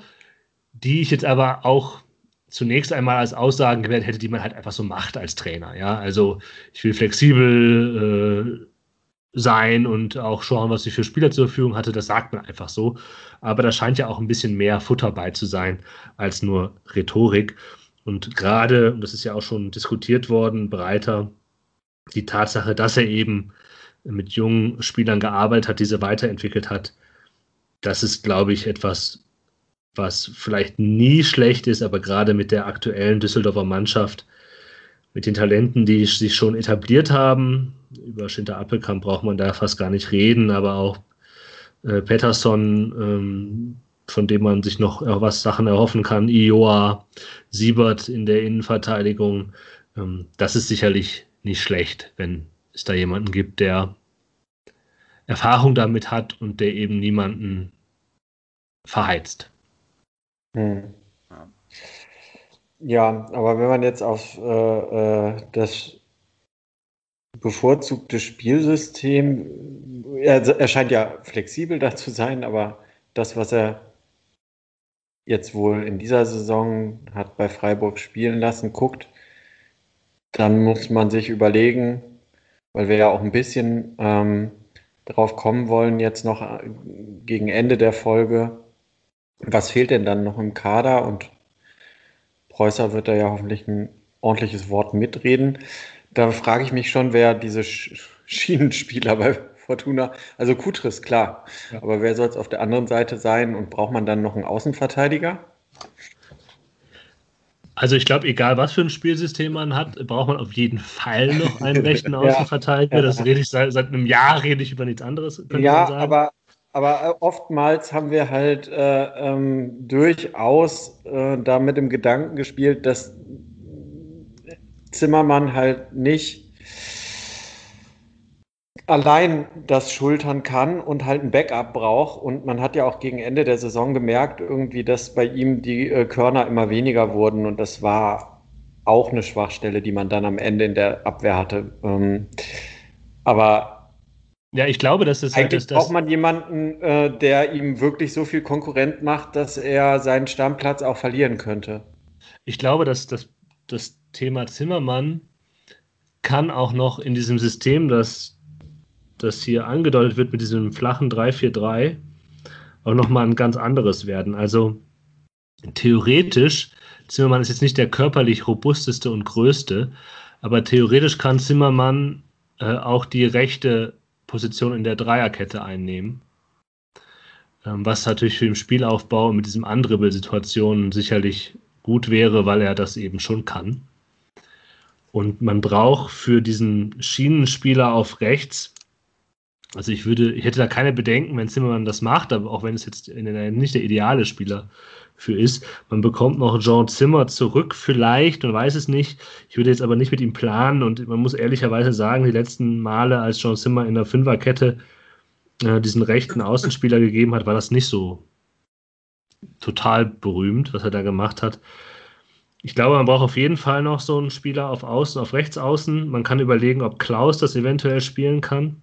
die ich jetzt aber auch zunächst einmal als Aussagen gewählt hätte, die man halt einfach so macht als Trainer. Ja, also ich will flexibel äh, sein und auch schauen, was ich für Spieler zur Verfügung hatte. Das sagt man einfach so. Aber da scheint ja auch ein bisschen mehr Futter bei zu sein als nur Rhetorik. Und gerade, und das ist ja auch schon diskutiert worden, breiter, die Tatsache, dass er eben mit jungen Spielern gearbeitet hat, diese weiterentwickelt hat, das ist, glaube ich, etwas, was vielleicht nie schlecht ist, aber gerade mit der aktuellen Düsseldorfer Mannschaft, mit den Talenten, die sich schon etabliert haben, über Schinter Appelkamp braucht man da fast gar nicht reden, aber auch äh, Pettersson, ähm, von dem man sich noch was Sachen erhoffen kann, Ioa, Siebert in der Innenverteidigung, ähm, das ist sicherlich nicht schlecht, wenn es da jemanden gibt, der Erfahrung damit hat und der eben niemanden verheizt. Hm. Ja. aber wenn man jetzt auf äh, äh, das bevorzugte Spielsystem, er, er scheint ja flexibel da zu sein, aber das, was er jetzt wohl in dieser Saison hat bei Freiburg spielen lassen, guckt, dann muss man sich überlegen, weil wir ja auch ein bisschen ähm, drauf kommen wollen, jetzt noch äh, gegen Ende der Folge, was fehlt denn dann noch im Kader? Und Preußer wird da ja hoffentlich ein ordentliches Wort mitreden. Da frage ich mich schon, wer diese Schienenspieler bei Fortuna, also Kutris, klar, ja. aber wer soll es auf der anderen Seite sein und braucht man dann noch einen Außenverteidiger? Also ich glaube, egal was für ein Spielsystem man hat, braucht man auf jeden Fall noch einen [LAUGHS] rechten Außenverteidiger. ja, ja. Das rede ich seit, seit, einem Jahr rede ich über nichts anderes. Ja, aber aber äh, oftmals haben wir halt äh, ähm, durchaus äh, da mit dem Gedanken gespielt, dass Zimmermann halt nicht allein das schultern kann und halt ein Backup braucht. Und man hat ja auch gegen Ende der Saison gemerkt, irgendwie, dass bei ihm die äh, Körner immer weniger wurden. Und das war auch eine Schwachstelle, die man dann am Ende in der Abwehr hatte. Ähm, aber ja, ich glaube, dass es halt Eigentlich halt, braucht man jemanden, äh, der ihm wirklich so viel Konkurrent macht, dass er seinen Stammplatz auch verlieren könnte. Ich glaube, dass das, das Thema Zimmermann kann auch noch in diesem System, das, das hier angedeutet wird mit diesem flachen 3-4-3, auch nochmal ein ganz anderes werden. Also theoretisch, Zimmermann ist jetzt nicht der körperlich robusteste und größte, aber theoretisch kann Zimmermann äh, auch die rechte Position in der Dreierkette einnehmen. Ähm, was natürlich für den Spielaufbau mit diesem Andribbel-Situationen sicherlich gut wäre, weil er das eben schon kann. Und man braucht für diesen Schienenspieler auf rechts, also ich würde, ich hätte da keine Bedenken, wenn Zimmermann das macht, aber auch wenn es jetzt nicht der ideale Spieler für ist. Man bekommt noch Jean Zimmer zurück, vielleicht, man weiß es nicht. Ich würde jetzt aber nicht mit ihm planen und man muss ehrlicherweise sagen, die letzten Male, als Jean Zimmer in der Fünferkette äh, diesen rechten Außenspieler gegeben hat, war das nicht so total berühmt, was er da gemacht hat. Ich glaube, man braucht auf jeden Fall noch so einen Spieler auf Außen, auf Rechtsaußen. Man kann überlegen, ob Klaus das eventuell spielen kann.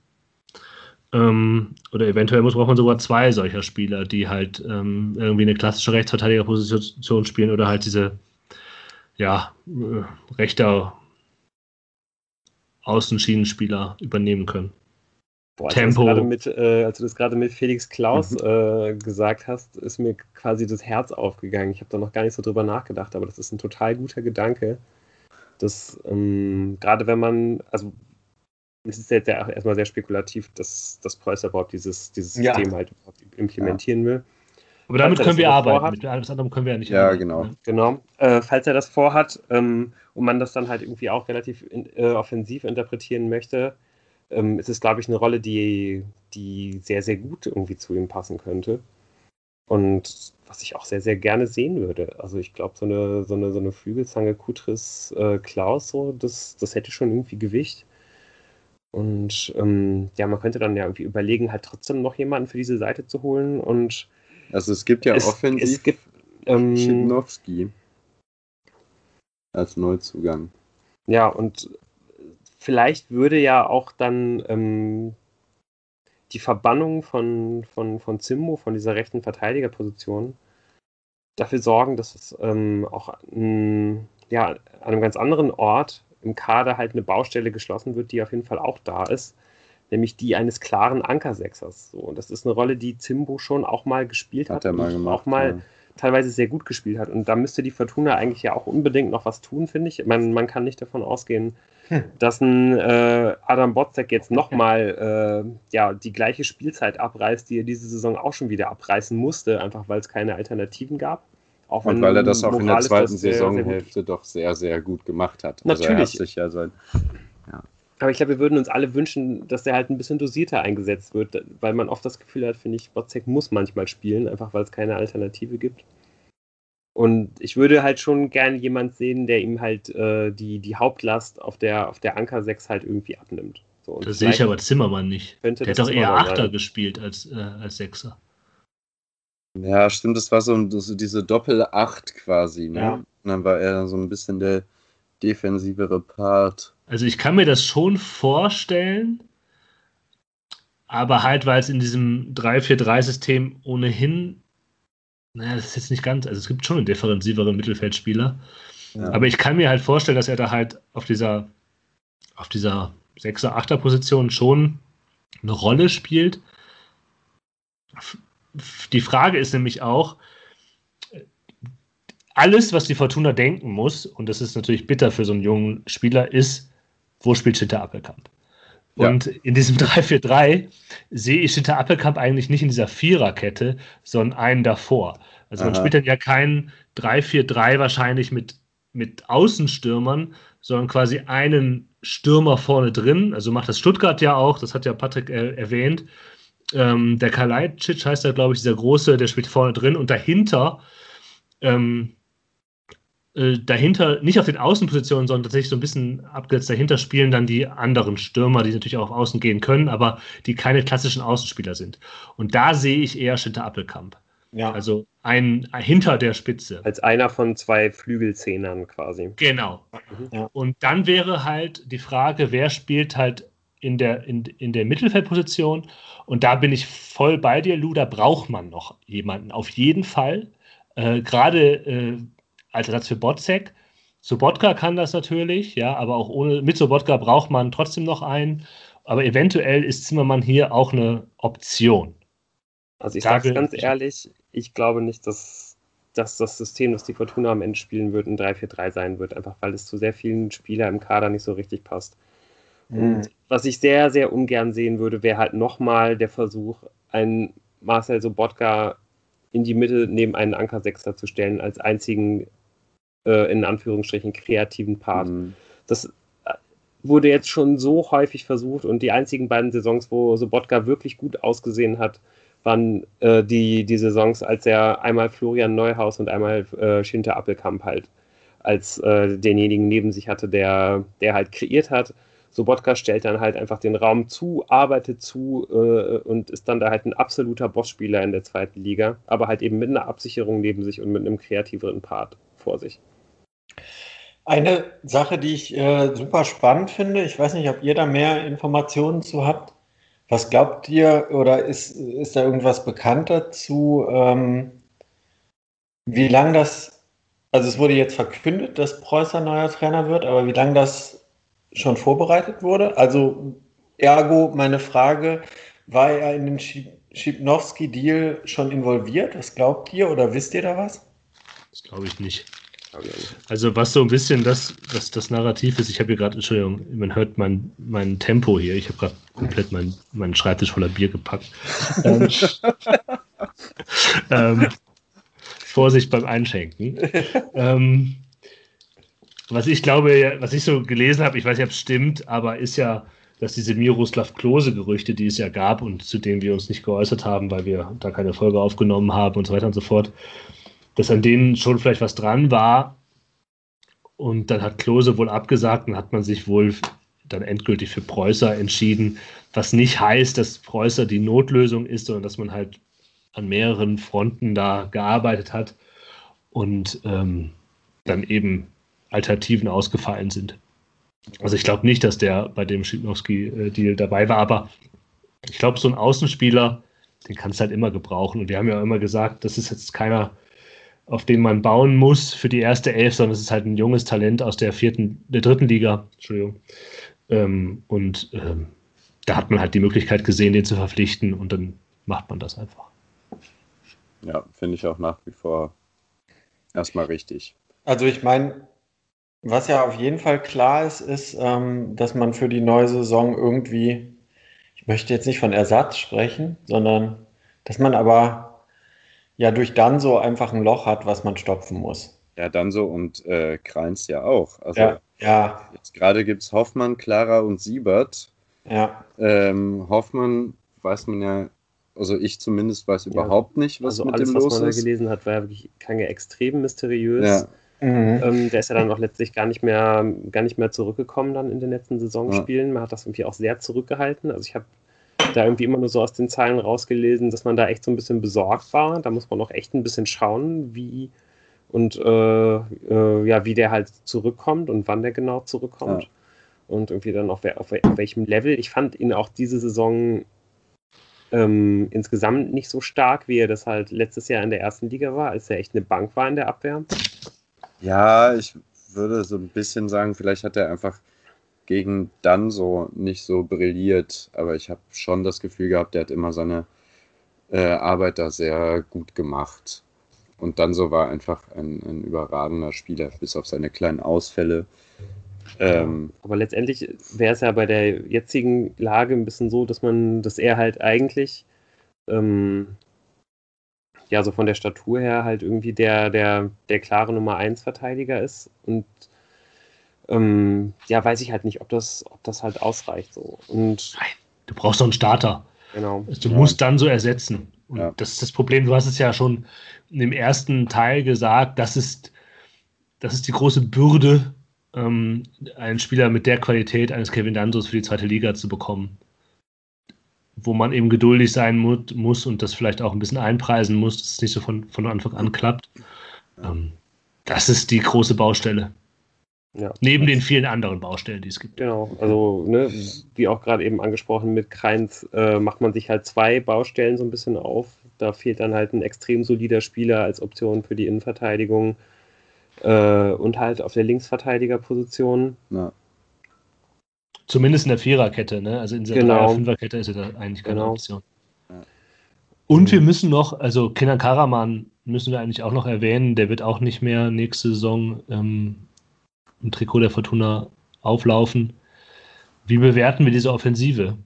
Ähm, oder eventuell muss, braucht man sogar zwei solcher Spieler, die halt ähm, irgendwie eine klassische Rechtsverteidigerposition spielen oder halt diese, ja, äh, rechter Außenschienenspieler übernehmen können. Boah, Tempo. Als, mit, äh, als du das gerade mit Felix Klaus mhm. äh, gesagt hast, ist mir quasi das Herz aufgegangen. Ich habe da noch gar nicht so drüber nachgedacht, aber das ist ein total guter Gedanke. Dass ähm, gerade wenn man, also es ist jetzt ja erstmal sehr spekulativ, dass, dass Preuß überhaupt dieses, dieses ja. System halt implementieren will. Aber damit können wir arbeiten. Vorhat, mit alles andere können wir ja nicht ja, arbeiten. Ja, genau. genau. Äh, falls er das vorhat ähm, und man das dann halt irgendwie auch relativ in, äh, offensiv interpretieren möchte, ähm, ist es, glaube ich, eine Rolle, die, die sehr, sehr gut irgendwie zu ihm passen könnte. Und was ich auch sehr, sehr gerne sehen würde. Also ich glaube, so eine, so eine, so eine Flügelzange Kutris äh, Klaus, so, das, das hätte schon irgendwie Gewicht. Und ähm, ja, man könnte dann ja irgendwie überlegen, halt trotzdem noch jemanden für diese Seite zu holen. Und also es gibt ja es, offensiv es gibt, ähm, Schidnowski als Neuzugang. Ja, und vielleicht würde ja auch dann ähm, die Verbannung von, von, von Zimbo, von dieser rechten Verteidigerposition, dafür sorgen, dass es ähm, auch ein, ja, an einem ganz anderen Ort im Kader halt eine Baustelle geschlossen wird, die auf jeden Fall auch da ist, nämlich die eines klaren Ankersechsers. So, und das ist eine Rolle, die Zimbo schon auch mal gespielt hat, hat er mal gemacht, auch mal ja. teilweise sehr gut gespielt hat. Und da müsste die Fortuna eigentlich ja auch unbedingt noch was tun, finde ich. Man, man kann nicht davon ausgehen, hm. dass ein äh, Adam Botzek jetzt nochmal äh, ja, die gleiche Spielzeit abreißt, die er diese Saison auch schon wieder abreißen musste, einfach weil es keine Alternativen gab. Auch Und weil er das auch in der zweiten Saisonhälfte doch sehr, sehr gut gemacht hat. Natürlich. Also er hat sich ja sein, ja. Aber ich glaube, wir würden uns alle wünschen, dass er halt ein bisschen dosierter eingesetzt wird, weil man oft das Gefühl hat, finde ich, Botzek muss manchmal spielen, einfach weil es keine Alternative gibt. Und ich würde halt schon gerne jemand sehen, der ihm halt äh, die, die Hauptlast auf der, auf der Anker 6 halt irgendwie abnimmt. So, das sehe ich aber Zimmermann nicht. Der hat doch eher Achter sein. gespielt als, äh, als Sechser. Ja, stimmt, das war so, so diese Doppel-Acht quasi. Ne? Ja. Und dann war er so ein bisschen der defensivere Part. Also ich kann mir das schon vorstellen, aber halt, weil es in diesem 3-4-3-System ohnehin naja, das ist jetzt nicht ganz, also es gibt schon einen differenziveren Mittelfeldspieler. Ja. Aber ich kann mir halt vorstellen, dass er da halt auf dieser, auf dieser 6er, 8er Position schon eine Rolle spielt. Die Frage ist nämlich auch, alles, was die Fortuna denken muss, und das ist natürlich bitter für so einen jungen Spieler, ist, wo spielt Schitter Appelkamp? Und ja. in diesem [LAUGHS] 3-4-3 sehe ich Schitter Appelkamp eigentlich nicht in dieser Viererkette, sondern einen davor. Also man Aha. spielt dann ja kein 3-4-3 wahrscheinlich mit, mit Außenstürmern, sondern quasi einen Stürmer vorne drin. Also macht das Stuttgart ja auch, das hat ja Patrick äh, erwähnt. Ähm, der Kalajdzic heißt da, glaube ich, dieser große, der spielt vorne drin und dahinter ähm, äh, dahinter, nicht auf den Außenpositionen, sondern tatsächlich so ein bisschen abgesetzt dahinter spielen dann die anderen Stürmer, die natürlich auch auf Außen gehen können, aber die keine klassischen Außenspieler sind. Und da sehe ich eher Schinter Appelkamp. Ja. Also ein, ein, hinter der Spitze. Als einer von zwei Flügelzehnern quasi. Genau. Mhm. Ja. Und dann wäre halt die Frage, wer spielt halt in der, in, in der Mittelfeldposition. Und da bin ich voll bei dir, Lu, da braucht man noch jemanden. Auf jeden Fall. Äh, Gerade äh, als Ersatz für Botzek. Sobotka kann das natürlich, ja, aber auch ohne, mit Sobotka braucht man trotzdem noch einen. Aber eventuell ist Zimmermann hier auch eine Option. Also ich sage ganz ehrlich, ich glaube nicht, dass, dass das System, das die Fortuna am Ende spielen wird, ein 3-4-3 sein wird, einfach weil es zu sehr vielen Spielern im Kader nicht so richtig passt. Mhm. Was ich sehr, sehr ungern sehen würde, wäre halt nochmal der Versuch, einen Marcel Sobotka in die Mitte neben einen Anker-Sechster zu stellen, als einzigen, äh, in Anführungsstrichen, kreativen Part. Mhm. Das äh, wurde jetzt schon so häufig versucht und die einzigen beiden Saisons, wo Sobotka wirklich gut ausgesehen hat, waren äh, die, die Saisons, als er einmal Florian Neuhaus und einmal äh, Schinter Appelkamp halt als äh, denjenigen neben sich hatte, der, der halt kreiert hat. Sobotka stellt dann halt einfach den Raum zu, arbeitet zu äh, und ist dann da halt ein absoluter Bossspieler in der zweiten Liga, aber halt eben mit einer Absicherung neben sich und mit einem kreativeren Part vor sich. Eine Sache, die ich äh, super spannend finde, ich weiß nicht, ob ihr da mehr Informationen zu habt. Was glaubt ihr oder ist, ist da irgendwas bekannt dazu, ähm, wie lange das, also es wurde jetzt verkündet, dass Preußer neuer Trainer wird, aber wie lange das schon vorbereitet wurde? Also ergo meine Frage, war er in den Schipnowski-Deal schon involviert? Was glaubt ihr oder wisst ihr da was? Das glaube ich nicht. Also was so ein bisschen das, das, das Narrativ ist, ich habe hier gerade, Entschuldigung, man hört mein, mein Tempo hier, ich habe gerade komplett meinen mein Schreibtisch voller Bier gepackt. ähm, [LAUGHS] ähm, Vorsicht beim Einschenken. ähm, was ich glaube, was ich so gelesen habe, ich weiß nicht, ob es stimmt, aber ist ja, dass diese Miroslav Klose-Gerüchte, die es ja gab und zu denen wir uns nicht geäußert haben, weil wir da keine Folge aufgenommen haben und so weiter und so fort, dass an denen schon vielleicht was dran war. Und dann hat Klose wohl abgesagt und hat man sich wohl dann endgültig für Preußer entschieden, was nicht heißt, dass Preußer die Notlösung ist, sondern dass man halt an mehreren Fronten da gearbeitet hat und ähm, dann eben Alternativen ausgefallen sind. Also ich glaube nicht, dass der bei dem Schipnowski-Deal dabei war, aber ich glaube, so ein Außenspieler, den kannst du halt immer gebrauchen. Und wir haben ja immer gesagt, das ist jetzt keiner, auf den man bauen muss für die erste Elf, sondern es ist halt ein junges Talent aus der vierten, der dritten Liga. Entschuldigung. Ähm, und ähm, da hat man halt die Möglichkeit gesehen, den zu verpflichten und dann macht man das einfach. Ja, finde ich auch nach wie vor erstmal richtig. Also ich meine, was ja auf jeden Fall klar ist, ist, ähm, dass man für die neue Saison irgendwie, ich möchte jetzt nicht von Ersatz sprechen, sondern dass man aber ja durch Danso einfach ein Loch hat, was man stopfen muss. Ja, Danso und äh, Kreins ja auch. Also ja, ja. jetzt gerade gibt es Hoffmann, Clara und Siebert. Ja. Ähm, Hoffmann weiß man ja, also ich zumindest weiß ja. überhaupt nicht, was also mit alles, dem los ist. was man da gelesen hat, war ja wirklich extrem mysteriös. Ja. Mhm. Ähm, der ist ja dann auch letztlich gar nicht mehr, gar nicht mehr zurückgekommen dann in den letzten Saisonspielen. Man hat das irgendwie auch sehr zurückgehalten. Also ich habe da irgendwie immer nur so aus den Zahlen rausgelesen, dass man da echt so ein bisschen besorgt war. Da muss man auch echt ein bisschen schauen, wie und äh, äh, ja, wie der halt zurückkommt und wann der genau zurückkommt. Ja. Und irgendwie dann auf, auf, auf, welchem Level. Ich fand ihn auch diese Saison ähm, insgesamt nicht so stark, wie er das halt letztes Jahr in der ersten Liga war, als er echt eine Bank war in der Abwehr. Ja, ich würde so ein bisschen sagen, vielleicht hat er einfach gegen dann so nicht so brilliert, aber ich habe schon das Gefühl gehabt, der hat immer seine äh, Arbeit da sehr gut gemacht. Und dann so war einfach ein, ein überragender Spieler, bis auf seine kleinen Ausfälle. Ähm, aber letztendlich wäre es ja bei der jetzigen Lage ein bisschen so, dass man, dass er halt eigentlich ähm, ja so von der Statur her halt irgendwie der, der, der klare Nummer 1 Verteidiger ist und ähm, ja, weiß ich halt nicht, ob das, ob das halt ausreicht. So. Und Nein, du brauchst doch einen Starter. Genau. Also du ja. musst dann so ersetzen. Und ja. das ist das Problem. Du hast es ja schon im ersten Teil gesagt, das ist, das ist die große Bürde, ähm, einen Spieler mit der Qualität eines Kevin Dansos für die zweite Liga zu bekommen. Wo man eben geduldig sein mu muss und das vielleicht auch ein bisschen einpreisen muss, dass es nicht so von, von Anfang an klappt. Ähm, das ist die große Baustelle. Ja. Neben den vielen anderen Baustellen, die es gibt. Genau, also ne, wie auch gerade eben angesprochen, mit Kreins äh, macht man sich halt zwei Baustellen so ein bisschen auf. Da fehlt dann halt ein extrem solider Spieler als Option für die Innenverteidigung äh, und halt auf der Linksverteidigerposition. Ja. Zumindest in der Viererkette, ne? Also in der genau. Dreier-, Fünferkette ist ja da eigentlich keine genau. Option. Und wir müssen noch, also Kenan Karaman müssen wir eigentlich auch noch erwähnen, der wird auch nicht mehr nächste Saison ähm, im Trikot der Fortuna auflaufen. Wie bewerten wir diese Offensive?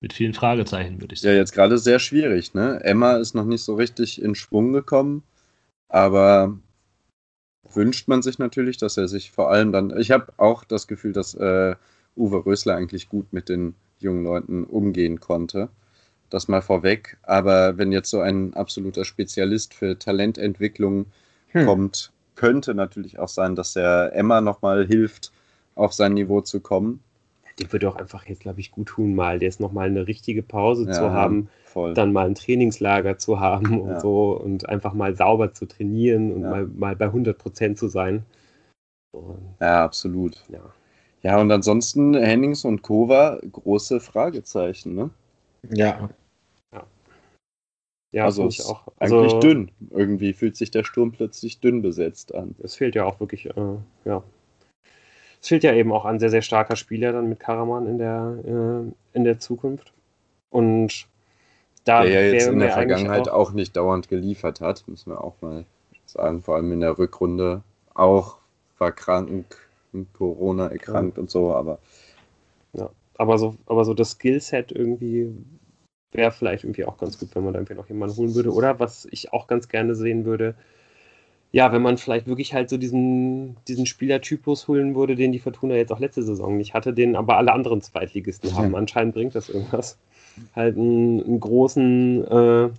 Mit vielen Fragezeichen, würde ich sagen. Ja, jetzt gerade sehr schwierig. Ne? Emma ist noch nicht so richtig in Schwung gekommen, aber wünscht man sich natürlich, dass er sich vor allem dann. Ich habe auch das Gefühl, dass äh, Uwe Rösler eigentlich gut mit den jungen Leuten umgehen konnte. Das mal vorweg. Aber wenn jetzt so ein absoluter Spezialist für Talententwicklung hm. kommt, könnte natürlich auch sein, dass er Emma nochmal hilft, auf sein Niveau zu kommen dem würde auch einfach jetzt, glaube ich, gut tun, mal jetzt nochmal eine richtige Pause ja, zu haben, voll. dann mal ein Trainingslager zu haben und ja. so und einfach mal sauber zu trainieren und ja. mal, mal bei 100 Prozent zu sein. Und, ja, absolut. Ja. Ja, und ansonsten Hennings und Kova, große Fragezeichen, ne? Ja. Ja, ja also ich auch. Also, eigentlich dünn. Irgendwie fühlt sich der Sturm plötzlich dünn besetzt an. Es fehlt ja auch wirklich, äh, ja, es fehlt ja eben auch ein sehr, sehr starker Spieler dann mit Karaman in der, äh, in der Zukunft. Und da der ja jetzt in der Vergangenheit auch, auch, nicht dauernd geliefert hat, müssen wir auch mal sagen. Vor allem in der Rückrunde auch war krank, Corona erkrankt ja. und so, aber. Ja, aber so, aber so das Skillset irgendwie wäre vielleicht irgendwie auch ganz gut, wenn man da irgendwie noch jemanden holen würde. Oder was ich auch ganz gerne sehen würde, ja, wenn man vielleicht wirklich halt so diesen, diesen Spielertypus holen würde, den die Fortuna jetzt auch letzte Saison nicht hatte, den aber alle anderen Zweitligisten haben. Anscheinend bringt das irgendwas. Halt einen, einen großen äh,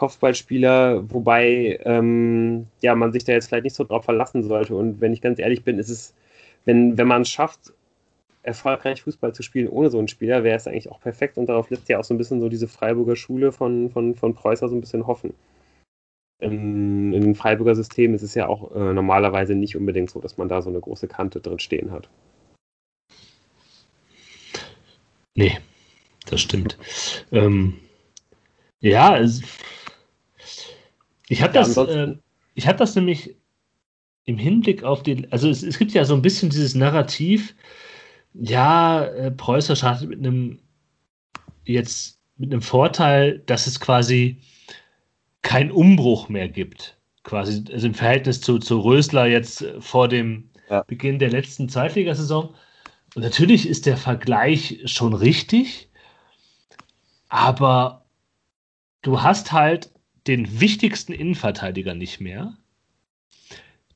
Kopfballspieler, wobei ähm, ja, man sich da jetzt vielleicht nicht so drauf verlassen sollte. Und wenn ich ganz ehrlich bin, ist es, wenn, wenn man es schafft, erfolgreich Fußball zu spielen ohne so einen Spieler, wäre es eigentlich auch perfekt. Und darauf lässt ja auch so ein bisschen so diese Freiburger Schule von, von, von Preußer so ein bisschen hoffen in, dem Freiburger System ist es ja auch äh, normalerweise nicht unbedingt so, dass man da so eine große Kante drin stehen hat. Nee, das stimmt. Ähm, ja, es, ich habe das, äh, ich hab das nämlich im Hinblick auf die, also es, es gibt ja so ein bisschen dieses Narrativ, ja, äh, Preußer startet mit einem jetzt mit einem Vorteil, dass es quasi kein Umbruch mehr gibt. Quasi also im Verhältnis zu, zu Rösler jetzt äh, vor dem ja. Beginn der letzten Zweitligasaison. Und natürlich ist der Vergleich schon richtig, aber du hast halt den wichtigsten Innenverteidiger nicht mehr.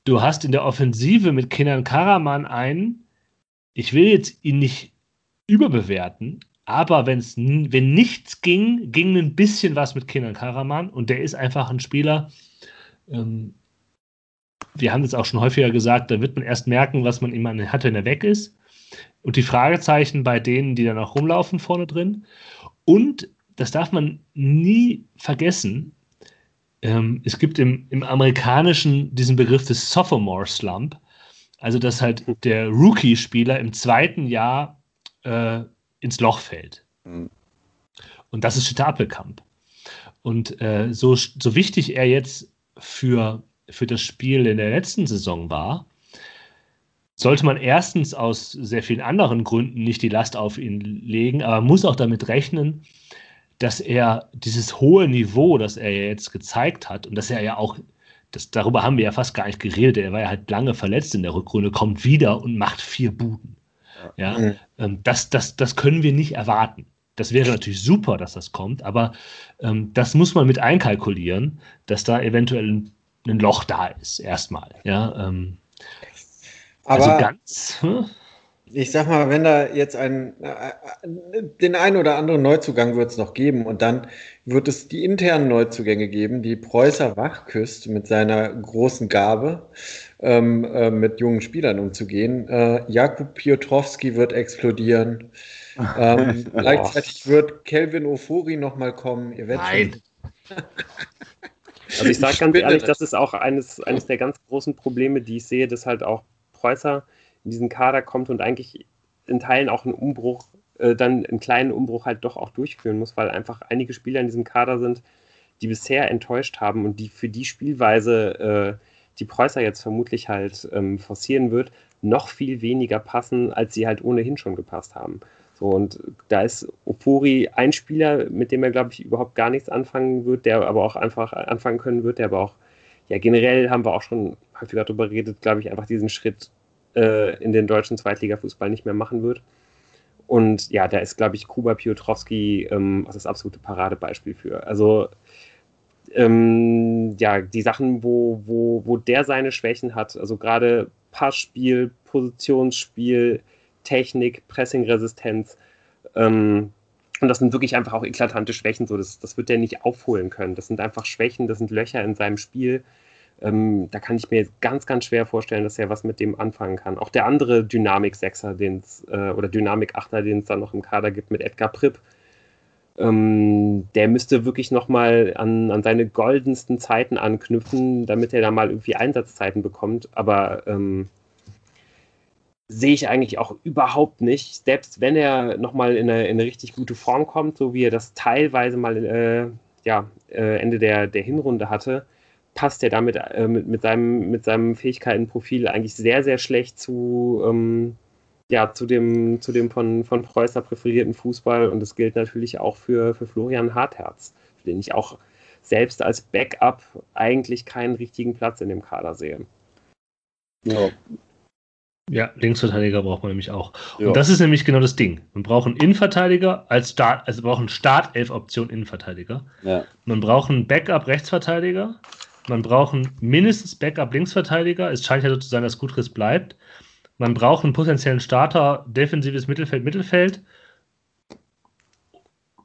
Du hast in der Offensive mit Kenan Karaman einen, ich will jetzt ihn nicht überbewerten, aber wenn's, wenn nichts ging, ging ein bisschen was mit Kenan Karaman und der ist einfach ein Spieler. Ähm, wir haben es auch schon häufiger gesagt, da wird man erst merken, was man immer hat, wenn er weg ist. Und die Fragezeichen bei denen, die dann auch rumlaufen vorne drin. Und das darf man nie vergessen. Ähm, es gibt im, im Amerikanischen diesen Begriff des Sophomore Slump. Also, dass halt der Rookie-Spieler im zweiten Jahr äh, ins Loch fällt. Mhm. Und das ist Schitte Appelkamp. Und äh, so, so wichtig er jetzt für, für das Spiel in der letzten Saison war, sollte man erstens aus sehr vielen anderen Gründen nicht die Last auf ihn legen, aber muss auch damit rechnen, dass er dieses hohe Niveau, das er jetzt gezeigt hat und dass er ja auch, das, darüber haben wir ja fast gar nicht geredet, er war ja halt lange verletzt in der Rückrunde, kommt wieder und macht vier Buden. Ja, mhm. ähm, das, das, das können wir nicht erwarten. Das wäre natürlich super, dass das kommt, aber ähm, das muss man mit einkalkulieren, dass da eventuell ein, ein Loch da ist, erstmal. Ja, ähm, also aber also ganz. Hm? Ich sag mal, wenn da jetzt ein, äh, den einen oder anderen Neuzugang wird es noch geben und dann wird es die internen Neuzugänge geben, die Preußer wachküsst mit seiner großen Gabe ähm, äh, mit jungen Spielern umzugehen. Äh, Jakub Piotrowski wird explodieren. Ähm, [LAUGHS] gleichzeitig wird Kelvin Ofori nochmal kommen. Ihr werdet Nein. [LAUGHS] also ich sage ganz ehrlich, das ist auch eines, eines der ganz großen Probleme, die ich sehe, dass halt auch Preußer in diesen Kader kommt und eigentlich in Teilen auch einen Umbruch, äh, dann einen kleinen Umbruch halt doch auch durchführen muss, weil einfach einige Spieler in diesem Kader sind, die bisher enttäuscht haben und die für die Spielweise äh, die Preußer jetzt vermutlich halt ähm, forcieren wird, noch viel weniger passen, als sie halt ohnehin schon gepasst haben. So, und da ist Opori ein Spieler, mit dem er, glaube ich, überhaupt gar nichts anfangen wird, der aber auch einfach anfangen können wird, der aber auch, ja, generell haben wir auch schon häufiger darüber geredet, glaube ich, einfach diesen Schritt äh, in den deutschen Zweitligafußball nicht mehr machen wird. Und ja, da ist, glaube ich, Kuba Piotrowski ähm, das absolute Paradebeispiel für. Also ähm, ja, die Sachen, wo, wo, wo der seine Schwächen hat, also gerade Passspiel, Positionsspiel, Technik, Pressingresistenz, ähm, und das sind wirklich einfach auch eklatante Schwächen, so das, das wird der nicht aufholen können. Das sind einfach Schwächen, das sind Löcher in seinem Spiel. Ähm, da kann ich mir ganz, ganz schwer vorstellen, dass er was mit dem anfangen kann. Auch der andere Dynamik-Sechser, äh, oder Dynamik-Achter, den es da noch im Kader gibt mit Edgar Pripp, ähm, der müsste wirklich nochmal an, an seine goldensten Zeiten anknüpfen, damit er da mal irgendwie Einsatzzeiten bekommt. Aber ähm, sehe ich eigentlich auch überhaupt nicht. Selbst wenn er nochmal in eine, in eine richtig gute Form kommt, so wie er das teilweise mal äh, ja, äh, Ende der, der Hinrunde hatte, passt er damit äh, mit, mit, seinem, mit seinem Fähigkeitenprofil eigentlich sehr, sehr schlecht zu, ähm, ja, zu dem, zu dem von, von Preußer präferierten Fußball. Und das gilt natürlich auch für, für Florian Hartherz, für den ich auch selbst als Backup eigentlich keinen richtigen Platz in dem Kader sehe. Ja. Ja, Linksverteidiger braucht man nämlich auch. Ja. Und das ist nämlich genau das Ding. Man braucht einen Innenverteidiger als Start, also man braucht einen Startelf-Option Innenverteidiger. Ja. Man braucht einen Backup-Rechtsverteidiger man braucht einen mindestens Backup-Linksverteidiger. Es scheint ja so zu sein, dass Gutris bleibt. Man braucht einen potenziellen Starter, defensives Mittelfeld, Mittelfeld.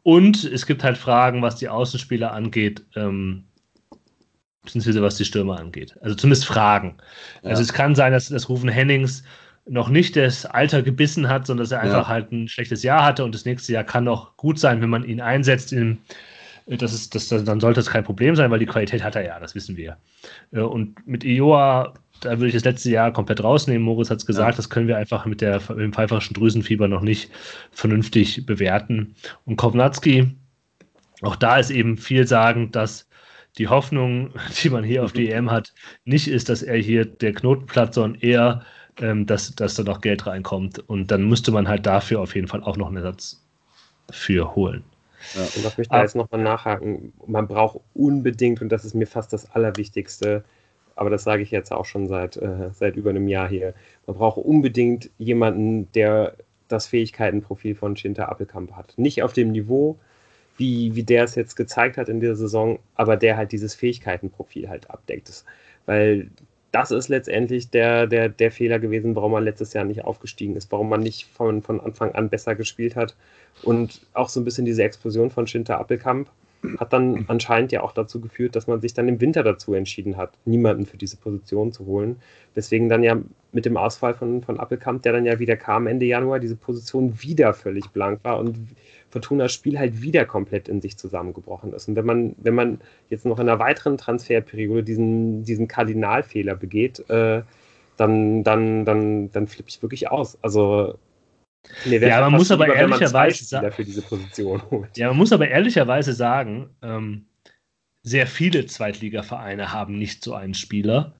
Und es gibt halt Fragen, was die Außenspieler angeht, ähm, beziehungsweise was die Stürmer angeht. Also zumindest Fragen. Ja. Also es kann sein, dass, dass Rufen Hennings noch nicht das Alter gebissen hat, sondern dass er einfach ja. halt ein schlechtes Jahr hatte und das nächste Jahr kann noch gut sein, wenn man ihn einsetzt in, das ist, das, dann sollte es kein Problem sein, weil die Qualität hat er ja, das wissen wir. Äh, und mit Ioa, da würde ich das letzte Jahr komplett rausnehmen. Moritz hat es gesagt, ja. das können wir einfach mit, der, mit dem pfeiferschen Drüsenfieber noch nicht vernünftig bewerten. Und Kovnatski, auch da ist eben viel sagen, dass die Hoffnung, [LAUGHS] die man hier auf die EM hat, nicht ist, dass er hier der Knotenplatz, sondern eher, ähm, dass, dass da noch Geld reinkommt. Und dann müsste man halt dafür auf jeden Fall auch noch einen Ersatz für holen. Ja. Und was mich da jetzt nochmal nachhaken, man braucht unbedingt, und das ist mir fast das Allerwichtigste, aber das sage ich jetzt auch schon seit, äh, seit über einem Jahr hier, man braucht unbedingt jemanden, der das Fähigkeitenprofil von Shinta Appelkamp hat. Nicht auf dem Niveau, wie, wie der es jetzt gezeigt hat in der Saison, aber der halt dieses Fähigkeitenprofil halt abdeckt. Weil das ist letztendlich der, der, der Fehler gewesen, warum man letztes Jahr nicht aufgestiegen ist, warum man nicht von, von Anfang an besser gespielt hat. Und auch so ein bisschen diese Explosion von Schinter Appelkamp hat dann anscheinend ja auch dazu geführt, dass man sich dann im Winter dazu entschieden hat, niemanden für diese Position zu holen. Deswegen dann ja mit dem Ausfall von, von Appelkamp, der dann ja wieder kam Ende Januar, diese Position wieder völlig blank war und Fortunas Spiel halt wieder komplett in sich zusammengebrochen ist. Und wenn man, wenn man jetzt noch in einer weiteren Transferperiode diesen, diesen Kardinalfehler begeht, äh, dann, dann, dann, dann flippe ich wirklich aus. Also ja, man muss aber lieber, ehrlicherweise sagen, für diese Position [LAUGHS] holt. Ja, man muss aber ehrlicherweise sagen, ähm, sehr viele Zweitligavereine haben nicht so einen Spieler.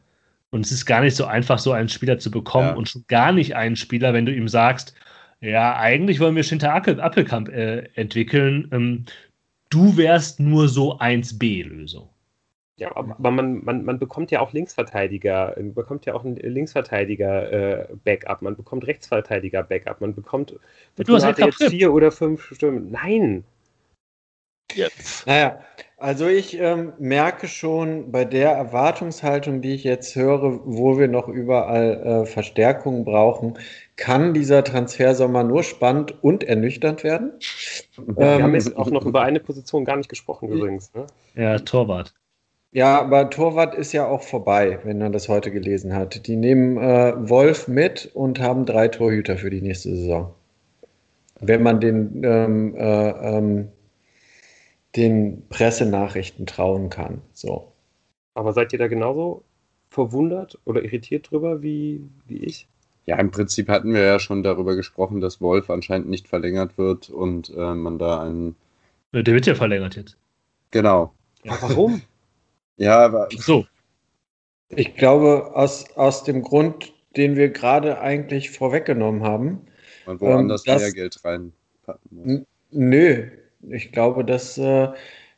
Und es ist gar nicht so einfach, so einen Spieler zu bekommen ja. und schon gar nicht einen Spieler, wenn du ihm sagst, ja, eigentlich wollen wir Schinter Appelkamp äh, entwickeln. Ähm, du wärst nur so 1B-Lösung. Ja, aber man, man, man bekommt ja auch Linksverteidiger, man bekommt ja auch ein Linksverteidiger-Backup, äh, man bekommt Rechtsverteidiger-Backup, man bekommt. Du hast jetzt vier oder fünf Stimmen. Nein! Jetzt. Naja, also ich ähm, merke schon bei der Erwartungshaltung, die ich jetzt höre, wo wir noch überall äh, Verstärkungen brauchen, kann dieser Transfersommer nur spannend und ernüchternd werden. Wir ähm, haben jetzt auch noch über eine Position gar nicht gesprochen übrigens. Ne? Ja, Torwart. Ja, aber Torwart ist ja auch vorbei, wenn man das heute gelesen hat. Die nehmen äh, Wolf mit und haben drei Torhüter für die nächste Saison. Wenn man den, ähm, äh, ähm, den Pressenachrichten trauen kann. So. Aber seid ihr da genauso verwundert oder irritiert drüber wie, wie ich? Ja, im Prinzip hatten wir ja schon darüber gesprochen, dass Wolf anscheinend nicht verlängert wird und äh, man da einen. Der wird ja verlängert jetzt. Genau. Ja, warum? [LAUGHS] Ja, aber. So. Ich glaube, aus, aus dem Grund, den wir gerade eigentlich vorweggenommen haben. Man woanders ähm, mehr Geld reinpacken muss. Nö, ich glaube, dass äh,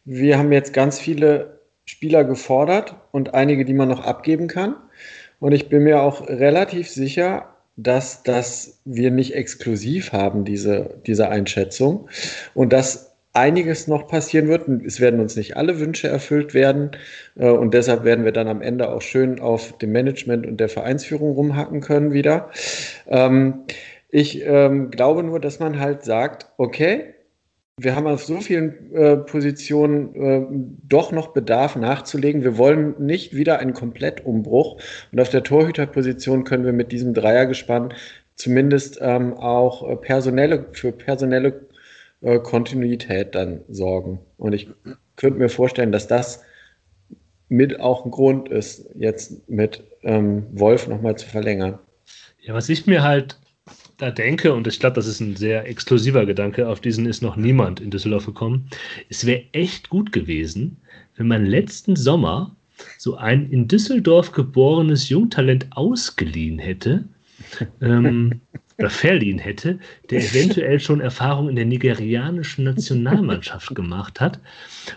wir haben jetzt ganz viele Spieler gefordert und einige, die man noch abgeben kann. Und ich bin mir auch relativ sicher, dass, dass wir nicht exklusiv haben, diese, diese Einschätzung. Und dass einiges noch passieren wird. Es werden uns nicht alle Wünsche erfüllt werden. Äh, und deshalb werden wir dann am Ende auch schön auf dem Management und der Vereinsführung rumhacken können wieder. Ähm, ich ähm, glaube nur, dass man halt sagt, okay, wir haben auf so vielen äh, Positionen äh, doch noch Bedarf nachzulegen. Wir wollen nicht wieder einen Komplettumbruch. Und auf der Torhüterposition können wir mit diesem Dreiergespann zumindest ähm, auch äh, personelle, für personelle äh, Kontinuität dann sorgen. Und ich könnte mir vorstellen, dass das mit auch ein Grund ist, jetzt mit ähm, Wolf nochmal zu verlängern. Ja, was ich mir halt da denke, und ich glaube, das ist ein sehr exklusiver Gedanke, auf diesen ist noch niemand in Düsseldorf gekommen, es wäre echt gut gewesen, wenn man letzten Sommer so ein in Düsseldorf geborenes Jungtalent ausgeliehen hätte, ähm, [LAUGHS] oder verliehen hätte, der eventuell schon Erfahrung in der nigerianischen Nationalmannschaft [LAUGHS] gemacht hat.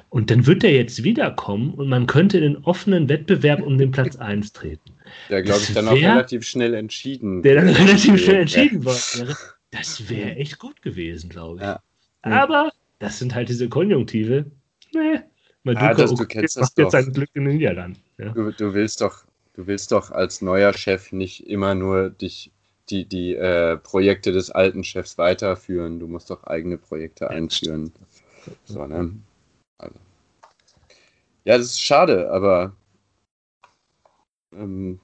Und dann wird er jetzt wiederkommen und man könnte in den offenen Wettbewerb um den Platz 1 treten. Der, glaube ich, dann wär, auch relativ schnell entschieden. Der dann relativ schnell entschieden wäre. [LAUGHS] Das wäre echt gut gewesen, glaube ich. Ja. Aber das sind halt diese Konjunktive. Nee. Maduka ah, das, du kennst macht das jetzt sein Glück in den Niederlanden. Ja. Du, du, willst doch, du willst doch als neuer Chef nicht immer nur dich die, die äh, Projekte des alten Chefs weiterführen. Du musst doch eigene Projekte einführen. So, ne? Also. Ja, das ist schade, aber ähm,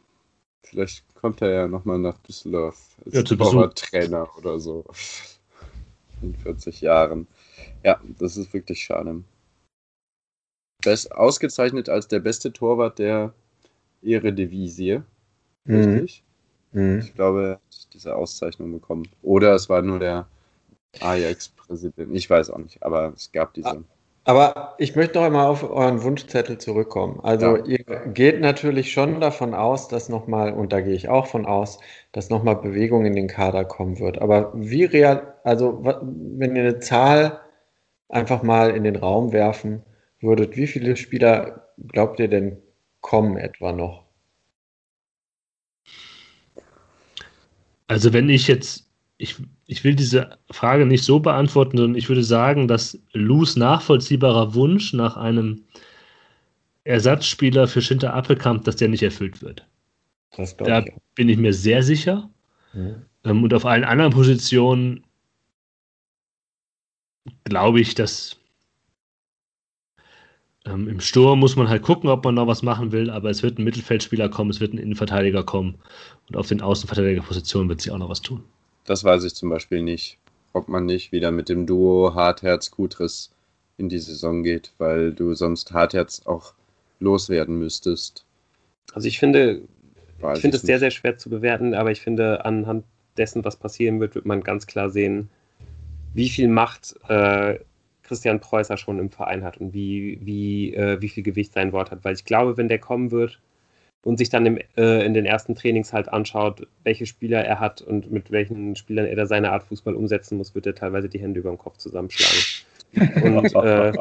vielleicht kommt er ja nochmal nach Düsseldorf als ja, Trainer oder so. [LAUGHS] In 40 Jahren. Ja, das ist wirklich schade. Best, ausgezeichnet als der beste Torwart der Eredivisie. Mhm. Richtig? Mhm. Ich glaube, er hat diese Auszeichnung bekommen. Oder es war nur der Ajax-Präsident. Ich weiß auch nicht, aber es gab diese. Aber ich möchte noch einmal auf euren Wunschzettel zurückkommen. Also ja. ihr geht natürlich schon davon aus, dass nochmal, und da gehe ich auch von aus, dass nochmal Bewegung in den Kader kommen wird. Aber wie real, also wenn ihr eine Zahl einfach mal in den Raum werfen würdet, wie viele Spieler glaubt ihr denn kommen etwa noch? Also wenn ich jetzt, ich, ich will diese Frage nicht so beantworten, sondern ich würde sagen, dass Lus nachvollziehbarer Wunsch nach einem Ersatzspieler für Schinter Appelkamp, dass der nicht erfüllt wird. da ich. bin ich mir sehr sicher. Mhm. und auf allen anderen Positionen glaube ich, dass ähm, Im Sturm muss man halt gucken, ob man noch was machen will, aber es wird ein Mittelfeldspieler kommen, es wird ein Innenverteidiger kommen und auf den Außenverteidigerpositionen wird sich auch noch was tun. Das weiß ich zum Beispiel nicht, ob man nicht wieder mit dem Duo Hartherz-Kutris in die Saison geht, weil du sonst Hartherz auch loswerden müsstest. Also ich finde, weiß ich finde es sehr, sehr schwer zu bewerten, aber ich finde, anhand dessen, was passieren wird, wird man ganz klar sehen, wie viel Macht äh, Christian Preußer schon im Verein hat und wie, wie, äh, wie viel Gewicht sein Wort hat. Weil ich glaube, wenn der kommen wird und sich dann im, äh, in den ersten Trainings halt anschaut, welche Spieler er hat und mit welchen Spielern er da seine Art Fußball umsetzen muss, wird er teilweise die Hände über den Kopf zusammenschlagen. Und [LAUGHS] äh,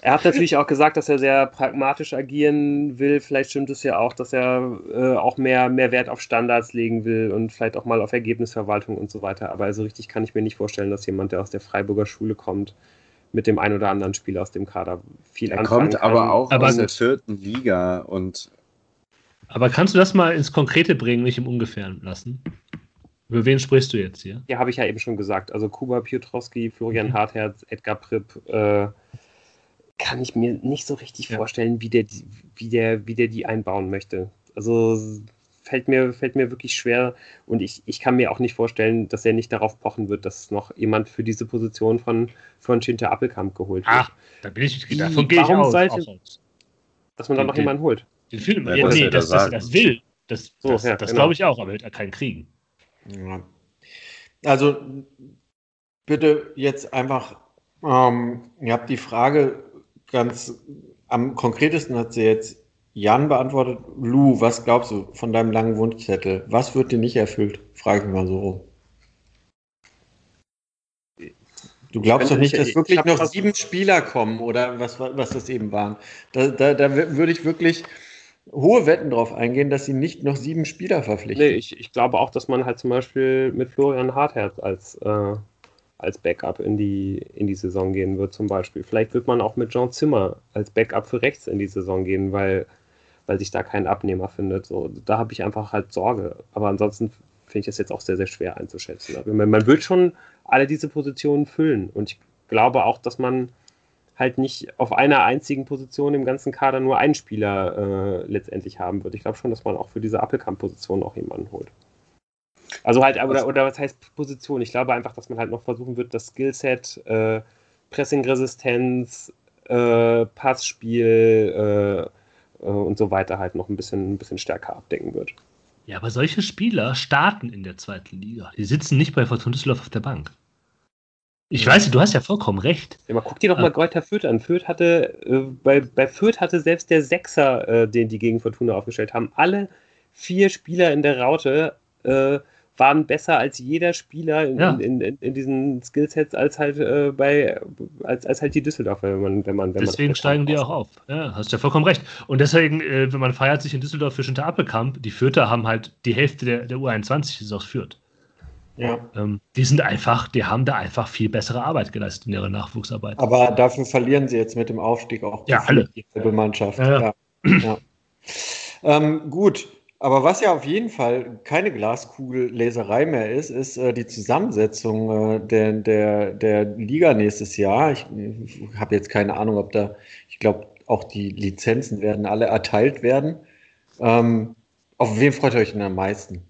er hat natürlich auch gesagt, dass er sehr pragmatisch agieren will. Vielleicht stimmt es ja auch, dass er äh, auch mehr, mehr Wert auf Standards legen will und vielleicht auch mal auf Ergebnisverwaltung und so weiter. Aber so richtig kann ich mir nicht vorstellen, dass jemand, der aus der Freiburger Schule kommt, mit dem einen oder anderen Spieler aus dem Kader viel er anfangen kommt aber auch aber aus der vierten Liga und aber kannst du das mal ins Konkrete bringen, nicht im Ungefähren lassen? Über wen sprichst du jetzt hier? Ja, habe ich ja eben schon gesagt. Also Kuba Piotrowski, Florian mhm. Hartherz, Edgar Pripp, äh, kann ich mir nicht so richtig ja. vorstellen, wie der, wie, der, wie der die einbauen möchte. Also fällt mir, fällt mir wirklich schwer und ich, ich kann mir auch nicht vorstellen, dass er nicht darauf pochen wird, dass noch jemand für diese Position von, von Schinter Appelkamp geholt wird. Ach, da bin ich, davon gehe ich aus, sollte, Dass man da noch jemanden holt. Den Film, ja, nee, das, das, das, will. Das, so, das, ja, das genau. glaube ich auch, aber er wird keinen kriegen. Ja. Also bitte jetzt einfach, ähm, ihr habt die Frage ganz am konkretesten hat sie jetzt Jan beantwortet. Lou, was glaubst du von deinem langen Wunschzettel? Was wird dir nicht erfüllt? Frage ich mal so rum. Du glaubst doch nicht, dass wirklich noch sieben Spieler kommen oder was, was das eben waren. Da, da, da würde ich wirklich hohe Wetten darauf eingehen, dass sie nicht noch sieben Spieler verpflichten. Nee, ich, ich glaube auch, dass man halt zum Beispiel mit Florian Hartherz als, äh, als Backup in die, in die Saison gehen wird, zum Beispiel. Vielleicht wird man auch mit Jean Zimmer als Backup für rechts in die Saison gehen, weil, weil sich da kein Abnehmer findet. So, da habe ich einfach halt Sorge. Aber ansonsten finde ich das jetzt auch sehr, sehr schwer einzuschätzen. Man, man wird schon alle diese Positionen füllen. Und ich glaube auch, dass man halt nicht auf einer einzigen Position im ganzen Kader nur einen Spieler äh, letztendlich haben wird. Ich glaube schon, dass man auch für diese Appelkamp-Position auch jemanden holt. Also halt, oder, oder was heißt Position? Ich glaube einfach, dass man halt noch versuchen wird, das Skillset, äh, Pressing-Resistenz, äh, Passspiel äh, äh, und so weiter halt noch ein bisschen, ein bisschen stärker abdecken wird. Ja, aber solche Spieler starten in der zweiten Liga. Die sitzen nicht bei Fortuna Düsseldorf auf der Bank. Ich ja. weiß, du hast ja vollkommen recht. Ja, mal guck dir doch mal Greuther Fürth an. Fürth hatte, äh, bei, bei Fürth hatte selbst der Sechser, äh, den die gegen Fortuna aufgestellt haben, alle vier Spieler in der Raute äh, waren besser als jeder Spieler in, ja. in, in, in, diesen Skillsets als halt äh, bei als, als halt die Düsseldorfer, wenn man, wenn man, wenn Deswegen man steigen die auch auf. Ja, hast ja vollkommen recht. Und deswegen, äh, wenn man feiert sich in Düsseldorf für Schinter Appelkamp, die Fürther haben halt die Hälfte der, der U21 ist aus Fürth. Ja. Ähm, die sind einfach, die haben da einfach viel bessere Arbeit geleistet in ihrer Nachwuchsarbeit. Aber dafür verlieren sie jetzt mit dem Aufstieg auch ja, alle. die Mannschaft. Ja, ja. ähm, gut, aber was ja auf jeden Fall keine Glaskugelleserei mehr ist, ist äh, die Zusammensetzung äh, der, der, der Liga nächstes Jahr. Ich, ich habe jetzt keine Ahnung, ob da, ich glaube, auch die Lizenzen werden alle erteilt werden. Ähm, auf wen freut ihr euch denn am meisten?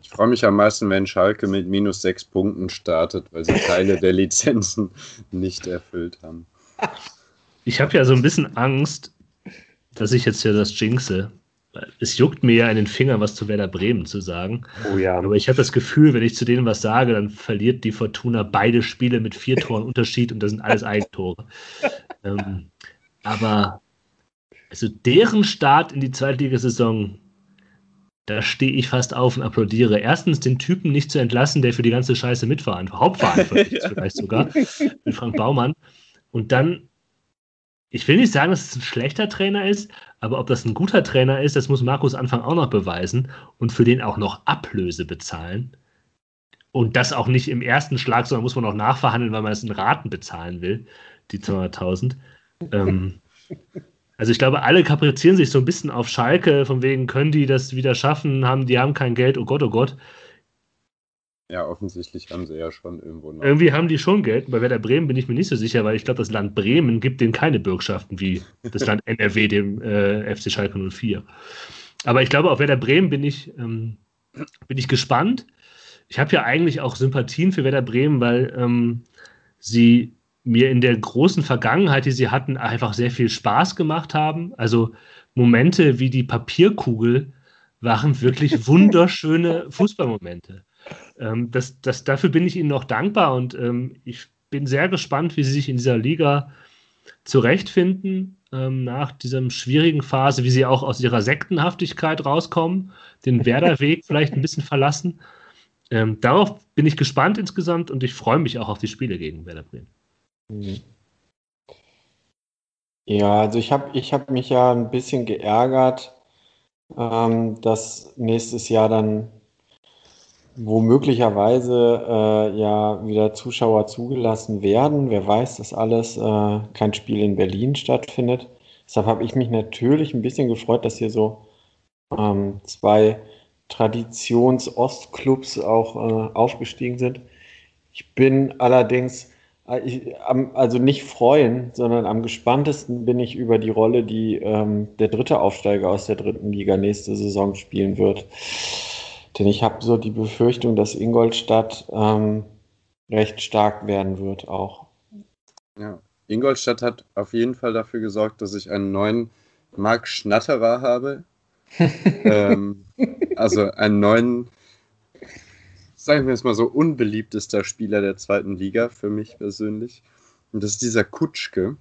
Ich freue mich am meisten, wenn Schalke mit minus sechs Punkten startet, weil sie Teile der Lizenzen [LAUGHS] nicht erfüllt haben. Ich habe ja so ein bisschen Angst, dass ich jetzt ja das jinxe es juckt mir ja in den Fingern, was zu Werder Bremen zu sagen. Oh ja. Aber ich habe das Gefühl, wenn ich zu denen was sage, dann verliert die Fortuna beide Spiele mit vier [LAUGHS] Toren Unterschied und das sind alles Eigentore. ähm, aber also deren Start in die Zweitligasaison, da stehe ich fast auf und applaudiere. Erstens den Typen nicht zu entlassen, der für die ganze Scheiße mitverantwortlich, [LAUGHS] hauptverantwortlich ist, vielleicht sogar, mit Frank Baumann. Und dann ich will nicht sagen, dass es ein schlechter Trainer ist, aber ob das ein guter Trainer ist, das muss Markus Anfang auch noch beweisen und für den auch noch Ablöse bezahlen. Und das auch nicht im ersten Schlag, sondern muss man auch nachverhandeln, weil man es in Raten bezahlen will, die 200.000. ähm, [LAUGHS] also ich glaube, alle kaprizieren sich so ein bisschen auf Schalke, von wegen können die das wieder schaffen, haben, die haben kein Geld, oh Gott, oh Gott. Ja, offensichtlich haben sie ja schon irgendwo noch. Irgendwie haben die schon Geld. Bei Werder Bremen bin ich mir nicht so sicher, weil ich glaube, das Land Bremen gibt denen keine Bürgschaften wie [LAUGHS] das Land NRW dem äh, FC Schalke 04. Aber ich glaube, auf Werder Bremen bin ich, ähm, bin ich gespannt. Ich habe ja eigentlich auch Sympathien für Werder Bremen, weil ähm, sie mir in der großen Vergangenheit, die sie hatten, einfach sehr viel Spaß gemacht haben. Also Momente wie die Papierkugel waren wirklich [LAUGHS] wunderschöne Fußballmomente. Ähm, das, das, dafür bin ich Ihnen noch dankbar und ähm, ich bin sehr gespannt, wie Sie sich in dieser Liga zurechtfinden ähm, nach dieser schwierigen Phase, wie Sie auch aus Ihrer Sektenhaftigkeit rauskommen, den [LAUGHS] Werderweg vielleicht ein bisschen verlassen. Ähm, darauf bin ich gespannt insgesamt und ich freue mich auch auf die Spiele gegen Werder Bremen. Mhm. Ja, also ich habe ich hab mich ja ein bisschen geärgert, ähm, dass nächstes Jahr dann wo möglicherweise äh, ja wieder Zuschauer zugelassen werden. Wer weiß, dass alles äh, kein Spiel in Berlin stattfindet. Deshalb habe ich mich natürlich ein bisschen gefreut, dass hier so ähm, zwei Traditions-Ostclubs auch äh, aufgestiegen sind. Ich bin allerdings, äh, ich, also nicht freuen, sondern am gespanntesten bin ich über die Rolle, die ähm, der dritte Aufsteiger aus der dritten Liga nächste Saison spielen wird. Denn ich habe so die Befürchtung, dass Ingolstadt ähm, recht stark werden wird auch. Ja, Ingolstadt hat auf jeden Fall dafür gesorgt, dass ich einen neuen Marc Schnatterer habe. [LAUGHS] ähm, also einen neuen, sagen wir es mal so, unbeliebtester Spieler der zweiten Liga für mich persönlich. Und das ist dieser Kutschke.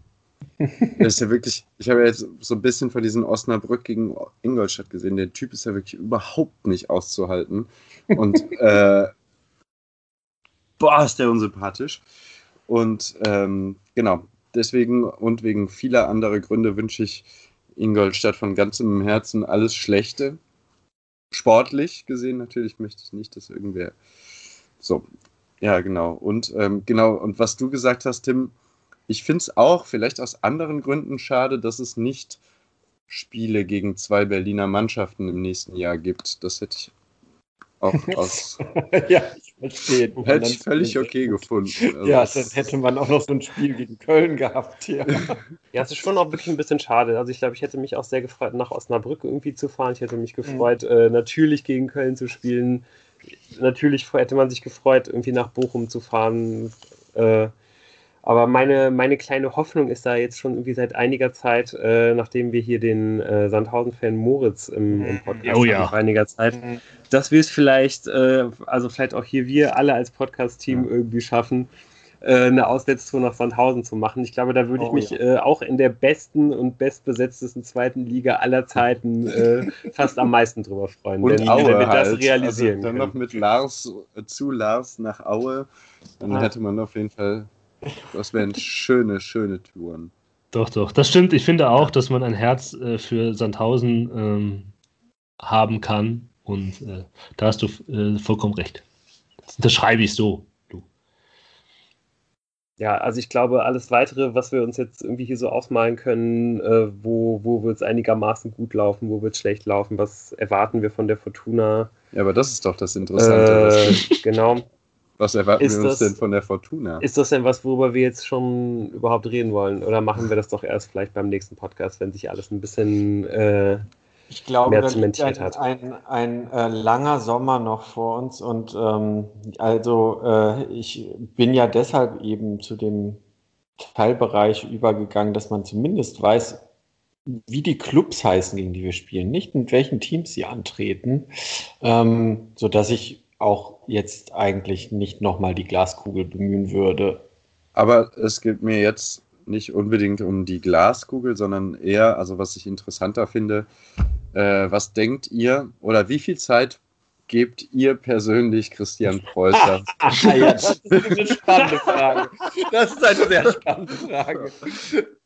Das ist ja wirklich, ich habe ja jetzt so ein bisschen von diesem Osnabrück gegen Ingolstadt gesehen. Der Typ ist ja wirklich überhaupt nicht auszuhalten. Und äh, [LAUGHS] boah, ist der unsympathisch. Und ähm, genau, deswegen und wegen vieler anderer Gründe wünsche ich Ingolstadt von ganzem Herzen alles Schlechte. Sportlich gesehen natürlich möchte ich nicht, dass irgendwer. So, ja, genau. Und ähm, genau, und was du gesagt hast, Tim, ich finde es auch vielleicht aus anderen Gründen schade, dass es nicht Spiele gegen zwei Berliner Mannschaften im nächsten Jahr gibt. Das hätte ich auch [LAUGHS] aus. [LAUGHS] ja, ich verstehe. [LAUGHS] Hätte ich völlig okay gefunden. Also ja, dann hätte man auch noch so ein Spiel gegen Köln gehabt. Ja. ja, es ist schon auch wirklich ein bisschen schade. Also ich glaube, ich hätte mich auch sehr gefreut, nach Osnabrück irgendwie zu fahren. Ich hätte mich gefreut, mhm. äh, natürlich gegen Köln zu spielen. Natürlich hätte man sich gefreut, irgendwie nach Bochum zu fahren. Äh, aber meine, meine kleine Hoffnung ist da jetzt schon irgendwie seit einiger Zeit, äh, nachdem wir hier den äh, Sandhausen-Fan Moritz im, im Podcast oh, ja. haben, einiger Zeit, dass wir es vielleicht, äh, also vielleicht auch hier wir alle als Podcast-Team ja. irgendwie schaffen, äh, eine Auswärtstour nach Sandhausen zu machen. Ich glaube, da würde ich oh, mich ja. Äh, auch in der besten und bestbesetztesten zweiten Liga aller Zeiten äh, [LAUGHS] fast am meisten drüber freuen, und wenn, Aue wenn wir das halt. realisieren also dann können. noch mit Lars zu Lars nach Aue, dann hätte man auf jeden Fall das wären schöne, schöne Touren. Doch, doch. Das stimmt. Ich finde auch, dass man ein Herz äh, für Sandhausen ähm, haben kann. Und äh, da hast du äh, vollkommen recht. Das schreibe ich so. Du. Ja, also ich glaube, alles weitere, was wir uns jetzt irgendwie hier so ausmalen können, äh, wo, wo wird es einigermaßen gut laufen, wo wird es schlecht laufen, was erwarten wir von der Fortuna? Ja, aber das ist doch das Interessante. Äh, genau. Was erwarten ist wir uns das, denn von der Fortuna? Ist das denn was, worüber wir jetzt schon überhaupt reden wollen? Oder machen wir das doch erst vielleicht beim nächsten Podcast, wenn sich alles ein bisschen äh, ich glaube, mehr zementiert hat? Ein, ein, ein äh, langer Sommer noch vor uns und ähm, also äh, ich bin ja deshalb eben zu dem Teilbereich übergegangen, dass man zumindest weiß, wie die Clubs heißen, gegen die wir spielen, nicht mit welchen Teams sie antreten, ähm, sodass ich auch jetzt eigentlich nicht nochmal die Glaskugel bemühen würde. Aber es geht mir jetzt nicht unbedingt um die Glaskugel, sondern eher, also was ich interessanter finde, äh, was denkt ihr oder wie viel Zeit gebt ihr persönlich Christian Preußer? [LAUGHS] ja, das ist eine [LAUGHS] spannende Frage. Das ist eine sehr spannende Frage.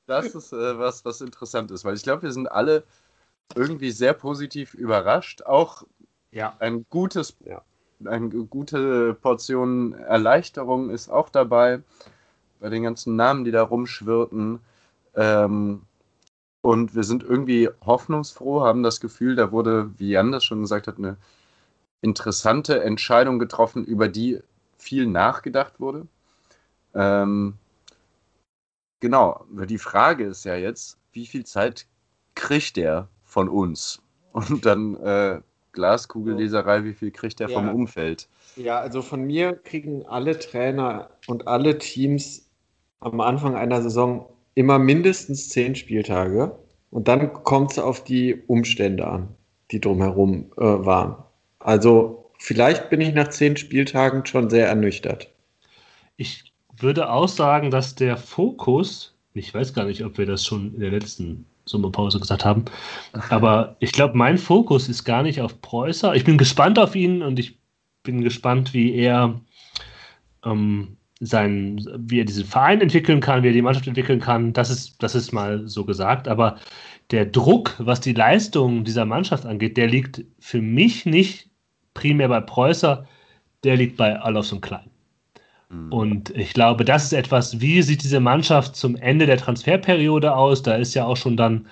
Das ist äh, was, was interessant ist, weil ich glaube, wir sind alle irgendwie sehr positiv überrascht. Auch ja. ein gutes ja eine gute Portion Erleichterung ist auch dabei, bei den ganzen Namen, die da rumschwirrten. Ähm, und wir sind irgendwie hoffnungsfroh, haben das Gefühl, da wurde, wie Jan das schon gesagt hat, eine interessante Entscheidung getroffen, über die viel nachgedacht wurde. Ähm, genau, die Frage ist ja jetzt, wie viel Zeit kriegt der von uns? Und dann äh, Glaskugelleserei, wie viel kriegt er ja. vom Umfeld? Ja, also von mir kriegen alle Trainer und alle Teams am Anfang einer Saison immer mindestens zehn Spieltage. Und dann kommt es auf die Umstände an, die drumherum äh, waren. Also vielleicht bin ich nach zehn Spieltagen schon sehr ernüchtert. Ich würde auch sagen, dass der Fokus, ich weiß gar nicht, ob wir das schon in der letzten Sommerpause gesagt haben. Aber ich glaube, mein Fokus ist gar nicht auf Preußer. Ich bin gespannt auf ihn und ich bin gespannt, wie er ähm, sein, wie er diesen Verein entwickeln kann, wie er die Mannschaft entwickeln kann. Das ist, das ist mal so gesagt. Aber der Druck, was die Leistung dieser Mannschaft angeht, der liegt für mich nicht primär bei Preußer, der liegt bei Alofs und Klein. Mhm. Und ich glaube, das ist etwas, wie sieht diese Mannschaft zum Ende der Transferperiode aus? Da ist ja auch schon dann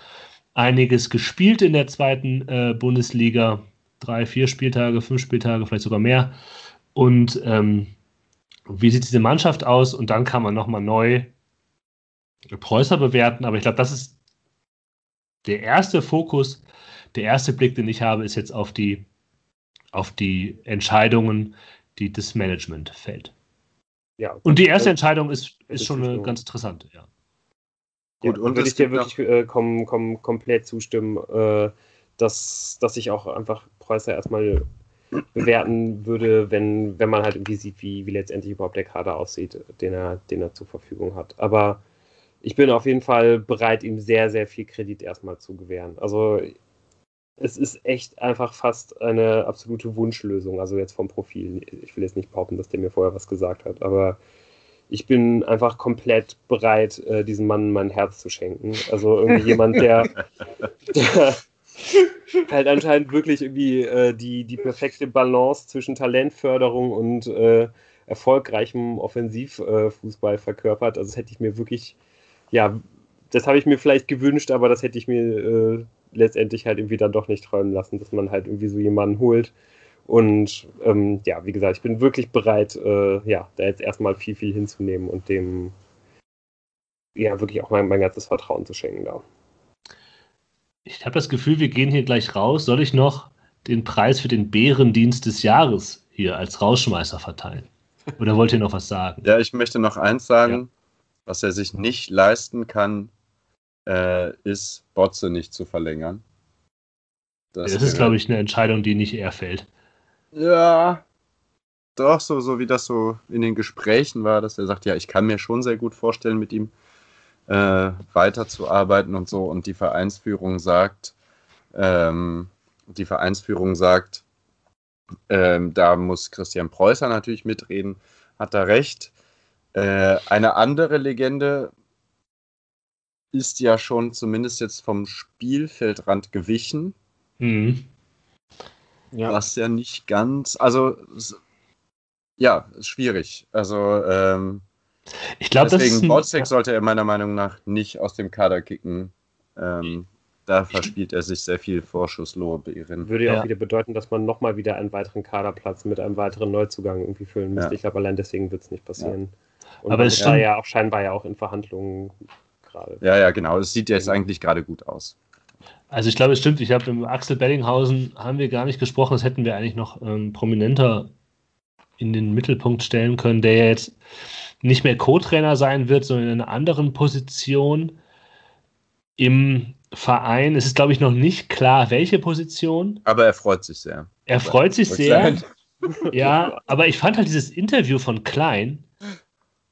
einiges gespielt in der zweiten äh, Bundesliga. Drei, vier Spieltage, fünf Spieltage, vielleicht sogar mehr. Und ähm, wie sieht diese Mannschaft aus? Und dann kann man nochmal neu Preußer bewerten. Aber ich glaube, das ist der erste Fokus, der erste Blick, den ich habe, ist jetzt auf die, auf die Entscheidungen, die das Management fällt. Ja, und die erste Entscheidung ist, ist schon eine ganz interessante, ja. Gut, ja, und würde ich dir wirklich äh, kom kom komplett zustimmen, äh, dass, dass ich auch einfach Preußer erstmal bewerten würde, wenn, wenn man halt irgendwie sieht, wie, wie letztendlich überhaupt der Kader aussieht, den er, den er zur Verfügung hat. Aber ich bin auf jeden Fall bereit, ihm sehr, sehr viel Kredit erstmal zu gewähren. Also es ist echt einfach fast eine absolute Wunschlösung. Also jetzt vom Profil. Ich will jetzt nicht behaupten, dass der mir vorher was gesagt hat, aber ich bin einfach komplett bereit, äh, diesem Mann mein Herz zu schenken. Also irgendwie [LAUGHS] jemand, der, der halt anscheinend wirklich irgendwie äh, die, die perfekte Balance zwischen Talentförderung und äh, erfolgreichem Offensivfußball verkörpert. Also das hätte ich mir wirklich, ja, das habe ich mir vielleicht gewünscht, aber das hätte ich mir äh, letztendlich halt irgendwie dann doch nicht träumen lassen, dass man halt irgendwie so jemanden holt. Und ähm, ja, wie gesagt, ich bin wirklich bereit, äh, ja, da jetzt erstmal viel, viel hinzunehmen und dem ja wirklich auch mein, mein ganzes Vertrauen zu schenken da. Ich habe das Gefühl, wir gehen hier gleich raus. Soll ich noch den Preis für den Bärendienst des Jahres hier als Rausschmeißer verteilen? Oder wollt ihr noch was sagen? Ja, ich möchte noch eins sagen. Ja. Was er sich nicht leisten kann, äh, ist, Botze nicht zu verlängern. Das, das ist, glaube ich, eine Entscheidung, die nicht er fällt. Ja, doch, so, so wie das so in den Gesprächen war, dass er sagt, ja, ich kann mir schon sehr gut vorstellen, mit ihm äh, weiterzuarbeiten und so. Und die Vereinsführung sagt, ähm, die Vereinsführung sagt, ähm, da muss Christian Preußer natürlich mitreden, hat er recht. Äh, eine andere Legende ist ja schon zumindest jetzt vom Spielfeldrand gewichen. Mhm. Ja. Was ja nicht ganz, also ja, ist schwierig. Also ähm, ich glaube, deswegen Bolzek sollte er meiner Meinung nach nicht aus dem Kader kicken. Ähm, da verspielt er sich sehr viel Vorschusslorbeeren. Würde ja auch wieder bedeuten, dass man nochmal wieder einen weiteren Kaderplatz mit einem weiteren Neuzugang irgendwie füllen müsste. Ja. Ich glaube, allein deswegen wird es nicht passieren. Ja. Und aber es war ja auch scheinbar ja auch in Verhandlungen gerade. Ja, ja, genau. Es sieht jetzt eigentlich gerade gut aus. Also ich glaube, es stimmt. Ich habe im Axel Bellinghausen haben wir gar nicht gesprochen. Das hätten wir eigentlich noch ähm, prominenter in den Mittelpunkt stellen können, der ja jetzt nicht mehr Co-Trainer sein wird, sondern in einer anderen Position im Verein. Es ist, glaube ich, noch nicht klar, welche Position. Aber er freut sich sehr. Er freut sich sehr. Ja, aber ich fand halt dieses Interview von Klein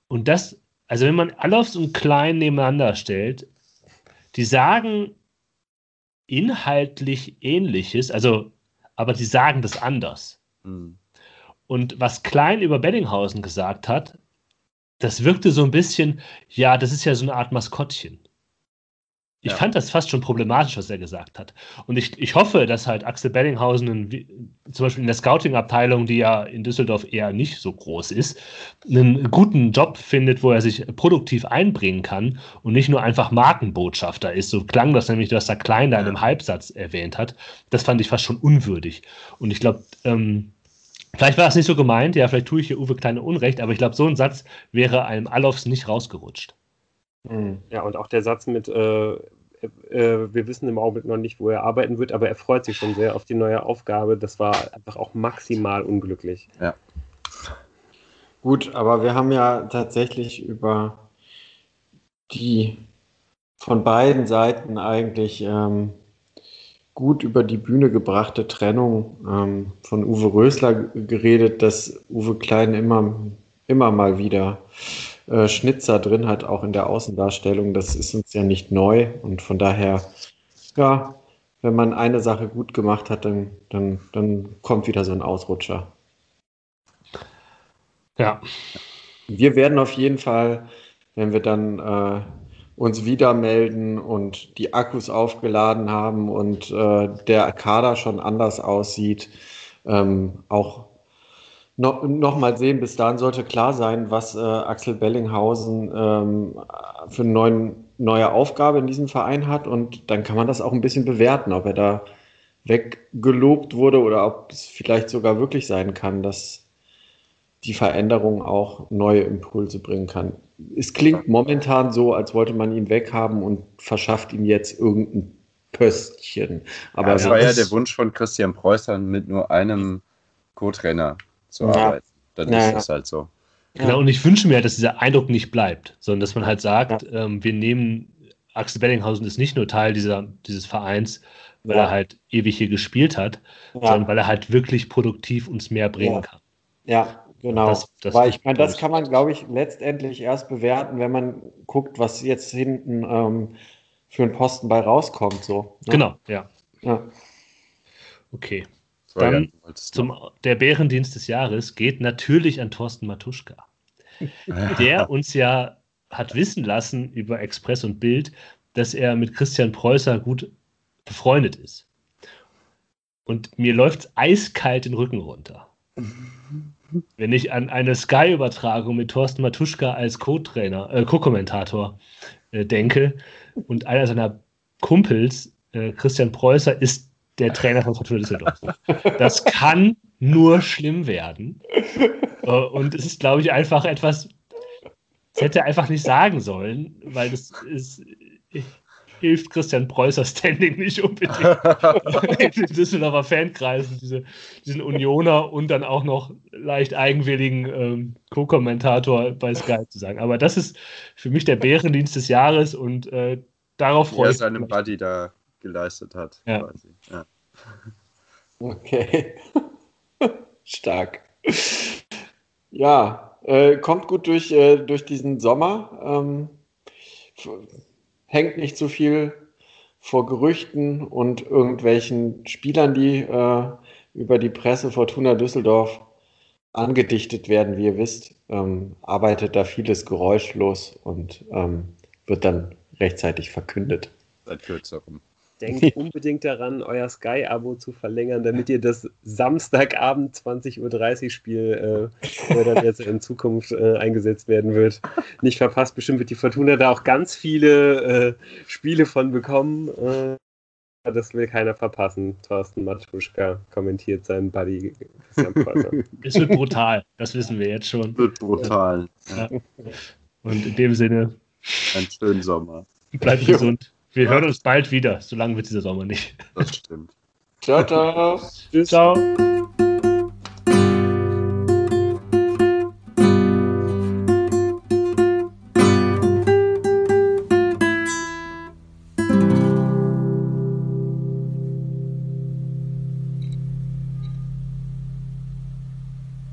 und das, also wenn man Alofs und Klein nebeneinander stellt, die sagen inhaltlich ähnliches, also, aber die sagen das anders. Mhm. Und was Klein über Bedinghausen gesagt hat, das wirkte so ein bisschen, ja, das ist ja so eine Art Maskottchen. Ich ja. fand das fast schon problematisch, was er gesagt hat. Und ich, ich hoffe, dass halt Axel Bellinghausen in, zum Beispiel in der Scouting-Abteilung, die ja in Düsseldorf eher nicht so groß ist, einen guten Job findet, wo er sich produktiv einbringen kann und nicht nur einfach Markenbotschafter ist. So klang das nämlich, dass er Klein da in einem Halbsatz erwähnt hat. Das fand ich fast schon unwürdig. Und ich glaube, ähm, Vielleicht war es nicht so gemeint, ja, vielleicht tue ich hier Uwe Kleine Unrecht, aber ich glaube, so ein Satz wäre einem Allofs nicht rausgerutscht. Mhm. Ja, und auch der Satz mit, äh, äh, wir wissen im Augenblick noch nicht, wo er arbeiten wird, aber er freut sich schon sehr auf die neue Aufgabe. Das war einfach auch maximal unglücklich. Ja. Gut, aber wir haben ja tatsächlich über die von beiden Seiten eigentlich ähm, gut über die Bühne gebrachte Trennung ähm, von Uwe Rösler geredet, dass Uwe Klein immer, immer mal wieder äh, Schnitzer drin hat, auch in der Außendarstellung. Das ist uns ja nicht neu und von daher, ja, wenn man eine Sache gut gemacht hat, dann, dann, dann kommt wieder so ein Ausrutscher. Ja. Wir werden auf jeden Fall, wenn wir dann äh, uns wieder melden und die Akkus aufgeladen haben und äh, der Kader schon anders aussieht, ähm, auch noch, noch mal sehen, bis dahin sollte klar sein, was äh, Axel Bellinghausen ähm, für eine neuen, neue Aufgabe in diesem Verein hat. Und dann kann man das auch ein bisschen bewerten, ob er da weggelobt wurde oder ob es vielleicht sogar wirklich sein kann, dass die Veränderung auch neue Impulse bringen kann. Es klingt momentan so, als wollte man ihn weghaben und verschafft ihm jetzt irgendein Pöstchen. Aber ja, das war ja der Wunsch von Christian Preußer mit nur einem Co-Trainer zu ja. arbeiten. Dann ja, ist es halt so. Genau, und ich wünsche mir, dass dieser Eindruck nicht bleibt, sondern dass man halt sagt, ähm, wir nehmen, Axel Bellinghausen ist nicht nur Teil dieser, dieses Vereins, weil er halt ewig hier gespielt hat, sondern weil er halt wirklich produktiv uns mehr bringen kann. Ja, genau. Das, das weil ich meine, das kann man, glaube ich, letztendlich erst bewerten, wenn man guckt, was jetzt hinten ähm, für einen Posten bei rauskommt. So, ne? Genau, ja. ja. Okay. Dann zum, der Bärendienst des Jahres geht natürlich an Thorsten Matuschka. [LAUGHS] der uns ja hat wissen lassen über Express und Bild, dass er mit Christian Preußer gut befreundet ist. Und mir läuft eiskalt den Rücken runter. [LAUGHS] Wenn ich an eine Sky-Übertragung mit Thorsten Matuschka als Co-Trainer, äh, Co-Kommentator äh, denke und einer seiner Kumpels, äh, Christian Preußer, ist der Trainer von Fortuna Düsseldorf. Das kann nur schlimm werden. Äh, und es ist, glaube ich, einfach etwas, das hätte er einfach nicht sagen sollen, weil das ist, hilft Christian Preußer Standing nicht unbedingt in den Düsseldorfer Fankreisen, diese, diesen Unioner und dann auch noch leicht eigenwilligen ähm, Co-Kommentator bei Sky zu sagen. Aber das ist für mich der Bärendienst des Jahres und äh, darauf freue ich mich. Er seinem Buddy da geleistet hat. Ja. ja. Okay. [LAUGHS] Stark. Ja, äh, kommt gut durch, äh, durch diesen Sommer. Ähm, hängt nicht zu viel vor Gerüchten und irgendwelchen Spielern, die äh, über die Presse Fortuna Düsseldorf angedichtet werden, wie ihr wisst, ähm, arbeitet da vieles geräuschlos und ähm, wird dann rechtzeitig verkündet. Seit kürzerem. Denkt unbedingt daran, euer Sky-Abo zu verlängern, damit ihr das Samstagabend 20.30 Uhr Spiel, äh, das jetzt in Zukunft äh, eingesetzt werden wird, nicht verpasst. Bestimmt wird die Fortuna da auch ganz viele äh, Spiele von bekommen. Äh, das will keiner verpassen. Thorsten Matuschka kommentiert seinen Buddy Christian Preußer. [LAUGHS] Es wird brutal, das wissen wir jetzt schon. Wird brutal. Ja. Und in dem Sinne. Einen schönen Sommer. Bleibt gesund. Wir hören uns bald wieder. So lange wird dieser Sommer nicht. Das stimmt. Ciao, ciao. Tschüss. Ciao.